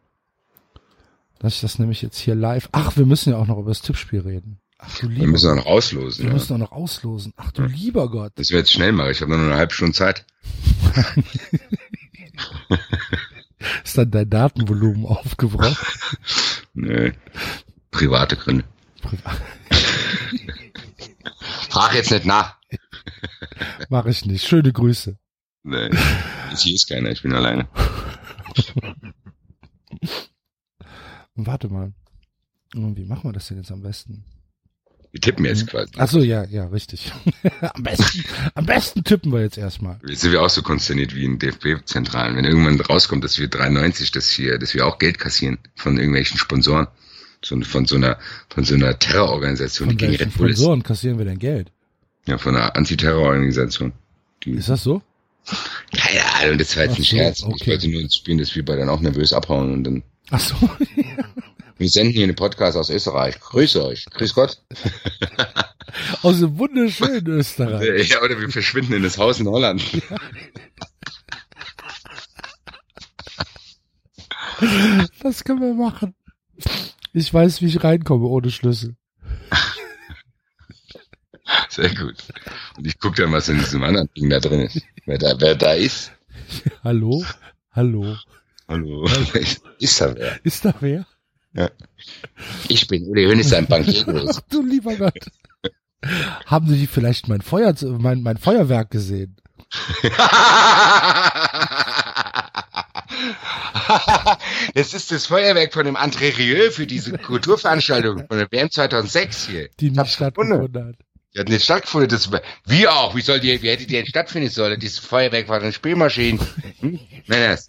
Dass ich das nämlich jetzt hier live. Ach, wir müssen ja auch noch über das Tippspiel reden. Ach du lieber Wir müssen auch noch auslosen. Wir ja. müssen auch noch auslosen. Ach du ja. lieber Gott. Das wird jetzt schnell machen. Ich habe nur noch eine halbe Stunde Zeit. <laughs> Ist dann dein Datenvolumen aufgebraucht? <laughs> Nö. Private Gründe. Privat. <laughs> Frag jetzt nicht nach. <laughs> Mach ich nicht. Schöne Grüße. Nee, <laughs> hier ist keiner, ich bin alleine. <laughs> Warte mal. Wie machen wir das denn jetzt am besten? Wir tippen jetzt quasi. Ach so, ja, ja, richtig. am besten, am besten tippen wir jetzt erstmal. Jetzt sind wir auch so konsterniert wie in DFB-Zentralen. Wenn irgendwann rauskommt, dass wir 93, dass wir, dass wir auch Geld kassieren von irgendwelchen Sponsoren. So, von so einer, von so einer Terrororganisation, von die gegen Red Bull Sponsoren kassieren wir denn Geld? Ja, von einer Antiterrororganisation. Ist das so? Keine Ahnung, das war jetzt Ach ein so, Scherz. Ich okay. wollte nur ins Spielen des Spielball dann auch nervös abhauen und dann. Ach so. <laughs> Wir senden hier einen Podcast aus Österreich. Grüße euch. Grüß Gott. <laughs> Aus dem wunderschönen Österreich. <laughs> Ja, oder wir verschwinden in das Haus in Holland. Das können wir machen. Ich weiß, wie ich reinkomme ohne Schlüssel. <laughs> Sehr gut. Und ich gucke dann, was in diesem anderen Ding da drin ist. Wer da, wer da ist. <laughs> Hallo? Hallo? Hallo. <laughs> Ist da wer? Ist da wer? Ich bin Uli Hönes, ein Bankier. Ach du lieber Gott. Haben Sie vielleicht mein Feuer, mein, mein Feuerwerk gesehen? <laughs> Das ist das Feuerwerk von dem André Rieu für diese Kulturveranstaltung von der WM 2006 hier. Die Ich nicht stattgefunden hat. Die hat nicht stattgefunden. Das, wie auch? Wie soll die, wie hätte die denn stattfinden sollen? Dieses Feuerwerk war eine Spielmaschine. Hm? Männers.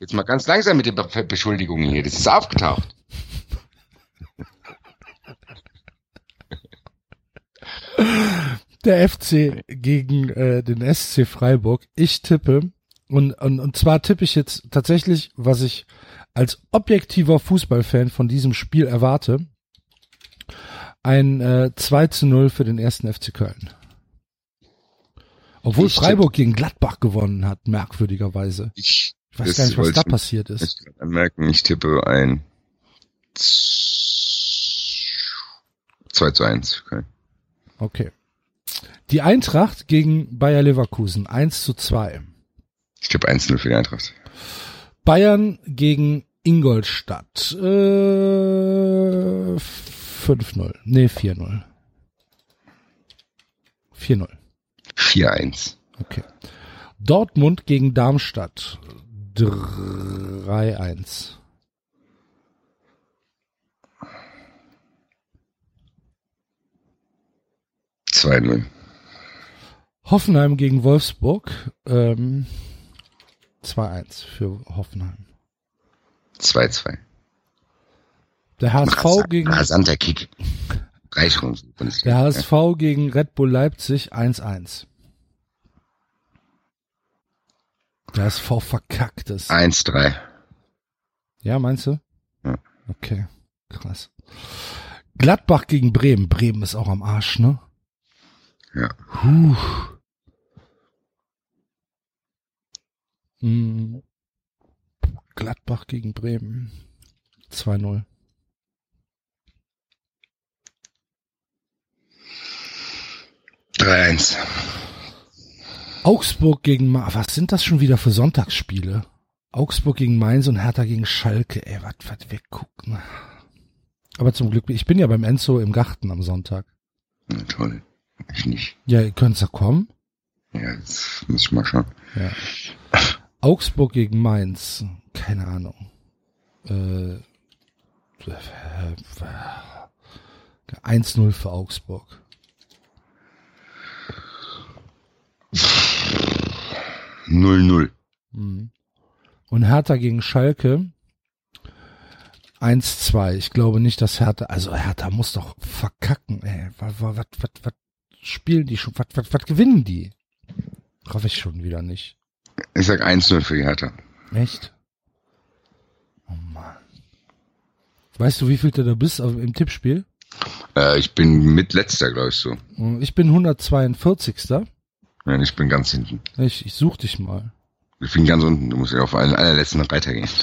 Jetzt mal ganz langsam mit den Be Beschuldigungen hier. Das ist aufgetaucht. Der FC gegen äh, den SC Freiburg. Ich tippe, und, und, und zwar tippe ich jetzt tatsächlich, was ich als objektiver Fußballfan von diesem Spiel erwarte. Ein äh, 2 zu 0 für den ersten FC Köln. Obwohl Ich Freiburg gegen Gladbach gewonnen hat, merkwürdigerweise. Ich, Ich weiß gar nicht, was da passiert ist. ich kann anmerken, ich tippe ein 2 zu 1. Okay. Okay. Die Eintracht gegen Bayer Leverkusen 1 zu 2. Ich tippe 1-0 für die Eintracht. Bayern gegen Ingolstadt. Äh, 5-0. Nee, 4-0. 4-0. 4-1. Okay. Dortmund gegen Darmstadt. 3-1. Zwei 0 Hoffenheim gegen Wolfsburg. Ähm, 2-1 für Hoffenheim. 2-2. Der HSV Rasan- gegen Rasanter Kick. Reicherung. Der HSV gegen Red Bull Leipzig 1-1. Der HSV verkackt es. 1-3. Ja, meinst du? Ja. Okay, krass. Gladbach gegen Bremen. Bremen ist auch am Arsch, ne? Ja. Puh. Hm. Gladbach gegen Bremen. 2-0. Drei eins. Augsburg gegen Ma was sind das schon wieder für Sonntagsspiele? Augsburg gegen Mainz und Hertha gegen Schalke. Ey, was was wir gucken. Aber zum Glück, ich bin ja beim Enzo im Garten am Sonntag. Ja, toll. Ich nicht. Ja, ihr könnt ja kommen. Ja, jetzt muss ich mal schauen. Ja. Augsburg gegen Mainz. Keine Ahnung. Äh, äh, 1-0 für Augsburg. 0-0. Mhm. Und Hertha gegen Schalke 1-2. Ich glaube nicht, dass Hertha, also Hertha muss doch verkacken, ey. Was, was, was, was spielen die schon? Was, was, was gewinnen die? Raff ich schon wieder nicht. Ich sag 1-0 für die Hertha. Echt? Oh Mann. Weißt du, wie viel du da bist im Tippspiel? Äh, ich bin mit letzter, glaube ich, so. Ich bin 142. Nein, ich bin ganz hinten. Ich, ich such dich mal. Ich bin ganz unten. Du musst ja auf einen allerletzten Reiter gehen. <laughs>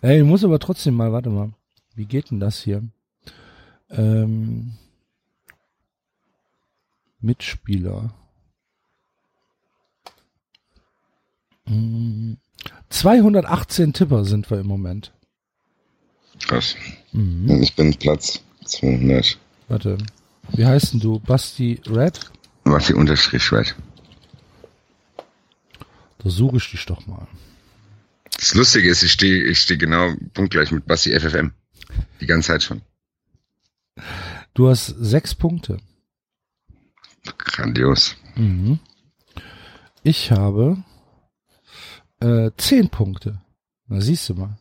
Ey, ich muss aber trotzdem mal, warte mal. Wie geht denn das hier? Ähm, Mitspieler. Hm, 218 Tipper sind wir im Moment. Krass. Mhm. Ich bin Platz 200. Warte. Wie heißt denn du? Basti Red? Was die Unterstrich right. Da suche ich dich doch mal. Das Lustige ist, ich stehe ich steh genau punktgleich mit Basti FFM. Die ganze Zeit schon. Du hast sechs Punkte. Grandios. Mhm. Ich habe äh, zehn Punkte. Na, siehst du mal.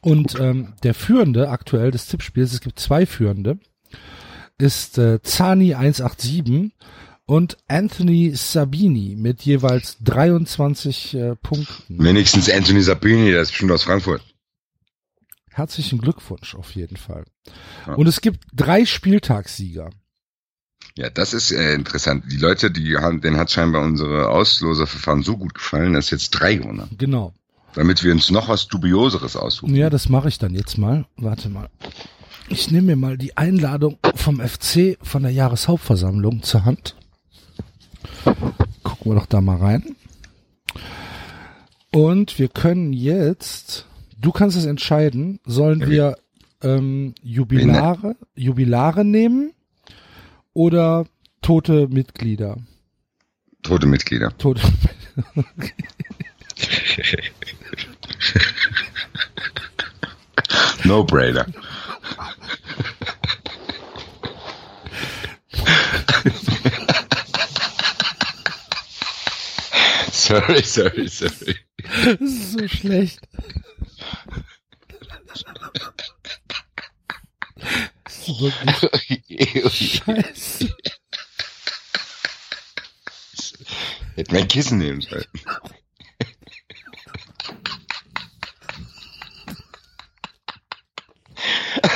Und ähm, der Führende aktuell des Tippspiels, es gibt zwei Führende, ist äh, Zani 187 und Anthony Sabini mit jeweils 23 äh, Punkten. Wenigstens Anthony Sabini, der ist bestimmt aus Frankfurt. Herzlichen Glückwunsch auf jeden Fall. Ja. Und es gibt drei Spieltagssieger. Ja, das ist äh, interessant. Die Leute, die haben, denen hat scheinbar unsere Ausloserverfahren so gut gefallen, dass jetzt drei gewonnen haben. Genau. Damit wir uns noch was Dubioseres aussuchen. Ja, das mache ich dann jetzt mal. Warte mal. Ich nehme mir mal die Einladung vom FC von der Jahreshauptversammlung zur Hand. Gucken wir doch da mal rein. Und wir können jetzt, du kannst es entscheiden, sollen Ja, wir ähm, Jubilare, Jubilare nehmen oder tote Mitglieder? Tote Mitglieder. Tote. <laughs> No brainer. <laughs> sorry, sorry, sorry. <laughs> Das ist so schlecht. Scheiße. Hätte mein Kissen nehmen sollen.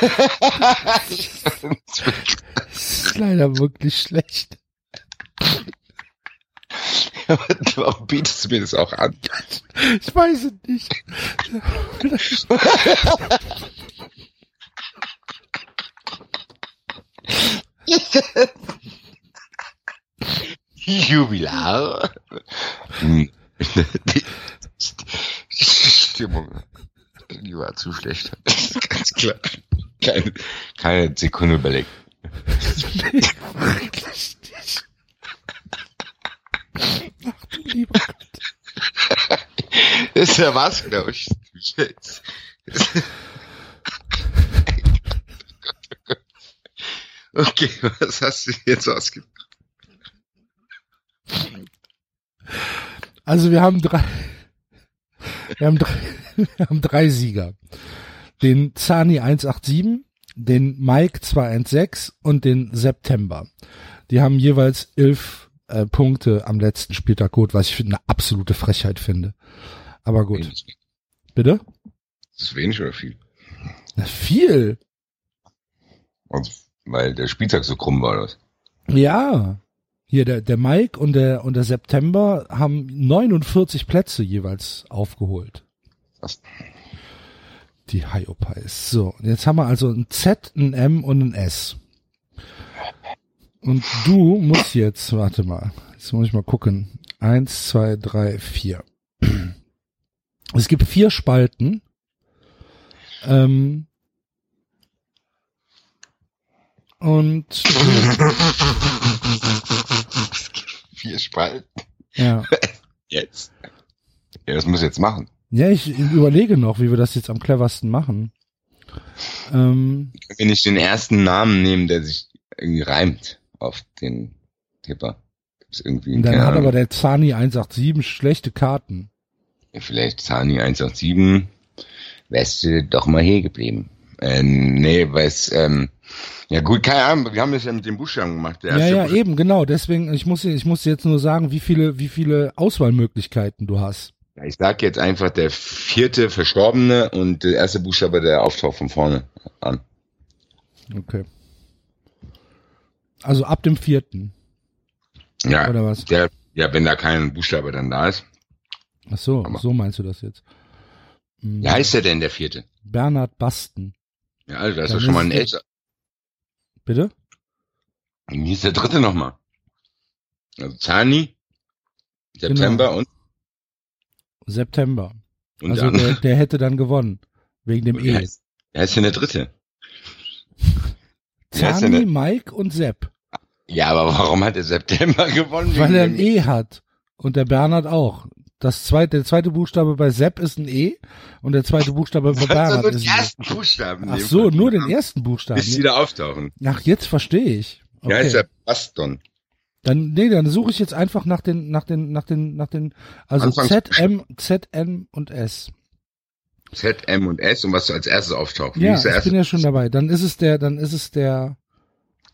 Das ist leider wirklich schlecht. Warum bietest du mir das auch an? Ich weiß es nicht. Jubilar. Hm. Die, die Stimmung, die war zu schlecht. Ganz klar. Keine, keine Sekunde überlegt. Nee, wirklich nicht. Ach du lieber Gott. <laughs> Das ist ja was, glaube ich. Jetzt. <laughs> Okay, was hast du jetzt ausgedacht? Also wir haben drei, wir haben drei, <laughs> wir haben drei Sieger. Den Zani 187, den Mike 216 und den September. Die haben jeweils elf äh, Punkte am letzten Spieltag gut, was ich eine absolute Frechheit finde. Aber gut. Bitte? Ist das wenig oder viel? Na, viel. Also, weil der Spieltag so krumm war, das. Ja. Hier, der, der Mike und der, und der September haben 49 Plätze jeweils aufgeholt. Was? Die Hyopies. So, und jetzt haben wir also ein Z, ein M und ein S. Und du musst jetzt, warte mal, jetzt muss ich mal gucken. Eins, zwei, drei, vier. Es gibt vier Spalten. Ähm, und Vier Spalten. ja. <laughs> Jetzt. Ja, das muss ich jetzt machen. Ja, ich überlege noch, wie wir das jetzt am cleversten machen. Ähm, Wenn ich den ersten Namen nehme, der sich irgendwie reimt auf den Tipper. Gibt's irgendwie, dann hat Ahnung, aber der Zani 187 schlechte Karten. vielleicht Zani 187, wärst du doch mal hier geblieben. Äh, nee, weil es, ähm, ja gut, keine Ahnung, wir haben das ja mit den Buchstaben gemacht. Ja, ja, Buchstabe- eben, genau. Deswegen, ich muss, ich muss jetzt nur sagen, wie viele, wie viele Auswahlmöglichkeiten du hast. Ja, Ich sag jetzt einfach der vierte Verstorbene und der erste Buchstabe, der auftaucht von vorne an. Okay. Also ab dem vierten, Ja, oder was? der, ja, wenn da kein Buchstabe dann da ist. Ach so, Aber- so meinst du das jetzt? Hm, Wie heißt der denn, der vierte? Bernhard Basten. Ja, also, da ist doch schon mal ein ist- älter. Bitte? Wie ist der dritte nochmal? Also Zani, September und, September. und also der, der hätte dann gewonnen. Wegen dem E. heißt, wie heißt denn der dritte? <laughs> Denn Zani? Mike und Sepp. Ja, aber warum hat der September gewonnen? Weil er ein E hat. Und der Bernhard auch. Das zweite, der zweite Buchstabe bei Sepp ist ein E und der zweite Buchstabe bei doch <laughs> Bernhard ist ein E. ersten Buchstaben Ach so, nur den ersten Buchstaben. Bis die da auftauchen. Ach, jetzt verstehe ich. Wie heißt Okay. der Baston? Dann, nee, dann suche ich jetzt einfach nach den, nach den, nach den, nach den, also Anfangs- Z, M, Z, N und S. Z, M und S und was als erstes auftaucht. Ja, ist ich erste? bin ja schon dabei. Dann ist es der, dann ist es der,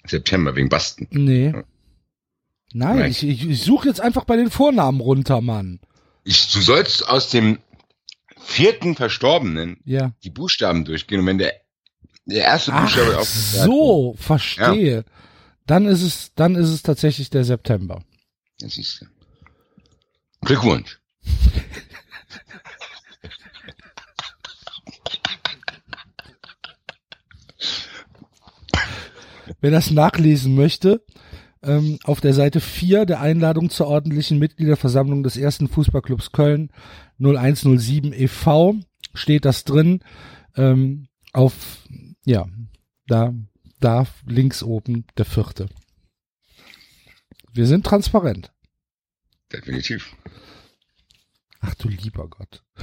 September wegen Basten. Nee. Nein, Nein. ich, ich, ich suche jetzt einfach bei den Vornamen runter, Mann. Ich, du sollst aus dem vierten Verstorbenen Ja. die Buchstaben durchgehen und wenn der, der erste Ach, Buchstabe auf so, verstehe. Dann ist es, dann ist es tatsächlich der September. Das siehst du. Glückwunsch. <laughs> Wer das nachlesen möchte, ähm, auf der Seite 4 der Einladung zur ordentlichen Mitgliederversammlung des ersten Fußballclubs Köln 0107 e.V. steht das drin. Ähm, auf, ja, da, da links oben der vierte. Wir sind transparent. Definitiv. Ach du lieber Gott. <laughs>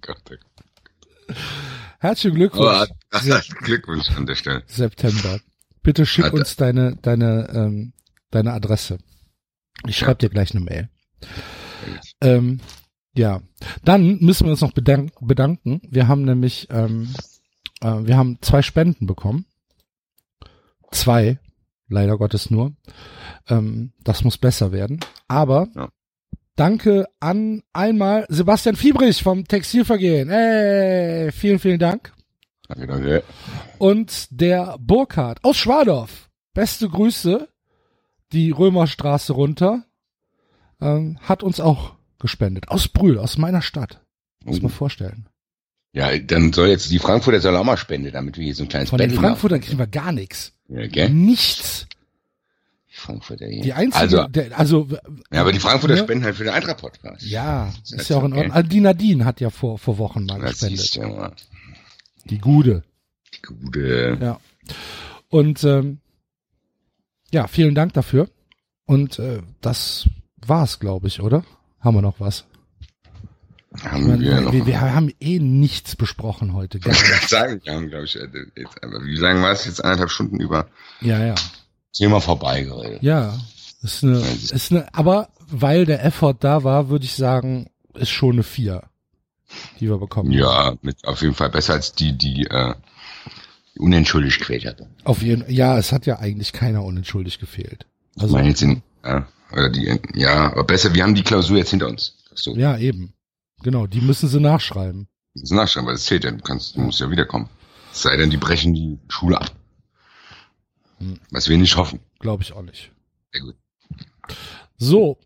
Gott, Herzlichen oh, <laughs> Glückwunsch. Se Glückwunsch an der Stelle. September. Bitte schick Hat- uns deine, deine, ähm, deine Adresse. Ich schreibe dir gleich eine Mail. Ähm, ja, dann müssen wir uns noch bedank bedanken. Wir haben nämlich, ähm, äh, wir haben zwei Spenden bekommen. Zwei, leider Gottes nur. Ähm, das muss besser werden. Aber Ja. Danke an einmal Sebastian Fiebrich vom Textilvergehen. Hey, vielen, vielen Dank. Danke, danke. Und der Burkhard aus Schwadorf. Beste Grüße. Die Römerstraße runter. Ähm, hat uns auch gespendet. Aus Brühl, aus meiner Stadt. Muss man vorstellen. Ja, dann soll jetzt die Frankfurter soll auch mal spenden, damit wir hier so ein kleines Von den Battle Frankfurtern kriegen wir gar nichts. machen. Ja, gell? Nichts. Frankfurter hier. Die einzige, Also, der, also, ja, aber die Frankfurter ne? spenden halt für den Eintracht-Podcast. ja, Das ist ja auch in. Ordnung. Also die Nadine hat ja vor, vor Wochen mal Das gespendet. siehst du mal. Die Gude. Die gute. Ja. Und ähm, ja, vielen Dank dafür. Und äh, das war's, glaube ich, oder? Haben wir noch was? Haben meine, wir noch. wir, wir haben eh nichts besprochen heute. Gar Ich nicht. sagen, wir haben, glaube ich, äh, jetzt, aber wie lange war es jetzt? Eineinhalb Stunden über Ja, ja. Thema vorbeigeredet. Ja. Ist eine, ist eine, aber weil der Effort da war, würde ich sagen, ist schon eine vier, die wir bekommen. Ja, mit, auf jeden Fall besser als die, die, äh, unentschuldigt quält hatte. Auf jeden, ja, es hat ja eigentlich keiner unentschuldigt gefehlt. Ich Also, meine jetzt in, ja, oder die, ja, aber besser, wir haben die Klausur jetzt hinter uns. So, ja, eben. Genau, die müssen sie nachschreiben. das nachschreiben, weil das zählt ja, du kannst, du musst ja wiederkommen. Es sei denn, die brechen die Schule ab. Was wir nicht hoffen. Glaube ich auch nicht. Sehr gut. So,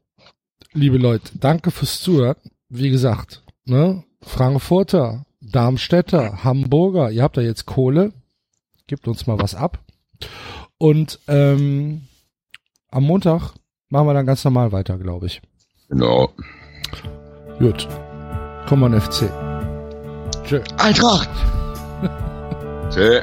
liebe Leute, danke fürs Zuhören. Wie gesagt, ne, Frankfurter, Darmstädter, Hamburger, ihr habt da jetzt Kohle, gebt uns mal was ab. Und ähm, am Montag machen wir dann ganz normal weiter, glaube ich. Genau. Gut. Komm on FC. Tschö. Eintracht! <laughs> Tschö.